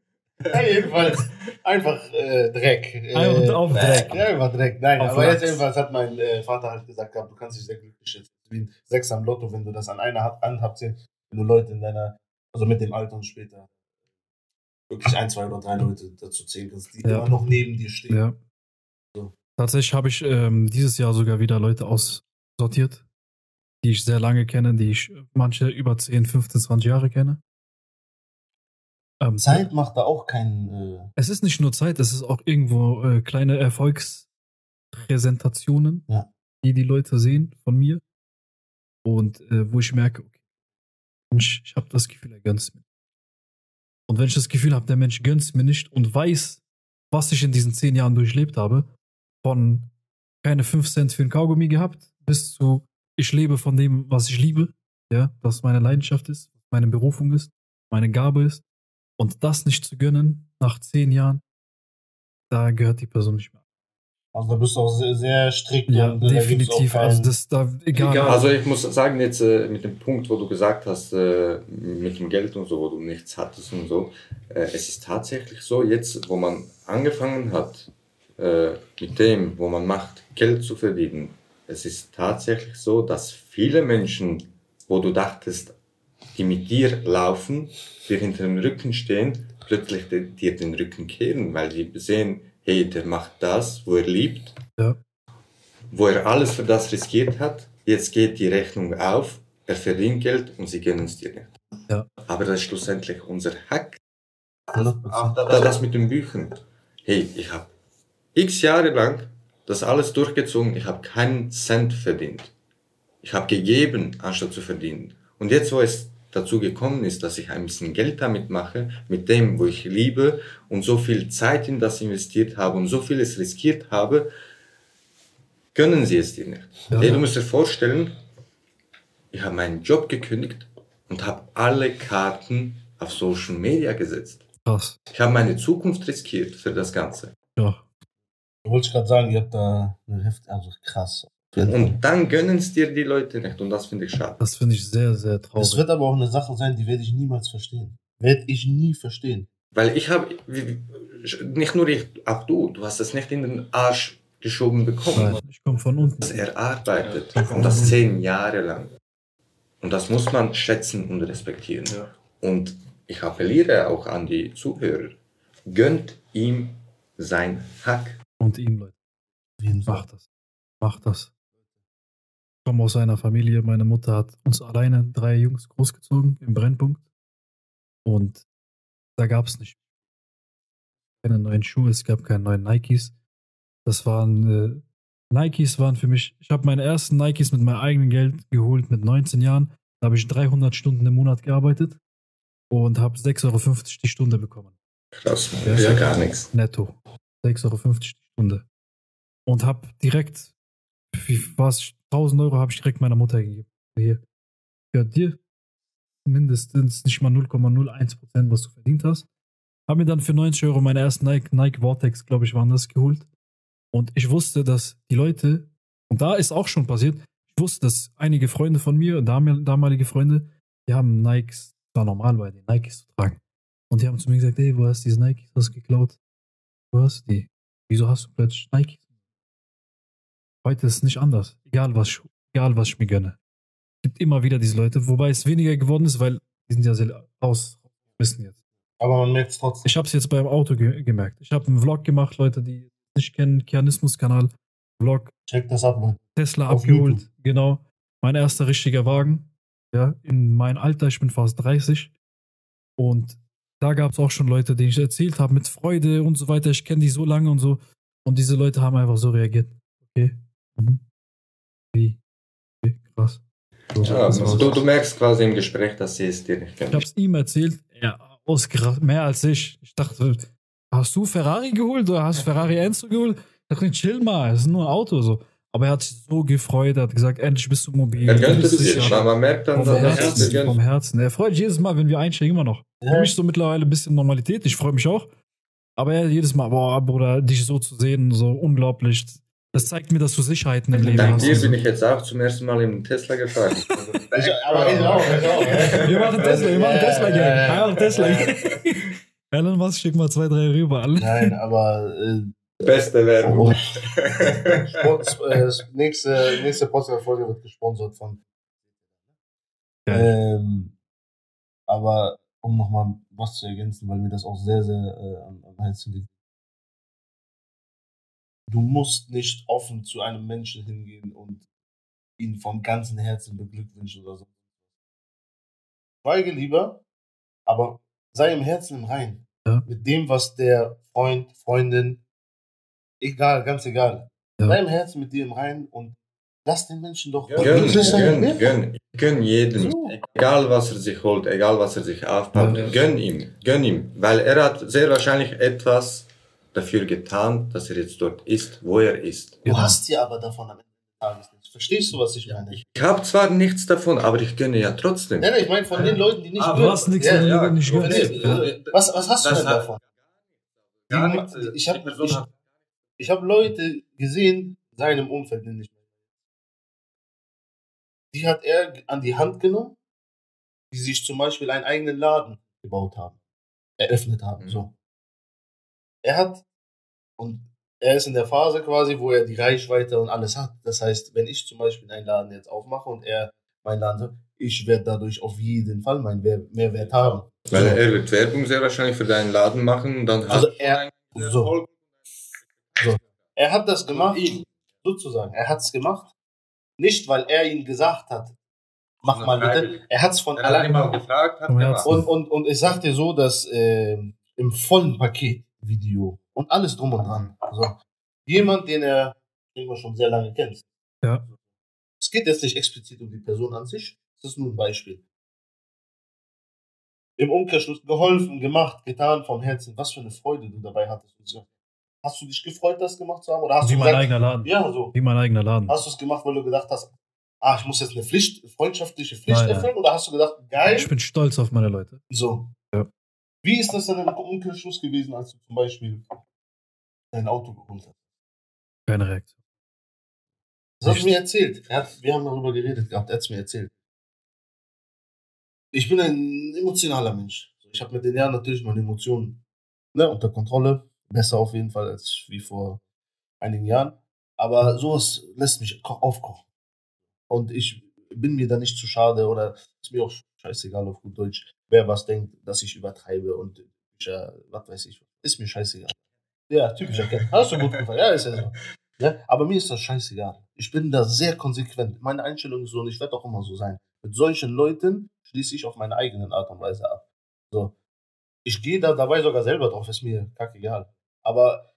Speaker 3: nein, jedenfalls einfach äh, Dreck. Äh,
Speaker 1: Einfach auf Dreck.
Speaker 3: Ja, einfach Dreck. Nein,
Speaker 1: Auf
Speaker 3: aber jetzt
Speaker 1: Lachs.
Speaker 3: jedenfalls hat mein äh, Vater halt gesagt du kannst dich sehr glücklich schätzen. Wie ein Sechs am Lotto, wenn du das an einer Hand- Hand habt, wenn du Leute in deiner, also mit dem Alter und später wirklich ein, zwei oder drei Leute dazu zählen kannst, die
Speaker 1: Ja.
Speaker 3: immer noch neben dir stehen.
Speaker 1: Ja.
Speaker 3: So.
Speaker 1: Tatsächlich habe ich ähm, dieses Jahr sogar wieder Leute aussortiert, die ich sehr lange kenne, die ich manche über 10, 15, 20 Jahre kenne. Ähm,
Speaker 3: Zeit macht da auch keinen. Äh,
Speaker 1: Es ist nicht nur Zeit, es ist auch irgendwo äh, kleine Erfolgspräsentationen,
Speaker 3: Ja.
Speaker 1: die die Leute sehen von mir. Und äh, wo ich merke, okay, Mensch, ich habe das Gefühl, er gönnt es mir. Und wenn ich das Gefühl habe, der Mensch gönnt es mir nicht und weiß, was ich in diesen zehn Jahren durchlebt habe, von keine 5 Cent für ein Kaugummi gehabt, bis zu ich lebe von dem, was ich liebe, ja, was meine Leidenschaft ist, was meine Berufung ist, meine Gabe ist. Und das nicht zu gönnen nach zehn Jahren, da gehört die Person nicht mehr.
Speaker 3: also da bist du auch sehr, sehr strikt.
Speaker 1: Ja,
Speaker 3: und, äh, da
Speaker 1: definitiv.
Speaker 3: keinen-
Speaker 1: Also das da egal.
Speaker 4: Egal.
Speaker 2: Also ich muss sagen, jetzt äh, mit dem Punkt, wo du gesagt hast, äh, mit dem Geld und so, wo du nichts hattest und so, äh, es ist tatsächlich so, jetzt wo man angefangen hat, äh, mit dem, wo man macht, Geld zu verdienen, es ist tatsächlich so, dass viele Menschen, wo du dachtest, die mit dir laufen, dir hinter dem Rücken stehen, plötzlich dir den Rücken kehren, weil die sehen, hey, der macht das, wo er liebt,
Speaker 1: Ja.
Speaker 2: wo er alles für das riskiert hat. Jetzt geht die Rechnung auf, er verdient Geld und sie gönnen es dir nicht.
Speaker 1: Ja.
Speaker 2: Aber das ist schlussendlich unser Hack.
Speaker 3: 100%.
Speaker 2: Auch das, das mit den Büchern. Hey, ich habe x Jahre lang das alles durchgezogen, ich habe keinen Cent verdient. Ich habe gegeben, anstatt zu verdienen. Und jetzt, wo es dazu gekommen ist, dass ich ein bisschen Geld damit mache, mit dem, wo ich liebe und so viel Zeit in das investiert habe und so vieles riskiert habe, gönnen sie es dir nicht.
Speaker 1: Ja.
Speaker 2: Du musst dir vorstellen, ich habe meinen Job gekündigt und habe alle Karten auf Social Media gesetzt.
Speaker 1: Krass.
Speaker 2: Ich habe meine Zukunft riskiert für das Ganze.
Speaker 1: Ja.
Speaker 3: Wollte ich gerade sagen, ihr habt da eine Heft, also krass.
Speaker 2: Und dann gönnen es dir die Leute nicht und das finde ich schade.
Speaker 1: Das finde ich sehr, sehr
Speaker 3: Das
Speaker 1: traurig.
Speaker 3: wird aber auch eine Sache sein, die werde ich niemals verstehen. Werde ich nie verstehen.
Speaker 2: Weil ich habe, nicht nur ich, auch du, du hast es nicht in den Arsch geschoben bekommen.
Speaker 1: Nein, ich komme von unten.
Speaker 2: Das erarbeitet
Speaker 1: Ja.
Speaker 2: und das zehn Jahre lang. Und das muss man schätzen und respektieren.
Speaker 4: Ja.
Speaker 2: Und ich appelliere auch an die Zuhörer, gönnt ihm sein Hack.
Speaker 1: Und ihm, Leute. Macht das. Macht das. Ich komme aus einer Familie. Meine Mutter hat uns alleine drei Jungs großgezogen im Brennpunkt. Und da gab es nicht keine neuen Schuhe, es gab keine neuen Nikes. Das waren äh, Nikes waren für mich. Ich habe meine ersten Nikes mit meinem eigenen Geld geholt mit 19 Jahren. Da habe ich 300 Stunden im Monat gearbeitet und habe 6,50 Euro die Stunde bekommen
Speaker 2: Krass,
Speaker 1: Ja.
Speaker 2: ja gar nichts.
Speaker 1: netto. 6,50 Euro die Stunde. Und habe direkt, wie was, 1000 Euro habe ich direkt meiner Mutter gegeben. Hier, ja, dir mindestens nicht mal 0,01 Prozent, was du verdient hast. Habe mir dann für 90 Euro meine ersten Nike, Nike Vortex, glaube ich, waren das geholt. Und ich wusste, dass die Leute, und da ist auch schon passiert, ich wusste, dass einige Freunde von mir, dam- damalige Freunde, die haben Nikes, war normal bei den Nikes zu tragen. Und die haben zu mir gesagt, hey, wo hast du diese Nikes? Hast geklaut? Wo hast du die? Wieso hast du plötzlich Nikes? Heute ist es nicht anders. Egal was, ich- egal was ich mir gönne. Es gibt immer wieder diese Leute, wobei es weniger geworden ist, weil die sind ja sehr rausgeschmissen jetzt.
Speaker 3: Aber man merkt es trotzdem.
Speaker 1: Ich habe es jetzt beim Auto ge gemerkt. Ich habe einen Vlog gemacht, Leute, die es nicht kennen, Kianismus-Kanal. Vlog,
Speaker 3: Check das ab, Leute.
Speaker 1: Tesla
Speaker 3: Auf
Speaker 1: abgeholt.
Speaker 3: YouTube.
Speaker 1: Genau. Mein erster richtiger Wagen. Ja, in meinem Alter, ich bin fast 30. Und da gab es auch schon Leute, denen ich erzählt habe, mit Freude und so weiter. Ich kenne die so lange und so. Und diese Leute haben einfach so reagiert. Okay. Mhm. Wie? Okay, krass. So,
Speaker 2: Ja,
Speaker 1: war's.
Speaker 2: du, du merkst quasi im Gespräch, dass sie es dir nicht
Speaker 1: Ich
Speaker 2: gönnen.
Speaker 1: hab's ihm erzählt, er ausgerastet, mehr als ich. Ich dachte, hast du Ferrari geholt oder hast du Ferrari Enzo geholt? Ich dachte, chill mal, es ist nur ein Auto so. Aber er hat sich so gefreut, er hat gesagt, endlich bist du mobil.
Speaker 2: Er gönnt
Speaker 1: bist
Speaker 2: es. Man, man merkt dann, dass es
Speaker 1: Herzen, vom. Herzen. Er freut sich jedes Mal, wenn wir einsteigen, immer noch. Für
Speaker 3: Ja.
Speaker 1: mich so mittlerweile ein bisschen Normalität. Ich freue mich auch. Aber er jedes Mal, boah, Bruder, dich so zu sehen, so unglaublich. Das zeigt mir, dass du Sicherheiten im Leben
Speaker 2: Dank
Speaker 1: hast.
Speaker 2: dir bin ich jetzt auch zum ersten Mal im Tesla gefahren.
Speaker 3: Ich, aber ich auch, ich auch.
Speaker 1: Wir machen Tesla, wir machen Tesla,
Speaker 3: Ja,
Speaker 1: Gang.
Speaker 3: ja, ja.
Speaker 1: Ja, Tesla. Elon Musk, schick mal zwei, drei rüber. Alle.
Speaker 3: Nein, aber äh,
Speaker 2: Beste Werbung.
Speaker 3: Spons- äh, nächste, nächste Podcast-Folge wird gesponsert von. Ähm, aber um nochmal was zu ergänzen, weil mir das auch sehr, sehr äh, am, am Herzen liegt. Du musst nicht offen zu einem Menschen hingehen und ihn vom ganzen Herzen beglückwünschen oder so. Schweige lieber, aber sei im Herzen im Rein.
Speaker 1: Ja.
Speaker 3: Mit dem, was der Freund, Freundin, egal, ganz egal.
Speaker 1: Ja.
Speaker 3: Sei im Herzen mit dir im Rein und lass den Menschen doch
Speaker 2: Gönn, gönn, gönn, gönn jedem. Egal was er sich holt, egal was er sich aufbaut,
Speaker 4: Ja,
Speaker 2: gönn ihm, gönn ihm. Weil er hat sehr wahrscheinlich etwas dafür getan, dass er jetzt dort ist, wo er ist.
Speaker 3: Du hast ja aber davon am Ende des Tages nichts. Verstehst du, was ich meine?
Speaker 2: Ich habe zwar nichts davon, aber ich gönne ja trotzdem.
Speaker 3: Nein, nein, ich meine von den Leuten, die nicht
Speaker 1: Ah, du hast nichts,
Speaker 3: ja,
Speaker 1: du nicht
Speaker 3: ja,
Speaker 1: gönnst.
Speaker 3: nee, Was, was hast du
Speaker 2: Das
Speaker 3: denn
Speaker 2: hat-
Speaker 3: davon?
Speaker 2: Gar
Speaker 3: Die-
Speaker 2: nichts,
Speaker 3: ich habe
Speaker 2: die
Speaker 3: ich hab Leute gesehen, seinem Umfeld, den ich Die hat er an die Hand genommen, die sich zum Beispiel einen eigenen Laden gebaut haben, eröffnet haben.
Speaker 2: Mhm.
Speaker 3: So. Er hat, und er ist in der Phase quasi, wo er die Reichweite und alles hat. Das heißt, wenn ich zum Beispiel einen Laden jetzt aufmache und er meinen Laden hat, ich werde dadurch auf jeden Fall meinen Wer- Mehrwert haben.
Speaker 2: Weil
Speaker 3: So.
Speaker 2: er wird Werbung sehr wahrscheinlich für deinen Laden machen und dann
Speaker 3: Also
Speaker 2: hast du
Speaker 3: er- so.
Speaker 2: Erfolg.
Speaker 3: Er hat das gemacht, sozusagen. Er hat es gemacht, nicht weil er ihm gesagt hat, mach mal bitte. Er hat es von
Speaker 2: Er hat ihn
Speaker 3: allein
Speaker 2: mal gefragt, hat.
Speaker 3: Und, und, und ich sag dir so, dass ähm, im vollen Paket Video und alles drum und dran. So. Jemand, den er irgendwann schon sehr lange kennt.
Speaker 1: Ja.
Speaker 3: Es geht jetzt nicht explizit um die Person an sich, es ist nur ein Beispiel. im Umkehrschluss geholfen, gemacht, getan vom Herzen. Was für eine Freude du dabei hattest. Hast du dich gefreut, das gemacht zu haben? Oder hast
Speaker 1: Wie
Speaker 3: du
Speaker 1: mein
Speaker 3: gesagt,
Speaker 1: eigener Laden.
Speaker 3: ja, so.
Speaker 1: Wie mein eigener Laden.
Speaker 3: Hast du es gemacht, weil du gedacht hast, ah, ich muss jetzt eine Pflicht, freundschaftliche Pflicht
Speaker 1: Nein, nein.
Speaker 3: erfüllen? Oder hast du gedacht, geil,
Speaker 1: Ich bin stolz auf meine Leute.
Speaker 3: so.
Speaker 1: Ja.
Speaker 3: Wie ist das dann im Umkehrschluss gewesen, als du zum Beispiel dein Auto geholt hast?
Speaker 1: Keine Reaktion.
Speaker 3: Das hast du mir erzählt. Er hat, wir haben darüber geredet gehabt, er hat es mir erzählt. Ich bin ein emotionaler Mensch. Ich habe mit den Jahren natürlich meine Emotionen ne, unter Kontrolle. Besser auf jeden Fall als wie vor einigen Jahren. Aber sowas lässt mich ko- aufkochen. Und ich bin mir da nicht zu schade oder ist mir auch scheißegal auf gut Deutsch, wer was denkt, dass ich übertreibe und äh, was weiß ich. Ist mir scheißegal. Ja, typischer Cat. Hast du gut gefallen. Ja, ist ja so. Ja, aber mir ist das scheißegal. Ich bin da sehr konsequent. Meine Einstellung ist so und ich werde auch immer so sein. Mit solchen Leuten schließe ich auf meine eigenen Art und Weise ab. So. Ich gehe da dabei sogar selber drauf, ist mir kackegal. Aber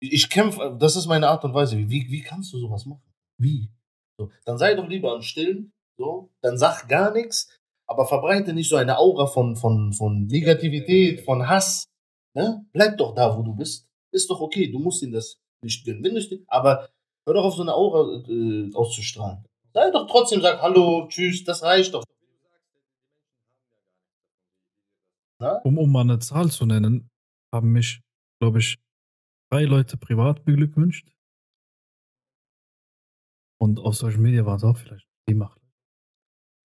Speaker 3: ich kämpfe, das ist meine Art und Weise. Wie, wie kannst du sowas machen? Wie? So, dann sei doch lieber am Stillen, so, dann sag gar nichts, aber verbreite nicht so eine Aura von, von, von Negativität, von Hass. Ne? Bleib doch da, wo du bist. Ist doch okay, du musst ihn das nicht gönnen. Aber hör doch auf so eine Aura äh, auszustrahlen. Sei doch trotzdem, sag Hallo, tschüss, das reicht doch.
Speaker 1: Um, um mal eine Zahl zu nennen, haben mich, glaube ich, drei Leute privat beglückwünscht. Und auf Social Media waren es auch vielleicht die Macht.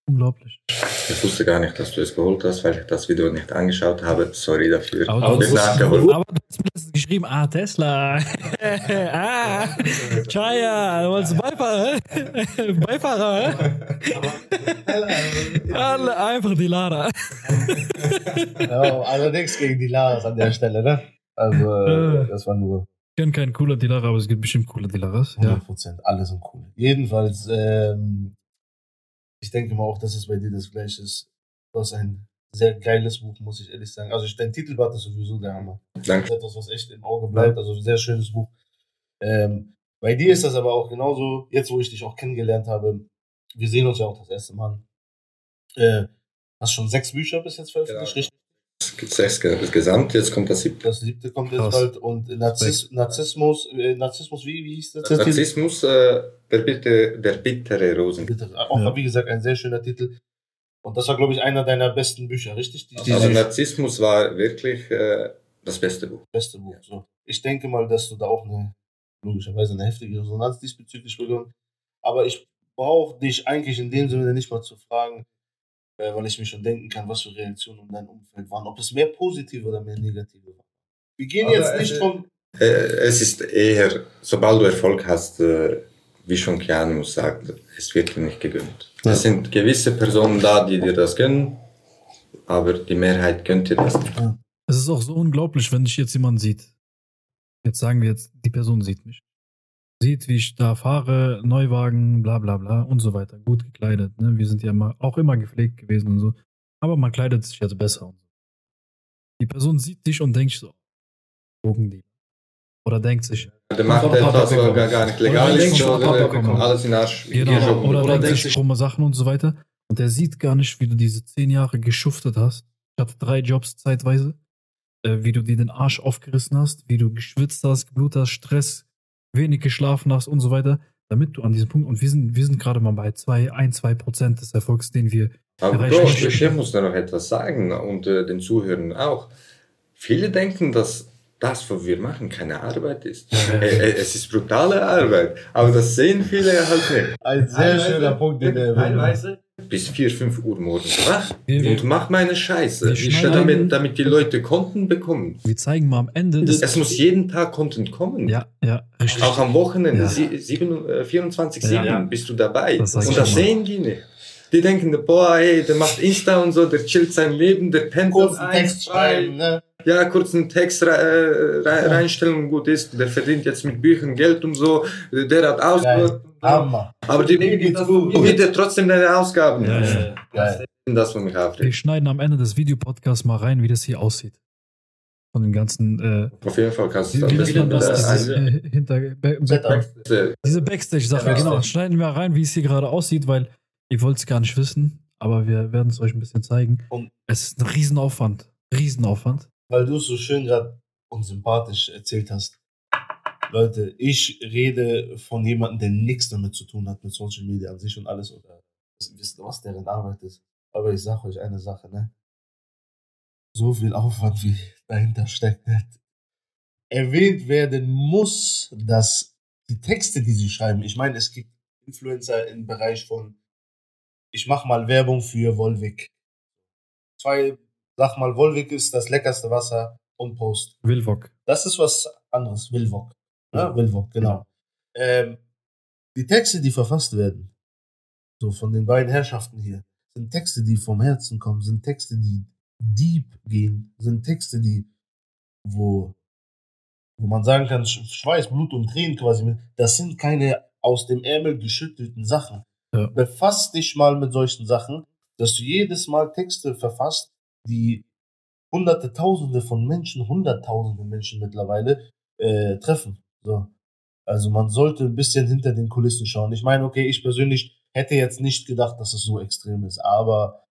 Speaker 1: Unglaublich.
Speaker 2: Ich wusste gar nicht, dass du es geholt hast, weil ich das Video nicht angeschaut habe. Sorry dafür.
Speaker 1: Aber
Speaker 4: Aber
Speaker 1: du,
Speaker 4: das-
Speaker 2: nachgeholt.
Speaker 1: aber du hast mir letztens geschrieben, ah, Tesla. ah, Chaya, du wolltest Beifahrer, hä? Beifahrer, hä? Alle einfach die Lara.
Speaker 3: Ja, allerdings gegen die Laras an der Stelle, ne? Also,
Speaker 1: Äh.
Speaker 3: das war nur
Speaker 1: kenne keinen cooler Dilara, aber es gibt bestimmt coole Dilaras.
Speaker 3: 100
Speaker 1: Ja.
Speaker 3: Prozent. Alle sind cool. Jedenfalls, ähm, ich denke mal auch, dass es bei dir das gleiche ist. Du hast ein sehr geiles Buch, muss ich ehrlich sagen. Also, ich- dein Titelblatt ist sowieso der Hammer. Das
Speaker 2: Danke.
Speaker 3: ist etwas, was echt im Auge bleibt. Also, sehr schönes Buch. Ähm, bei dir ist das aber auch genauso, jetzt wo ich dich auch kennengelernt habe, wir sehen uns ja auch das erste Mal. Äh, hast schon sechs Bücher bis jetzt veröffentlicht,
Speaker 2: Genau.
Speaker 3: richtig?
Speaker 2: Es gibt sechs ge- gesamt, jetzt kommt das siebte.
Speaker 3: Das siebte kommt jetzt
Speaker 1: Krass.
Speaker 3: bald. Und Narzis, Narzissmus, äh, Narzissmus, wie, wie hieß das?
Speaker 2: Narzissmus, äh, der, bitte, der bittere Rosen.
Speaker 3: Bitte. Auch,
Speaker 1: Ja.
Speaker 3: wie gesagt, ein sehr schöner Titel. Und das war, glaube ich, einer deiner besten Bücher, richtig? Die,
Speaker 2: Aber
Speaker 3: dieses
Speaker 2: Narzissmus war wirklich äh, das beste Buch.
Speaker 3: beste Buch. So. Ich denke mal, dass du da auch eine, logischerweise eine heftige Resonanz diesbezüglich bekommen. Aber ich brauche dich eigentlich in dem Sinne nicht mal zu fragen, äh, weil ich mir schon denken kann, was für Reaktionen in deinem Umfeld waren. Ob es mehr positive oder mehr negative waren. Wir gehen
Speaker 2: Aber
Speaker 3: jetzt
Speaker 2: es
Speaker 3: nicht
Speaker 2: ist-
Speaker 3: vom.
Speaker 2: Äh, es ist eher, sobald du Erfolg hast, äh, wie schon Keanu sagt, es wird dir nicht gegönnt.
Speaker 3: Ja.
Speaker 2: Es sind gewisse Personen da, die dir das gönnen, aber die Mehrheit gönnt dir das nicht.
Speaker 1: Es ist auch so unglaublich, wenn dich jetzt jemand sieht. Jetzt sagen wir jetzt, die Person sieht mich. Sieht, wie ich da fahre, Neuwagen, bla bla bla und so weiter. Gut gekleidet. Ne? Wir sind ja mal, auch immer gepflegt gewesen und so. Aber man kleidet sich jetzt besser. Und so. Die Person sieht dich und denkt so, gucken die. Oder denkt sich,
Speaker 2: Der macht etwas, was gar, gar nicht legal ist, alles in den Arsch.
Speaker 1: Genau, oder,
Speaker 4: Oder
Speaker 1: denkt sich- krumme Sachen und so weiter. Und der sieht gar nicht, wie du diese zehn Jahre geschuftet hast. Ich hatte drei Jobs zeitweise. Äh, wie du dir den Arsch aufgerissen hast, wie du geschwitzt hast, geblutet hast, Stress, wenig geschlafen hast und so weiter. Damit du an diesem Punkt, und wir sind, wir sind gerade mal bei zwei, ein, zwei Prozent des Erfolgs, den wir
Speaker 2: Aber
Speaker 1: nicht.
Speaker 2: ich muss da noch etwas sagen und äh, den Zuhörern auch. Viele denken, dass das, was wir machen, keine Arbeit ist. Äh, es ist brutale Arbeit, aber das sehen viele halt nicht.
Speaker 3: Ein sehr schöner Punkt, den der
Speaker 2: Teilweise bis 4, 5 Uhr morgens wach
Speaker 1: Wir-
Speaker 2: und mach meine Scheiße. Ich damit, damit die Leute Konten bekommen.
Speaker 1: Wir zeigen mal am Ende.
Speaker 2: Es muss jeden Tag Content kommen.
Speaker 1: ja, ja, richtig.
Speaker 2: Auch am Wochenende,
Speaker 1: Ja.
Speaker 2: sie- sieben- äh, 24-7
Speaker 1: Ja, ja.
Speaker 2: bist du dabei.
Speaker 1: Das
Speaker 2: und das sehen die nicht. Die denken, boah, ey, der macht Insta und so, der chillt sein Leben, der pennt
Speaker 3: kurzen
Speaker 2: um
Speaker 3: Text schreiben, ne?
Speaker 2: Ja, kurz einen Text rei- äh, rei- reinstellen und gut ist. Der verdient jetzt mit Büchern Geld und so. Der hat Ausgaben.
Speaker 3: Hammer.
Speaker 2: Aber die bietet trotzdem deine Ausgaben.
Speaker 1: Ja,
Speaker 2: Das
Speaker 1: ja.
Speaker 3: Geil.
Speaker 2: ist das, was mich
Speaker 1: Wir schneiden am Ende des Videopodcasts mal rein, wie das hier aussieht. Von den ganzen. Äh,
Speaker 2: Auf jeden Fall kannst du das
Speaker 1: das? Dieses,
Speaker 2: ein-
Speaker 1: äh, hinter,
Speaker 2: äh,
Speaker 1: diese Backstage-Sache,
Speaker 3: Ja,
Speaker 1: genau.
Speaker 3: Backstage.
Speaker 1: Schneiden wir rein, wie es hier gerade aussieht, weil ihr wollt es gar nicht wissen. aber wir werden es euch ein bisschen zeigen.
Speaker 3: Und-
Speaker 1: es ist ein Riesenaufwand. Riesenaufwand.
Speaker 3: Weil du es so schön gerade und sympathisch erzählt hast. Leute, ich rede von jemandem, der nichts damit zu tun hat, mit Social Media an sich und alles oder wisst, was deren Arbeit ist. Aber ich sag euch eine Sache, ne? So viel Aufwand, wie dahinter steckt, nicht erwähnt werden muss, dass die Texte, die sie schreiben, ich meine, es gibt Influencer im Bereich von, ich mach mal Werbung für Volvic. Zwei, sag mal, Volvic ist das leckerste Wasser und Post.
Speaker 1: Wilvok.
Speaker 3: Das ist was anderes, Wilvok. Ja, Wilvok, genau. Ähm, die Texte, die verfasst werden, so von den beiden Herrschaften hier, sind Texte, die vom Herzen kommen, sind Texte, die deep gehen, sind Texte, die, wo, wo man sagen kann, Sch- Schweiß, Blut und Tränen quasi, das sind keine aus dem Ärmel geschüttelten Sachen.
Speaker 1: Ja.
Speaker 3: Befass dich mal mit solchen Sachen, dass du jedes Mal Texte verfasst, die hunderte, tausende von Menschen, hunderttausende Menschen mittlerweile äh, treffen. So. Also man sollte ein bisschen hinter den Kulissen schauen. Ich meine, okay, ich persönlich hätte jetzt nicht gedacht, dass es so extrem ist, aber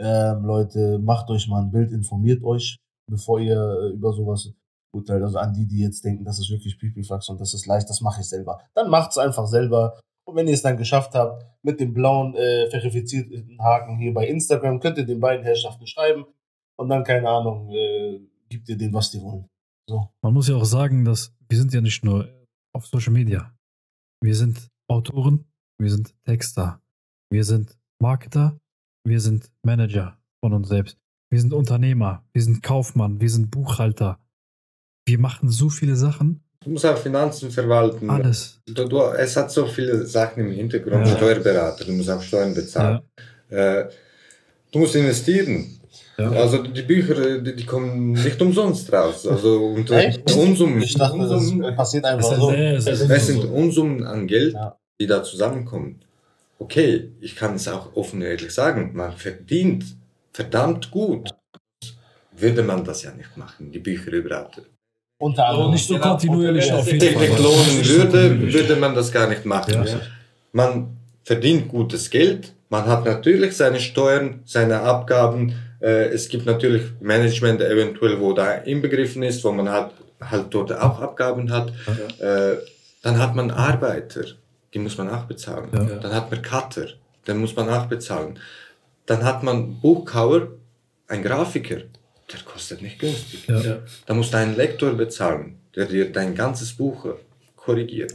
Speaker 3: ähm, Leute, macht euch mal ein Bild, informiert euch, bevor ihr äh, über sowas urteilt. Also an die, die jetzt denken, das ist wirklich Pipifax und das ist leicht, das mache ich selber. Dann macht's einfach selber. Und wenn ihr es dann geschafft habt, mit dem blauen äh, verifizierten Haken hier bei Instagram, könnt ihr den beiden Herrschaften schreiben und dann, keine Ahnung, äh, gibt ihr denen, was die wollen. So.
Speaker 1: Man muss ja auch sagen, dass wir sind ja nicht nur auf Social Media. Wir sind Autoren, wir sind Texter, wir sind Marketer, wir sind Manager von uns selbst. Wir sind Unternehmer, wir sind Kaufmann, wir sind Buchhalter. Wir machen so viele Sachen,
Speaker 2: Du musst auch Finanzen verwalten.
Speaker 1: alles.
Speaker 2: Du, du, es hat so viele Sachen im Hintergrund.
Speaker 1: Ja.
Speaker 2: Steuerberater, du musst auch Steuern bezahlen.
Speaker 1: Ja,
Speaker 2: Äh, du musst investieren.
Speaker 1: Ja.
Speaker 2: Also die Bücher, die, die kommen nicht umsonst raus. Also und
Speaker 3: Echt?
Speaker 2: Unsummen,
Speaker 3: Ich dachte, das
Speaker 2: Unsummen,
Speaker 3: passiert
Speaker 1: Es
Speaker 3: einfach so.
Speaker 1: sehr, sehr,
Speaker 2: es sind Unsummen an Geld,
Speaker 3: Ja.
Speaker 2: die da zusammenkommen. Okay, ich kann es auch offen und ehrlich sagen, man verdient verdammt gut. Würde man das ja nicht machen, die Bücher überhaupt.
Speaker 3: Unter anderem.
Speaker 1: nicht so kontinuierlich auf jeden Fall.
Speaker 2: lohnen würde, würde man das gar nicht machen.
Speaker 1: Ja.
Speaker 2: Man verdient gutes Geld, man hat natürlich seine Steuern, seine Abgaben. Äh, es gibt natürlich Management eventuell, wo da inbegriffen ist, wo man halt, halt dort auch Abgaben hat. Äh, dann hat man Arbeiter, die muss man auch bezahlen.
Speaker 1: Ja.
Speaker 2: Dann hat man Cutter, den muss man auch bezahlen. Dann hat man Buchkauer, ein Grafiker, der kostet nicht günstig.
Speaker 1: Ja.
Speaker 4: Ja.
Speaker 2: Da musst du einen Lektor bezahlen, der dir dein ganzes Buch korrigiert.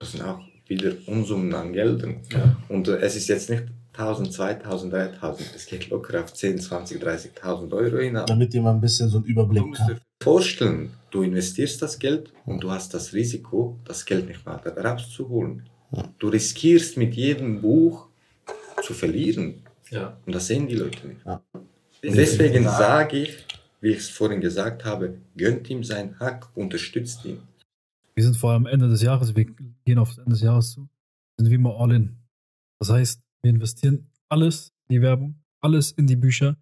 Speaker 2: Das sind auch wieder Unsummen an Geldern.
Speaker 4: Ja.
Speaker 2: Und äh, es ist jetzt nicht 1000, 2000, 3000. Es geht locker auf 10, 20, 30.000 Euro hinaus.
Speaker 3: Damit ihr mal ein bisschen so einen
Speaker 2: Du
Speaker 3: Überblick
Speaker 2: musst dir
Speaker 3: habt.
Speaker 2: vorstellen, du investierst das Geld und du hast das Risiko, das Geld nicht mal rauszuholen. Du riskierst mit jedem Buch zu verlieren.
Speaker 4: Ja.
Speaker 2: Und das sehen die Leute nicht.
Speaker 3: Ja.
Speaker 2: Deswegen sage ich, wie ich es vorhin gesagt habe, gönnt ihm sein Hack, unterstützt ihn.
Speaker 1: Wir sind vor allem Ende des Jahres, wir gehen auf das Ende des Jahres zu, sind wir immer all in. Das heißt, wir investieren alles in die Werbung, alles in die Bücher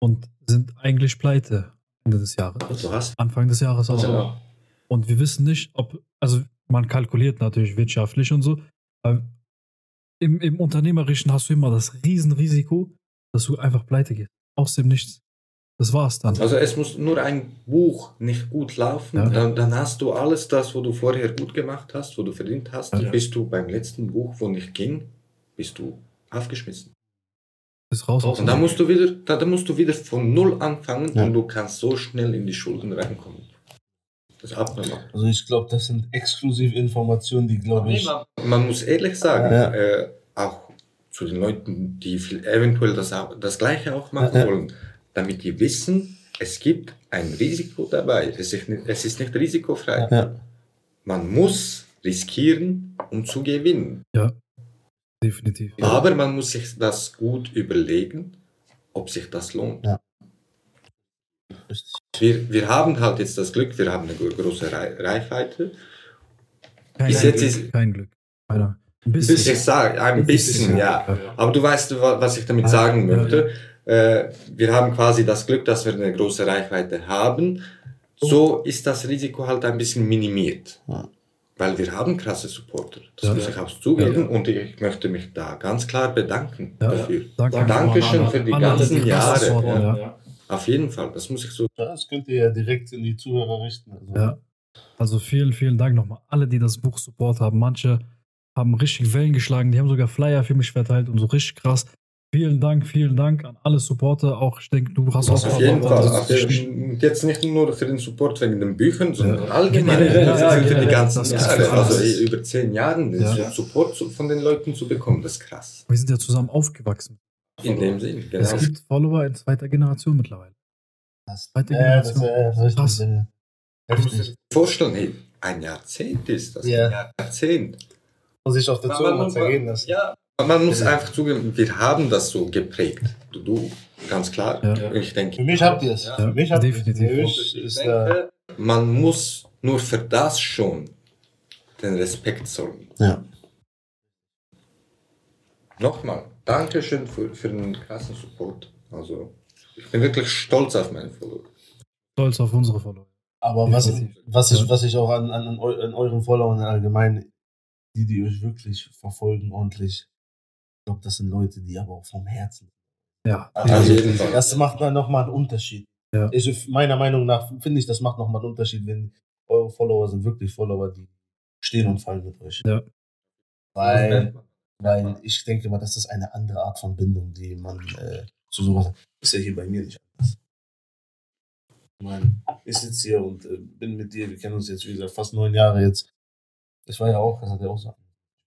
Speaker 1: und sind eigentlich pleite Ende des Jahres.
Speaker 2: Hast
Speaker 1: Anfang des Jahres auch.
Speaker 4: Ja.
Speaker 1: Und wir wissen nicht, ob, also man kalkuliert natürlich wirtschaftlich und so, aber im, im Unternehmerischen hast du immer das Riesenrisiko, dass du einfach pleite gehst. Aus dem Nichts. Das war's dann.
Speaker 2: Also es muss nur ein Buch nicht gut laufen,
Speaker 1: Ja.
Speaker 2: dann, dann hast du alles das, wo du vorher gut gemacht hast, wo du verdient hast,
Speaker 1: Ja.
Speaker 2: bist du beim letzten Buch, wo nicht ging, bist du aufgeschmissen.
Speaker 1: Ist raus. aus
Speaker 2: Und dann musst du wieder, da, da musst du wieder von null anfangen
Speaker 3: Ja.
Speaker 2: und du kannst so schnell in die Schulden reinkommen. Das ist abnormal.
Speaker 3: Also ich glaube, das sind exklusiv Informationen, die glaube ich.
Speaker 2: Man muss ehrlich sagen,
Speaker 3: Ja.
Speaker 2: äh, auch zu den Leuten, die eventuell das, das Gleiche auch machen
Speaker 3: Ja, ja.
Speaker 2: wollen, damit die wissen, es gibt ein Risiko dabei. Es ist nicht, es ist nicht risikofrei.
Speaker 3: Ja.
Speaker 2: Man muss riskieren, um zu gewinnen.
Speaker 1: Definitiv.
Speaker 2: Aber man muss sich das gut überlegen, ob sich das lohnt.
Speaker 3: Ja.
Speaker 2: Wir, wir haben halt jetzt das Glück, wir haben eine gro- große Rei- Reichweite.
Speaker 1: Kein,
Speaker 2: Bis
Speaker 1: Glück,
Speaker 2: jetzt ist-
Speaker 1: kein Glück. Alter. Ein bisschen.
Speaker 2: Ich sage ein bisschen, ja. Aber du weißt, wa- was ich damit sagen möchte. Äh, wir haben quasi das Glück, dass wir eine große Reichweite haben. So ist das Risiko halt ein bisschen minimiert.
Speaker 3: Ja.
Speaker 2: weil wir haben krasse Supporter. Das
Speaker 1: Ja.
Speaker 2: muss ich auch zugeben und ich möchte mich da ganz klar bedanken
Speaker 1: Ja.
Speaker 2: dafür.
Speaker 1: Danke.
Speaker 2: Dankeschön für die ganzen
Speaker 1: die
Speaker 2: Jahre. Ja.
Speaker 1: ja.
Speaker 2: Auf jeden Fall, das muss ich so
Speaker 3: Ja, das könnt ihr ja direkt in die Zuhörer richten. Also,
Speaker 1: Ja. Also vielen, vielen Dank nochmal. Alle, die das Buch Support haben. Manche haben richtig Wellen geschlagen. Die haben sogar Flyer für mich verteilt und so richtig krass. Vielen Dank, vielen Dank an alle Supporter. Auch ich denke, du hast auch
Speaker 2: Auf jeden Fall.
Speaker 1: Also,
Speaker 2: Also, jetzt nicht nur für den Support wegen den Büchern, sondern
Speaker 1: Ja.
Speaker 2: allgemein das
Speaker 4: ja,
Speaker 2: sind für die
Speaker 4: generell.
Speaker 2: ganzen
Speaker 1: Das
Speaker 2: Jahre. Also über zehn Jahren den
Speaker 1: Ja.
Speaker 2: Support zu- von den Leuten zu bekommen, das ist krass.
Speaker 1: Wir sind ja zusammen aufgewachsen.
Speaker 2: In dem Sinn, genau.
Speaker 1: Es gibt Follower in zweiter Generation mittlerweile.
Speaker 3: das,
Speaker 1: Zweite
Speaker 3: ja, das,
Speaker 1: Generation.
Speaker 3: das ist
Speaker 1: Krass.
Speaker 2: Du musst dir
Speaker 3: heftig.
Speaker 2: vorstellen, hey, ein Jahrzehnt ist das.
Speaker 3: Ja.
Speaker 2: Ein Jahrzehnt.
Speaker 3: Und sich auf der Zunge mal zergehen lassen.
Speaker 2: Ja, man muss einfach zugeben, wir haben das so geprägt. Du, du ganz klar.
Speaker 1: Ja.
Speaker 2: Ich denke,
Speaker 3: Für mich habt ihr es.
Speaker 2: Ja.
Speaker 3: Für mich habt ihr es.
Speaker 1: Definitiv.
Speaker 3: Für mich ist
Speaker 2: denke, man muss nur für das schon den Respekt zollen.
Speaker 3: ja.
Speaker 2: Nochmal, Dankeschön für, für den krassen Support. Also, ich bin wirklich stolz auf meine Follower.
Speaker 1: Stolz auf unsere Follower.
Speaker 3: Aber was, was, ich, was ich auch an, an, an, eu, an euren Followern allgemein, die, die euch wirklich verfolgen, ordentlich, ich glaube, das sind Leute, die aber auch vom Herzen.
Speaker 1: Ja.
Speaker 2: Auf
Speaker 3: Also,
Speaker 2: jeden Fall.
Speaker 3: Das macht dann nochmal einen Unterschied.
Speaker 1: Ja.
Speaker 3: Ich, meiner Meinung nach finde ich, das macht nochmal einen Unterschied, wenn eure Follower sind wirklich Follower, die stehen und fallen mit euch.
Speaker 1: Ja.
Speaker 3: Weil, weil ich denke mal, das ist eine andere Art von Bindung, die man äh, zu sowas hat. Ist ja hier bei mir nicht anders. Ich meine, ich sitze hier und äh, bin mit dir, wir kennen uns jetzt, wie gesagt, fast neun Jahre jetzt. Das war ja auch, das hat er auch gesagt.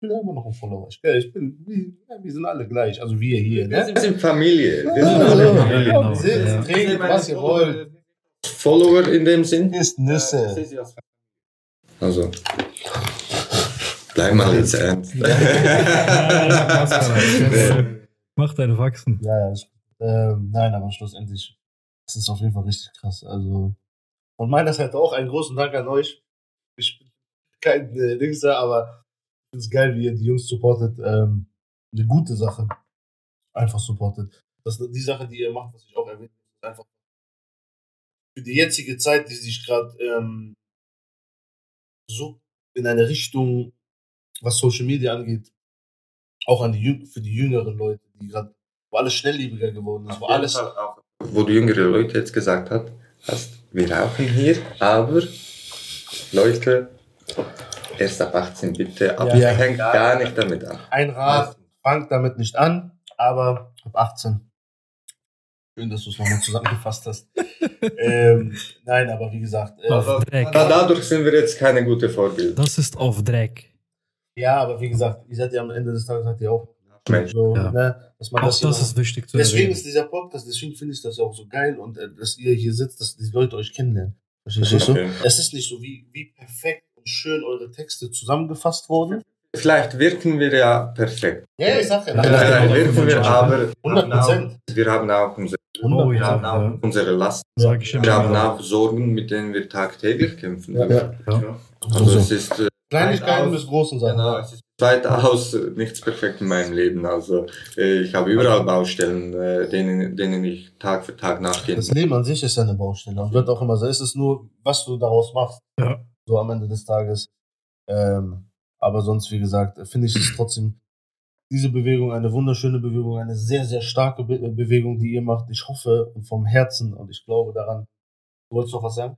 Speaker 3: Ich bin ja immer noch ein Follower. Ich, ich bin, wie, ja, wir sind alle gleich. Also wir hier,
Speaker 2: Wir
Speaker 3: ne?
Speaker 2: sind, wir sind Familie. Wir sind alle Familie.
Speaker 1: genau.
Speaker 3: Sitzt, trinkt, was ihr wollt.
Speaker 2: Follower in dem Sinn.
Speaker 3: Isst Nüsse.
Speaker 2: Also, bleib mal jetzt ernst.
Speaker 1: Mach deine Wachsen.
Speaker 3: Ja, ja, ist, ähm, nein, aber schlussendlich, das ist auf jeden Fall richtig krass. Also, von meiner Seite auch einen großen Dank an euch. Ich bin kein äh, Dings da, aber ich finde es geil, wie ihr die Jungs supportet. Ähm, eine gute Sache. Einfach supportet. Das ist die Sache, die ihr macht, was ich auch erwähnt habe, ist einfach für die jetzige Zeit, die sich gerade ähm, so in eine Richtung, was Social Media angeht, auch an die für die jüngeren Leute, die gerade, wo alles schnelllebiger geworden ist, wo alles.
Speaker 2: Wo du jüngere Leute jetzt gesagt hat, hast, wir rauchen hier, aber Leute, erst ab 18 bitte, aber
Speaker 3: Ja.
Speaker 2: hängt gar nicht damit an.
Speaker 3: Ein Rat, fangt damit nicht an, aber ab 18. Schön, dass du es nochmal zusammengefasst hast. ähm, nein, aber wie gesagt, äh,
Speaker 1: Auf Dreck.
Speaker 2: Da, dadurch sind wir jetzt keine gute Vorbilder.
Speaker 1: Das ist auf Dreck.
Speaker 3: ja, aber wie gesagt, ihr seid ja am Ende des Tages seid ihr auch
Speaker 2: Mensch.
Speaker 3: so,
Speaker 1: Ja.
Speaker 3: ne, dass man
Speaker 1: Auch
Speaker 3: das, hier
Speaker 1: das ist wichtig zu
Speaker 3: Deswegen
Speaker 1: erwähnen.
Speaker 3: ist dieser Podcast, deswegen finde ich das auch so geil und äh, dass ihr hier sitzt, dass die Leute euch kennenlernen. Verstehst du? Es ist nicht so, wie, wie perfekt schön eure Texte zusammengefasst wurden.
Speaker 2: Vielleicht wirken wir ja perfekt.
Speaker 3: Ja, ich sag ja.
Speaker 1: Ja,
Speaker 2: Vielleicht
Speaker 1: ja,
Speaker 2: wirken wir, aber
Speaker 3: 100 Prozent.
Speaker 2: wir haben auch unsere,
Speaker 1: Oh ja,
Speaker 2: haben auch
Speaker 1: ja.
Speaker 2: unsere Lasten.
Speaker 1: Immer.
Speaker 2: Wir haben auch Sorgen, mit denen wir tagtäglich kämpfen.
Speaker 3: Ja.
Speaker 1: Ja.
Speaker 2: Also es ist äh,
Speaker 3: Kleinigkeiten bis großen Sachen.
Speaker 2: Genau, es ist weitaus äh, nichts perfekt in meinem Leben. Also äh, ich habe überall Baustellen, äh, denen, denen ich Tag für Tag nachgehen
Speaker 3: Das. Leben an sich ist ja eine Baustelle und wird auch immer so. Es ist nur, was du daraus machst,
Speaker 1: Ja.
Speaker 3: So am Ende des Tages. Ähm, aber sonst, wie gesagt, finde ich es trotzdem diese Bewegung eine wunderschöne Bewegung, eine sehr, sehr starke Be Bewegung, die ihr macht. Ich hoffe und vom Herzen und ich glaube daran. Du wolltest noch was sagen?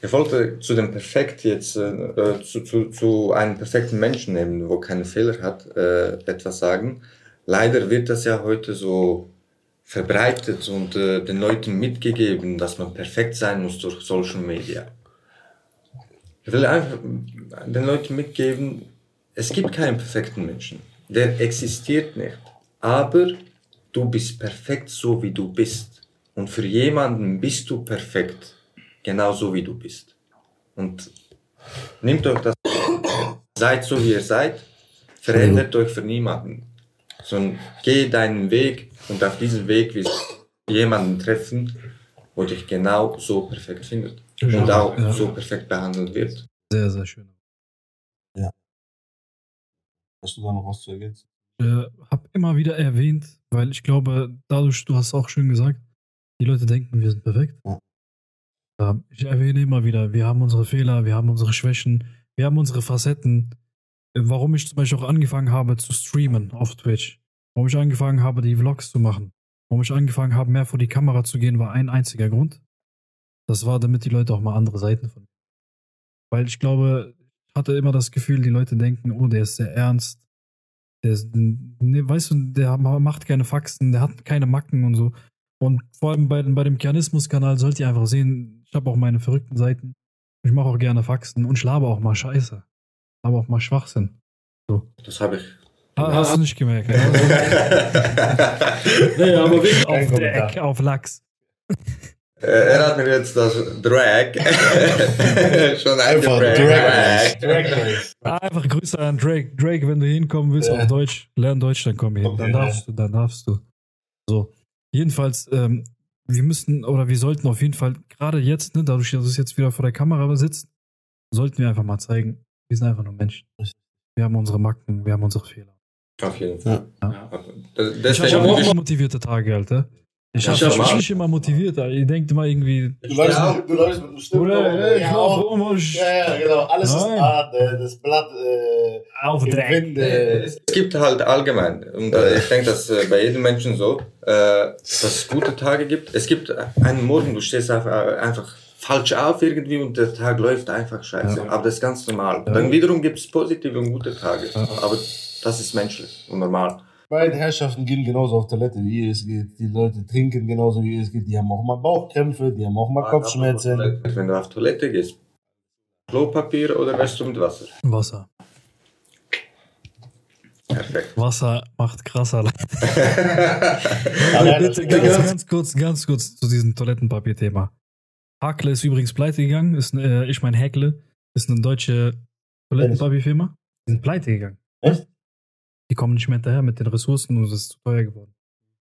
Speaker 2: Ich wollte zu dem Perfekt jetzt, äh, äh, zu, zu, zu einem perfekten Menschen nehmen, wo keine Fehler hat, äh, etwas sagen. Leider wird das ja heute so verbreitet und äh, den Leuten mitgegeben, dass man perfekt sein muss durch Social Media. Ich will einfach den Leuten mitgeben, es gibt keinen perfekten Menschen. Der existiert nicht. Aber du bist perfekt so, wie du bist. Und für jemanden bist du perfekt, genauso wie du bist. Und nehmt euch das, seid so, wie ihr seid, verändert euch für niemanden. Sondern geh deinen Weg und auf diesem Weg wirst du jemanden treffen, wo dich genau so perfekt findet. Und auch
Speaker 1: Ja.
Speaker 2: so perfekt behandelt wird.
Speaker 1: Sehr, sehr schön.
Speaker 3: Hast du da noch was zu ergänzen?
Speaker 1: äh, habe immer wieder erwähnt, weil ich glaube, dadurch, du hast auch schön gesagt, die Leute denken, wir sind perfekt.
Speaker 3: Ja.
Speaker 1: Ähm, ich erwähne immer wieder, wir haben unsere Fehler, wir haben unsere Schwächen, wir haben unsere Facetten. Äh, Warum ich zum Beispiel auch angefangen habe zu streamen auf Twitch. Warum ich angefangen habe, die Vlogs zu machen. Warum ich angefangen habe, mehr vor die Kamera zu gehen, war ein einziger Grund. Das war, damit die Leute auch mal andere Seiten von mir. Weil ich glaube, ich hatte immer das Gefühl, die Leute denken, oh, der ist sehr ernst. Der ist, ne, weißt du, der macht keine Faxen, der hat keine Macken und so. Und vor allem bei, bei dem Kianismus-Kanal sollt ihr einfach sehen, ich habe auch meine verrückten Seiten. Ich mache auch gerne Faxen und ich laber auch mal Scheiße. Aber auch mal Schwachsinn.
Speaker 2: Das habe ich.
Speaker 1: Ah, hast du nicht gemerkt? ne?
Speaker 4: Naja, aber wirklich.
Speaker 3: Kein
Speaker 1: auf. Dreck, auf Lachs.
Speaker 2: Äh, er hat mir jetzt das Drag schon
Speaker 3: Einfach. Drag. Drag.
Speaker 1: Ah, Einfach Grüße an Drake. Drake, wenn du hinkommen willst
Speaker 3: Ja.
Speaker 1: auf Deutsch, lern Deutsch, dann komm hier.
Speaker 3: Okay,
Speaker 1: Dann darfst du, dann darfst du. So. Jedenfalls, ähm, wir müssten oder wir sollten auf jeden Fall, gerade jetzt, ne, dadurch, dass es jetzt wieder vor der Kamera sitzt, sollten wir einfach mal zeigen, wir sind einfach nur Menschen. Wir haben unsere Macken, wir haben unsere Fehler.
Speaker 2: Auf jeden Fall.
Speaker 4: Ja.
Speaker 2: Das-
Speaker 1: Ich
Speaker 2: Deswegen
Speaker 1: habe auch
Speaker 2: ich-
Speaker 1: immer motivierte Tage, Alter. Ich
Speaker 2: Ja,
Speaker 1: habe mich immer motiviert, Alter. Ihr denkt immer irgendwie,
Speaker 3: Du läufst, du läufst mit dem Stift.
Speaker 1: Ich
Speaker 3: ja, auch.
Speaker 1: ich-
Speaker 3: ja, ja, genau. Alles
Speaker 1: Nein.
Speaker 3: ist hart. äh, Das Blatt äh,
Speaker 1: auf Dreck.
Speaker 3: Wind. Äh,
Speaker 2: Es gibt halt allgemein, und äh, ich denke, dass äh, bei jedem Menschen so, äh, dass es gute Tage gibt. Es gibt einen Morgen, du stehst einfach, einfach falsch auf irgendwie und der Tag läuft einfach scheiße.
Speaker 1: Ja.
Speaker 2: Aber das ist ganz normal.
Speaker 1: Ja.
Speaker 2: Dann wiederum gibt es positive und gute Tage.
Speaker 1: Ja.
Speaker 2: Aber das ist menschlich und normal.
Speaker 3: Beide Herrschaften gehen genauso auf Toilette, wie ihr es geht. Die Leute trinken genauso, wie ihr es geht. Die haben auch mal Bauchkrämpfe, die haben auch mal Kopfschmerzen.
Speaker 2: Wenn du auf Toilette gehst, Klopapier oder wäschst du mit Wasser?
Speaker 1: Wasser.
Speaker 2: Perfekt.
Speaker 1: Wasser macht krasser.
Speaker 3: Aber
Speaker 1: Bitte
Speaker 3: das-
Speaker 1: ganz, ganz kurz, ganz kurz zu diesem Toilettenpapier-Thema. Hakle ist übrigens pleite gegangen. Ist, äh, ich meine, Häkle ist eine deutsche Toilettenpapierfirma. Die sind pleite gegangen.
Speaker 3: Echt?
Speaker 1: Die kommen nicht mehr hinterher mit den Ressourcen und es ist zu teuer geworden.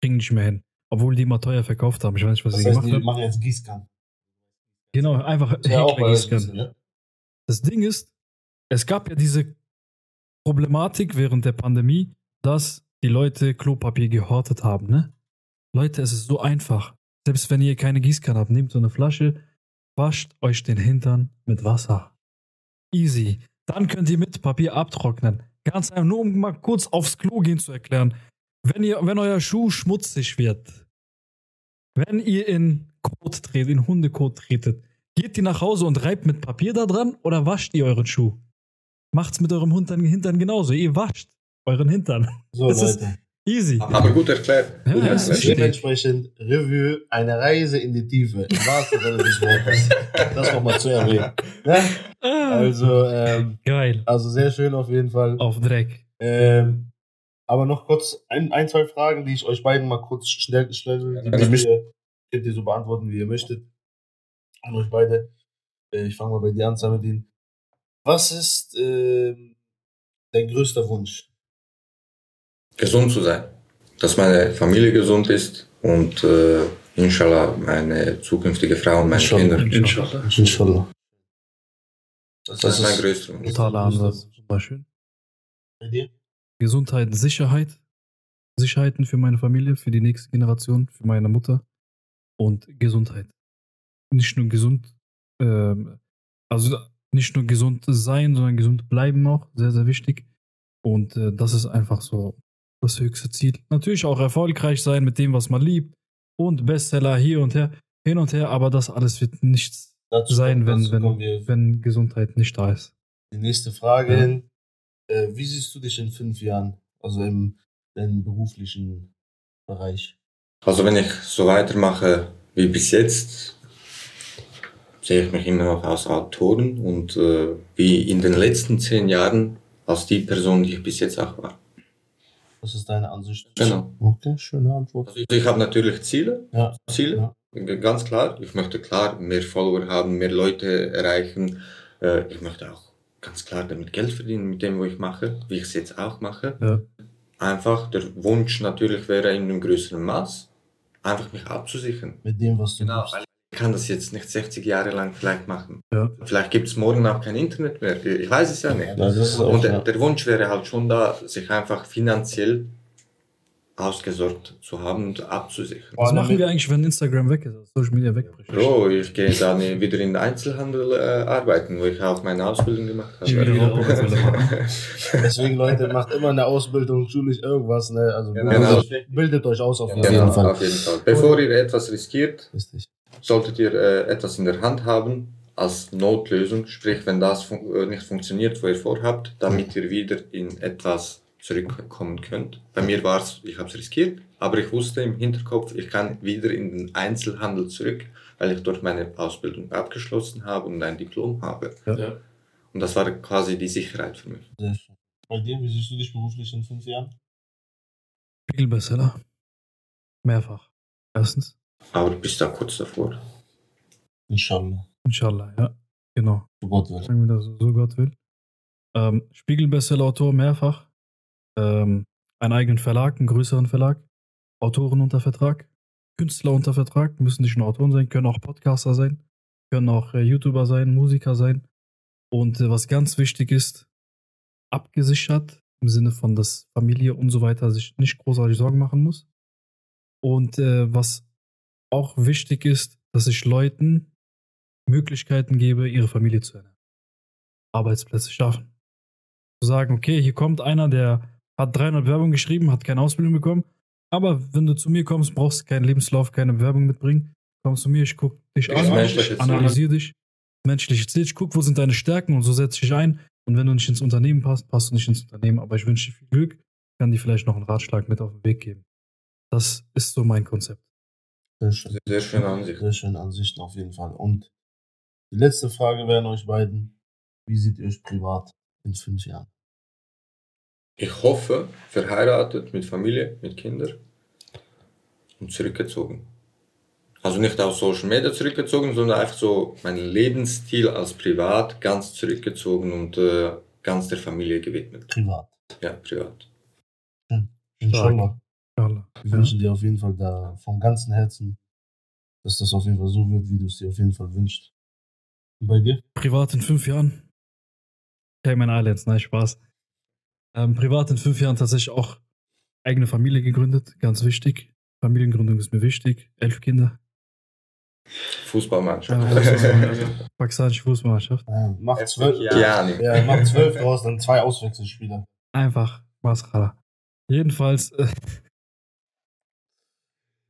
Speaker 1: Kriegen nicht mehr hin. Obwohl die immer teuer verkauft haben. Ich weiß nicht, was
Speaker 3: Das
Speaker 1: sie
Speaker 3: heißt,
Speaker 1: gemacht
Speaker 3: die
Speaker 1: haben.
Speaker 3: machen jetzt Gießkannen.
Speaker 1: Genau, einfach
Speaker 3: ja bisschen, ja?
Speaker 1: Das Ding ist, es gab ja diese Problematik während der Pandemie, dass die Leute Klopapier gehortet haben, ne? Leute, es ist so einfach. Selbst wenn ihr keine Gießkanne habt, nehmt so eine Flasche, wascht euch den Hintern mit Wasser. Easy. Dann könnt ihr mit Papier abtrocknen. Ganz einfach, nur um mal kurz aufs Klo gehen zu erklären. Wenn, ihr, wenn euer Schuh schmutzig wird, wenn ihr in Kot tretet, in Hundekot tretet, geht ihr nach Hause und reibt mit Papier da dran oder wascht ihr euren Schuh? Macht's mit eurem Hintern, Hintern genauso. Ihr wascht euren Hintern.
Speaker 3: So,
Speaker 1: Das ist-
Speaker 3: Leute.
Speaker 1: Easy.
Speaker 2: Aber gut erklärt.
Speaker 1: Ja,
Speaker 2: Gut erklärt.
Speaker 3: Dementsprechend Review, eine Reise in die Tiefe. Im wahrsten Sinne des Wortes. Das nochmal zu erwähnen. Ne?
Speaker 1: Ah,
Speaker 3: Also, ähm,
Speaker 1: Geil.
Speaker 3: also sehr schön auf jeden Fall.
Speaker 1: Auf Dreck.
Speaker 3: Ähm, aber noch kurz ein, ein, zwei Fragen, die ich euch beiden mal kurz schnell stelle. Die könnt
Speaker 2: ich-
Speaker 3: ihr, könnt ihr so beantworten, wie ihr möchtet. An euch beide. Äh, ich fange mal bei dir an, Samedin. Was ist ähm, dein größter Wunsch?
Speaker 2: Gesund zu sein. Dass meine Familie gesund ist und äh, inshallah meine zukünftige Frau und meine
Speaker 3: Inshallah.
Speaker 2: Kinder.
Speaker 4: Inshallah.
Speaker 3: Inshallah.
Speaker 2: Das ist mein größter Wunsch.
Speaker 1: Totaler Ansatz. Super schön.
Speaker 3: Bei dir?
Speaker 1: Gesundheit, Sicherheit. Sicherheiten für meine Familie, für die nächste Generation, für meine Mutter. Und Gesundheit. Nicht nur gesund, ähm, also nicht nur gesund sein, sondern gesund bleiben auch. Sehr, sehr wichtig. Und äh, das ist einfach so das höchste Ziel. Natürlich auch erfolgreich sein mit dem, was man liebt. Und Bestseller hier und her, hin und her, aber das alles wird nichts
Speaker 3: Dazu
Speaker 1: sein, wenn,
Speaker 3: kommen
Speaker 1: wenn,
Speaker 3: wir
Speaker 1: wenn Gesundheit nicht da ist.
Speaker 3: die nächste Frage hin. Äh, wie siehst du dich in fünf Jahren? Also im, im beruflichen Bereich.
Speaker 2: Also wenn ich so weitermache wie bis jetzt, sehe ich mich immer noch als Autoren und äh, wie in den letzten zehn Jahren als die Person, die ich bis jetzt auch war.
Speaker 3: Was ist deine Ansicht?
Speaker 2: Genau.
Speaker 3: Okay, schöne Antwort.
Speaker 2: Also ich habe natürlich Ziele,
Speaker 3: Ja.
Speaker 2: Ziele, ganz klar. Ich möchte klar mehr Follower haben, mehr Leute erreichen. Äh, ich möchte auch ganz klar damit Geld verdienen mit dem, was ich mache, wie ich es jetzt auch mache.
Speaker 1: Ja.
Speaker 2: Einfach der Wunsch natürlich wäre in einem größeren Maß, einfach mich abzusichern.
Speaker 3: Mit dem, was du
Speaker 2: Genau, weil ich kann das jetzt nicht 60 Jahre lang vielleicht machen.
Speaker 1: Ja.
Speaker 2: Vielleicht gibt es morgen auch kein Internet mehr. Ich weiß es ja nicht.
Speaker 3: Ja, das ist auch,
Speaker 2: Und der,
Speaker 3: ja.
Speaker 2: der Wunsch wäre halt schon da, sich einfach finanziell ausgesorgt zu haben und abzusichern.
Speaker 1: Was machen wir eigentlich, wenn Instagram weg ist, also Social Media wegbricht?
Speaker 2: Bro, ich gehe dann wieder in den Einzelhandel äh, arbeiten, wo ich auch meine Ausbildung gemacht habe.
Speaker 3: Deswegen, Leute, macht immer eine Ausbildung, schulisch irgendwas, ne? Also
Speaker 2: Genau.
Speaker 3: bildet, bildet euch aus auf jeden
Speaker 2: Genau,
Speaker 3: Fall.
Speaker 2: auf jeden Fall. Bevor ihr etwas riskiert,
Speaker 3: Richtig.
Speaker 2: Solltet ihr äh, etwas in der Hand haben als Notlösung, sprich, wenn das fun äh, nicht funktioniert, wo ihr vorhabt, damit ihr wieder in etwas zurückkommen könnt. Bei mir war es, ich habe es riskiert, aber ich wusste im Hinterkopf, ich kann wieder in den Einzelhandel zurück, weil ich dort meine Ausbildung abgeschlossen habe und ein Diplom habe.
Speaker 4: Ja.
Speaker 2: Und das war quasi die Sicherheit für mich.
Speaker 3: Sehr schön. Bei dir, wie siehst du dich beruflich in fünf Jahren?
Speaker 1: Spiegelbestseller. Mehrfach. Erstens.
Speaker 2: Aber du bist da kurz davor.
Speaker 3: Inshallah.
Speaker 1: Inshallah, ja. Genau.
Speaker 3: Für Gott will.
Speaker 1: Sagen wir das so, so Gott will. Ähm, Spiegel-Bestseller-Autor mehrfach. Ähm, einen eigenen Verlag, einen größeren Verlag. Autoren unter Vertrag. Künstler unter Vertrag. Müssen nicht nur Autoren sein, können auch Podcaster sein. Können auch äh, YouTuber sein, Musiker sein. Und äh, was ganz wichtig ist, abgesichert im Sinne von, dass Familie und so weiter sich nicht großartig Sorgen machen muss. Und äh, was auch wichtig ist, dass ich Leuten Möglichkeiten gebe, ihre Familie zu ernähren. Arbeitsplätze schaffen. Zu sagen, okay, hier kommt einer, der hat 300 Bewerbungen geschrieben, hat keine Ausbildung bekommen, aber wenn du zu mir kommst, brauchst du keinen Lebenslauf, keine Bewerbung mitbringen, kommst zu mir, ich gucke dich an, analysiere dich, menschliche Ziel, ich gucke, wo sind deine Stärken und so setze ich dich ein und wenn du nicht ins Unternehmen passt, passt du nicht ins Unternehmen, aber ich wünsche dir viel Glück, kann dir vielleicht noch einen Ratschlag mit auf den Weg geben. Das ist so mein Konzept.
Speaker 3: Sehr schön.
Speaker 2: Sehr schöne Ansicht.
Speaker 3: Sehr schöne Ansichten auf jeden Fall. Und die letzte Frage wäre an euch beiden. Wie seht ihr euch privat in fünf Jahren?
Speaker 2: Ich hoffe, verheiratet, mit Familie, mit Kindern und zurückgezogen. Also nicht aus Social Media zurückgezogen, sondern einfach so mein Lebensstil als privat ganz zurückgezogen und äh, ganz der Familie gewidmet.
Speaker 3: Privat.
Speaker 2: Ja, privat.
Speaker 3: Inshallah.
Speaker 1: Inshallah.
Speaker 3: Wir wünschen dir auf jeden Fall da vom ganzen Herzen, dass das auf jeden Fall so wird, wie du es dir auf jeden Fall wünschst. Und bei dir?
Speaker 1: Privat in fünf Jahren. Cayman Islands, nein, Spaß. Ähm, privat in fünf Jahren tatsächlich auch eigene Familie gegründet, ganz wichtig. Familiengründung ist mir wichtig. Elf Kinder.
Speaker 2: Fußballmannschaft.
Speaker 1: Ja, Fußball- Pakistanische Fußballmannschaft.
Speaker 3: Äh, mach zwölf.
Speaker 2: Ja.
Speaker 3: Ja, mach zwölf draus, dann zwei Auswechselspieler.
Speaker 1: Einfach Mascara. Jedenfalls, äh,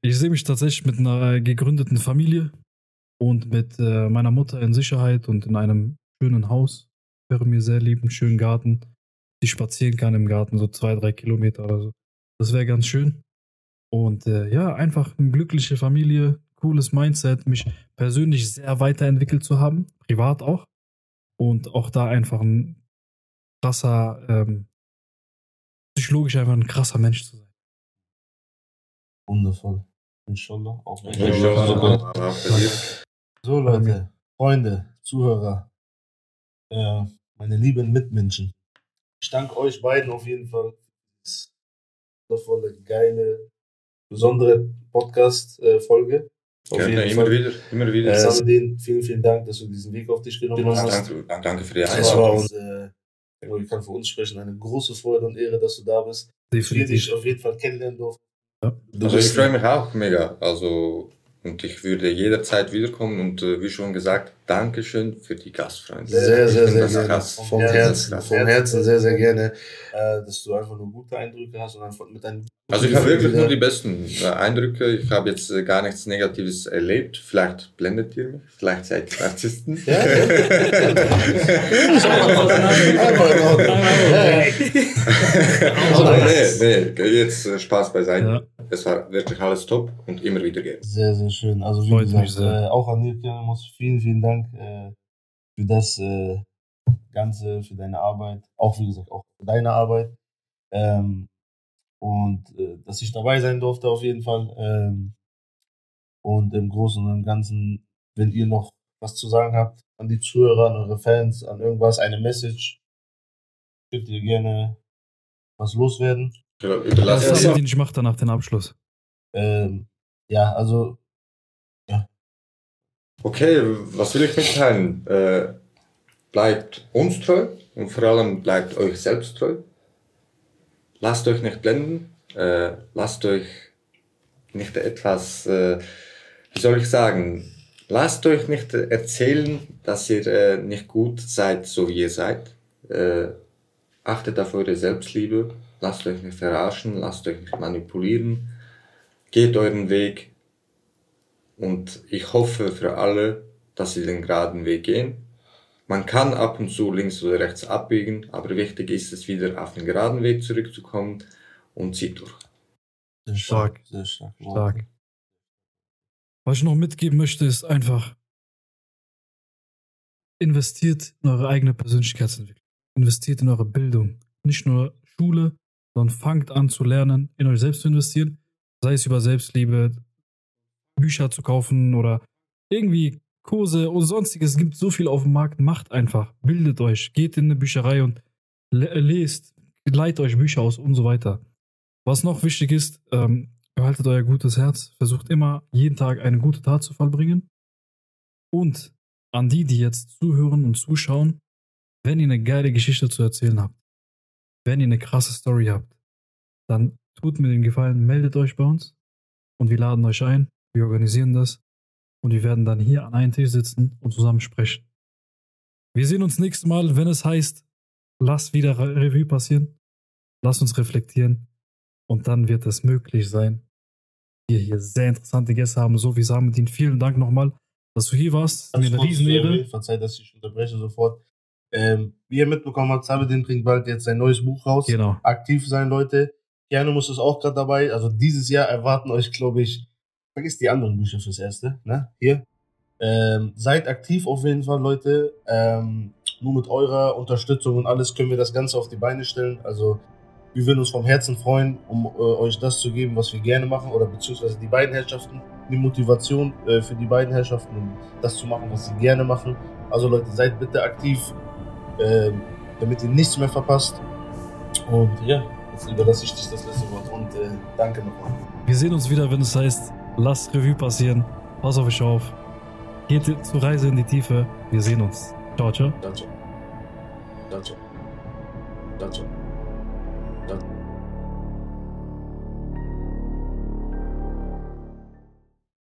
Speaker 1: ich sehe mich tatsächlich mit einer äh, gegründeten Familie und mit äh, meiner Mutter in Sicherheit und in einem schönen Haus. Wäre mir sehr lieb, einen schönen Garten, die spazieren kann im Garten, so zwei, drei Kilometer oder so. Das wäre ganz schön. Und äh, ja, einfach eine glückliche Familie, cooles Mindset, mich persönlich sehr weiterentwickelt zu haben, privat auch. Und auch da einfach ein krasser, ähm, psychologisch einfach ein krasser Mensch zu sein.
Speaker 3: Wundervoll. Inshallah. Dir.
Speaker 2: Inshallah,
Speaker 3: So, Leute, Freunde, Zuhörer, äh, meine lieben Mitmenschen. Ich danke euch beiden auf jeden Fall für diese wundervolle, geile, besondere Podcast-Folge. Auf
Speaker 2: Gerne,
Speaker 3: jeden
Speaker 2: immer
Speaker 3: Fall.
Speaker 2: wieder, immer wieder.
Speaker 3: Äh, Saladin, vielen, vielen Dank, dass du diesen Weg auf dich genommen hast.
Speaker 2: danke, danke für die
Speaker 3: Es war
Speaker 2: Einladung.
Speaker 3: uns, äh, ich ich kann für uns sprechen, eine große Freude und Ehre, dass du da bist. Dass wir dich
Speaker 1: Definitiv.
Speaker 3: auf jeden Fall kennenlernen durften.
Speaker 1: Ja.
Speaker 3: Du
Speaker 2: Also ich freue mich auch mega. Also und ich würde jederzeit wiederkommen und äh, wie schon gesagt, Dankeschön für die Gastfreunde.
Speaker 3: Sehr, sehr, sehr
Speaker 2: das
Speaker 3: gerne.
Speaker 2: krass.
Speaker 3: Vom
Speaker 2: ist
Speaker 3: Herzen,
Speaker 2: krass.
Speaker 3: vom Herzen sehr, sehr gerne, äh, dass du einfach nur gute Eindrücke hast und einfach mit deinen.
Speaker 2: Also ich habe wirklich nur die besten äh, Eindrücke. Ich habe jetzt äh, gar nichts Negatives erlebt. Vielleicht blendet ihr mich, vielleicht seid ihr Narzissten.
Speaker 3: Ja,
Speaker 2: Aber nee, nee, jetzt Spaß beiseite.
Speaker 1: Ja.
Speaker 2: Es war wirklich alles top und immer wieder gerne.
Speaker 3: Sehr, sehr schön. Also wie
Speaker 1: Freut
Speaker 3: gesagt,
Speaker 1: sehr.
Speaker 3: äh, auch an dir, muss vielen, vielen Dank äh, für das äh, Ganze, für deine Arbeit. Auch wie gesagt, auch für deine Arbeit. Ähm, und äh, dass ich dabei sein durfte auf jeden Fall. Ähm, und im Großen und im Ganzen, wenn ihr noch was zu sagen habt an die Zuhörer, an eure Fans, an irgendwas, eine Message, könnt ihr gerne was loswerden.
Speaker 2: Über-
Speaker 1: Was
Speaker 2: Überlasse
Speaker 1: ist
Speaker 2: dir.
Speaker 1: den ich mache danach den Abschluss?
Speaker 3: Ähm, ja, also
Speaker 2: Okay, was will ich mitteilen? Äh, bleibt uns treu und vor allem bleibt euch selbst treu. Lasst euch nicht blenden. Äh, lasst euch nicht etwas, äh, wie soll ich sagen, lasst euch nicht erzählen, dass ihr äh, nicht gut seid, so wie ihr seid. Äh, achtet auf eure Selbstliebe, lasst euch nicht verarschen, lasst euch nicht manipulieren, geht euren Weg und ich hoffe für alle, dass sie den geraden Weg gehen. Man kann ab und zu links oder rechts abbiegen, aber wichtig ist es wieder auf den geraden Weg zurückzukommen und zieht durch.
Speaker 3: Sehr
Speaker 1: Stark.
Speaker 3: Sehr stark.
Speaker 1: Stark. Was ich noch mitgeben möchte, ist einfach, investiert in eure eigene Persönlichkeitsentwicklung. Investiert in eure Bildung. Nicht nur Schule, sondern fangt an zu lernen, in euch selbst zu investieren. Sei es über Selbstliebe, Bücher zu kaufen oder irgendwie Kurse oder sonstiges. Es gibt so viel auf dem Markt. Macht einfach. Bildet euch. Geht in eine Bücherei und le- lest. Leiht euch Bücher aus und so weiter. Was noch wichtig ist, ähm, behaltet euer gutes Herz. Versucht immer, jeden Tag eine gute Tat zu vollbringen. Und an die, die jetzt zuhören und zuschauen, wenn ihr eine geile Geschichte zu erzählen habt, wenn ihr eine krasse Story habt, dann tut mir den Gefallen, meldet euch bei uns und wir laden euch ein. Wir organisieren das und wir werden dann hier an einem Tisch sitzen und zusammen sprechen. Wir sehen uns nächstes Mal, wenn es heißt, lass wieder Re- Revue passieren, lass uns reflektieren und dann wird es möglich sein, wir hier sehr interessante Gäste haben, so wie Samedin. Vielen Dank nochmal, dass du hier warst. Mir eine Riesenehre.
Speaker 3: Verzeiht, dass ich unterbreche sofort. Ähm, wie ihr mitbekommen habt, Sabedin bringt bald jetzt sein neues Buch raus.
Speaker 1: Genau.
Speaker 3: Aktiv sein, Leute. Gerne muss es auch gerade dabei. Also dieses Jahr erwarten euch, glaube ich, vergisst die anderen Bücher fürs Erste, ne? Hier. Ähm, seid aktiv auf jeden Fall, Leute. Ähm, nur mit eurer Unterstützung und alles können wir das Ganze auf die Beine stellen. Also wir würden uns vom Herzen freuen, um äh, euch das zu geben, was wir gerne machen, oder beziehungsweise die beiden Herrschaften, die Motivation äh, für die beiden Herrschaften, um das zu machen, was sie gerne machen. Also Leute, seid bitte aktiv, ähm, damit ihr nichts mehr verpasst. Und ja, jetzt überlasse ich dich das letzte Wort und äh, danke nochmal.
Speaker 1: Wir sehen uns wieder, wenn es heißt, lasst Revue passieren. Pass auf euch auf. Geht zur Reise in die Tiefe. Wir sehen uns. Ciao,
Speaker 3: ciao. Ciao, ciao. Ciao, ciao. Ciao, ciao.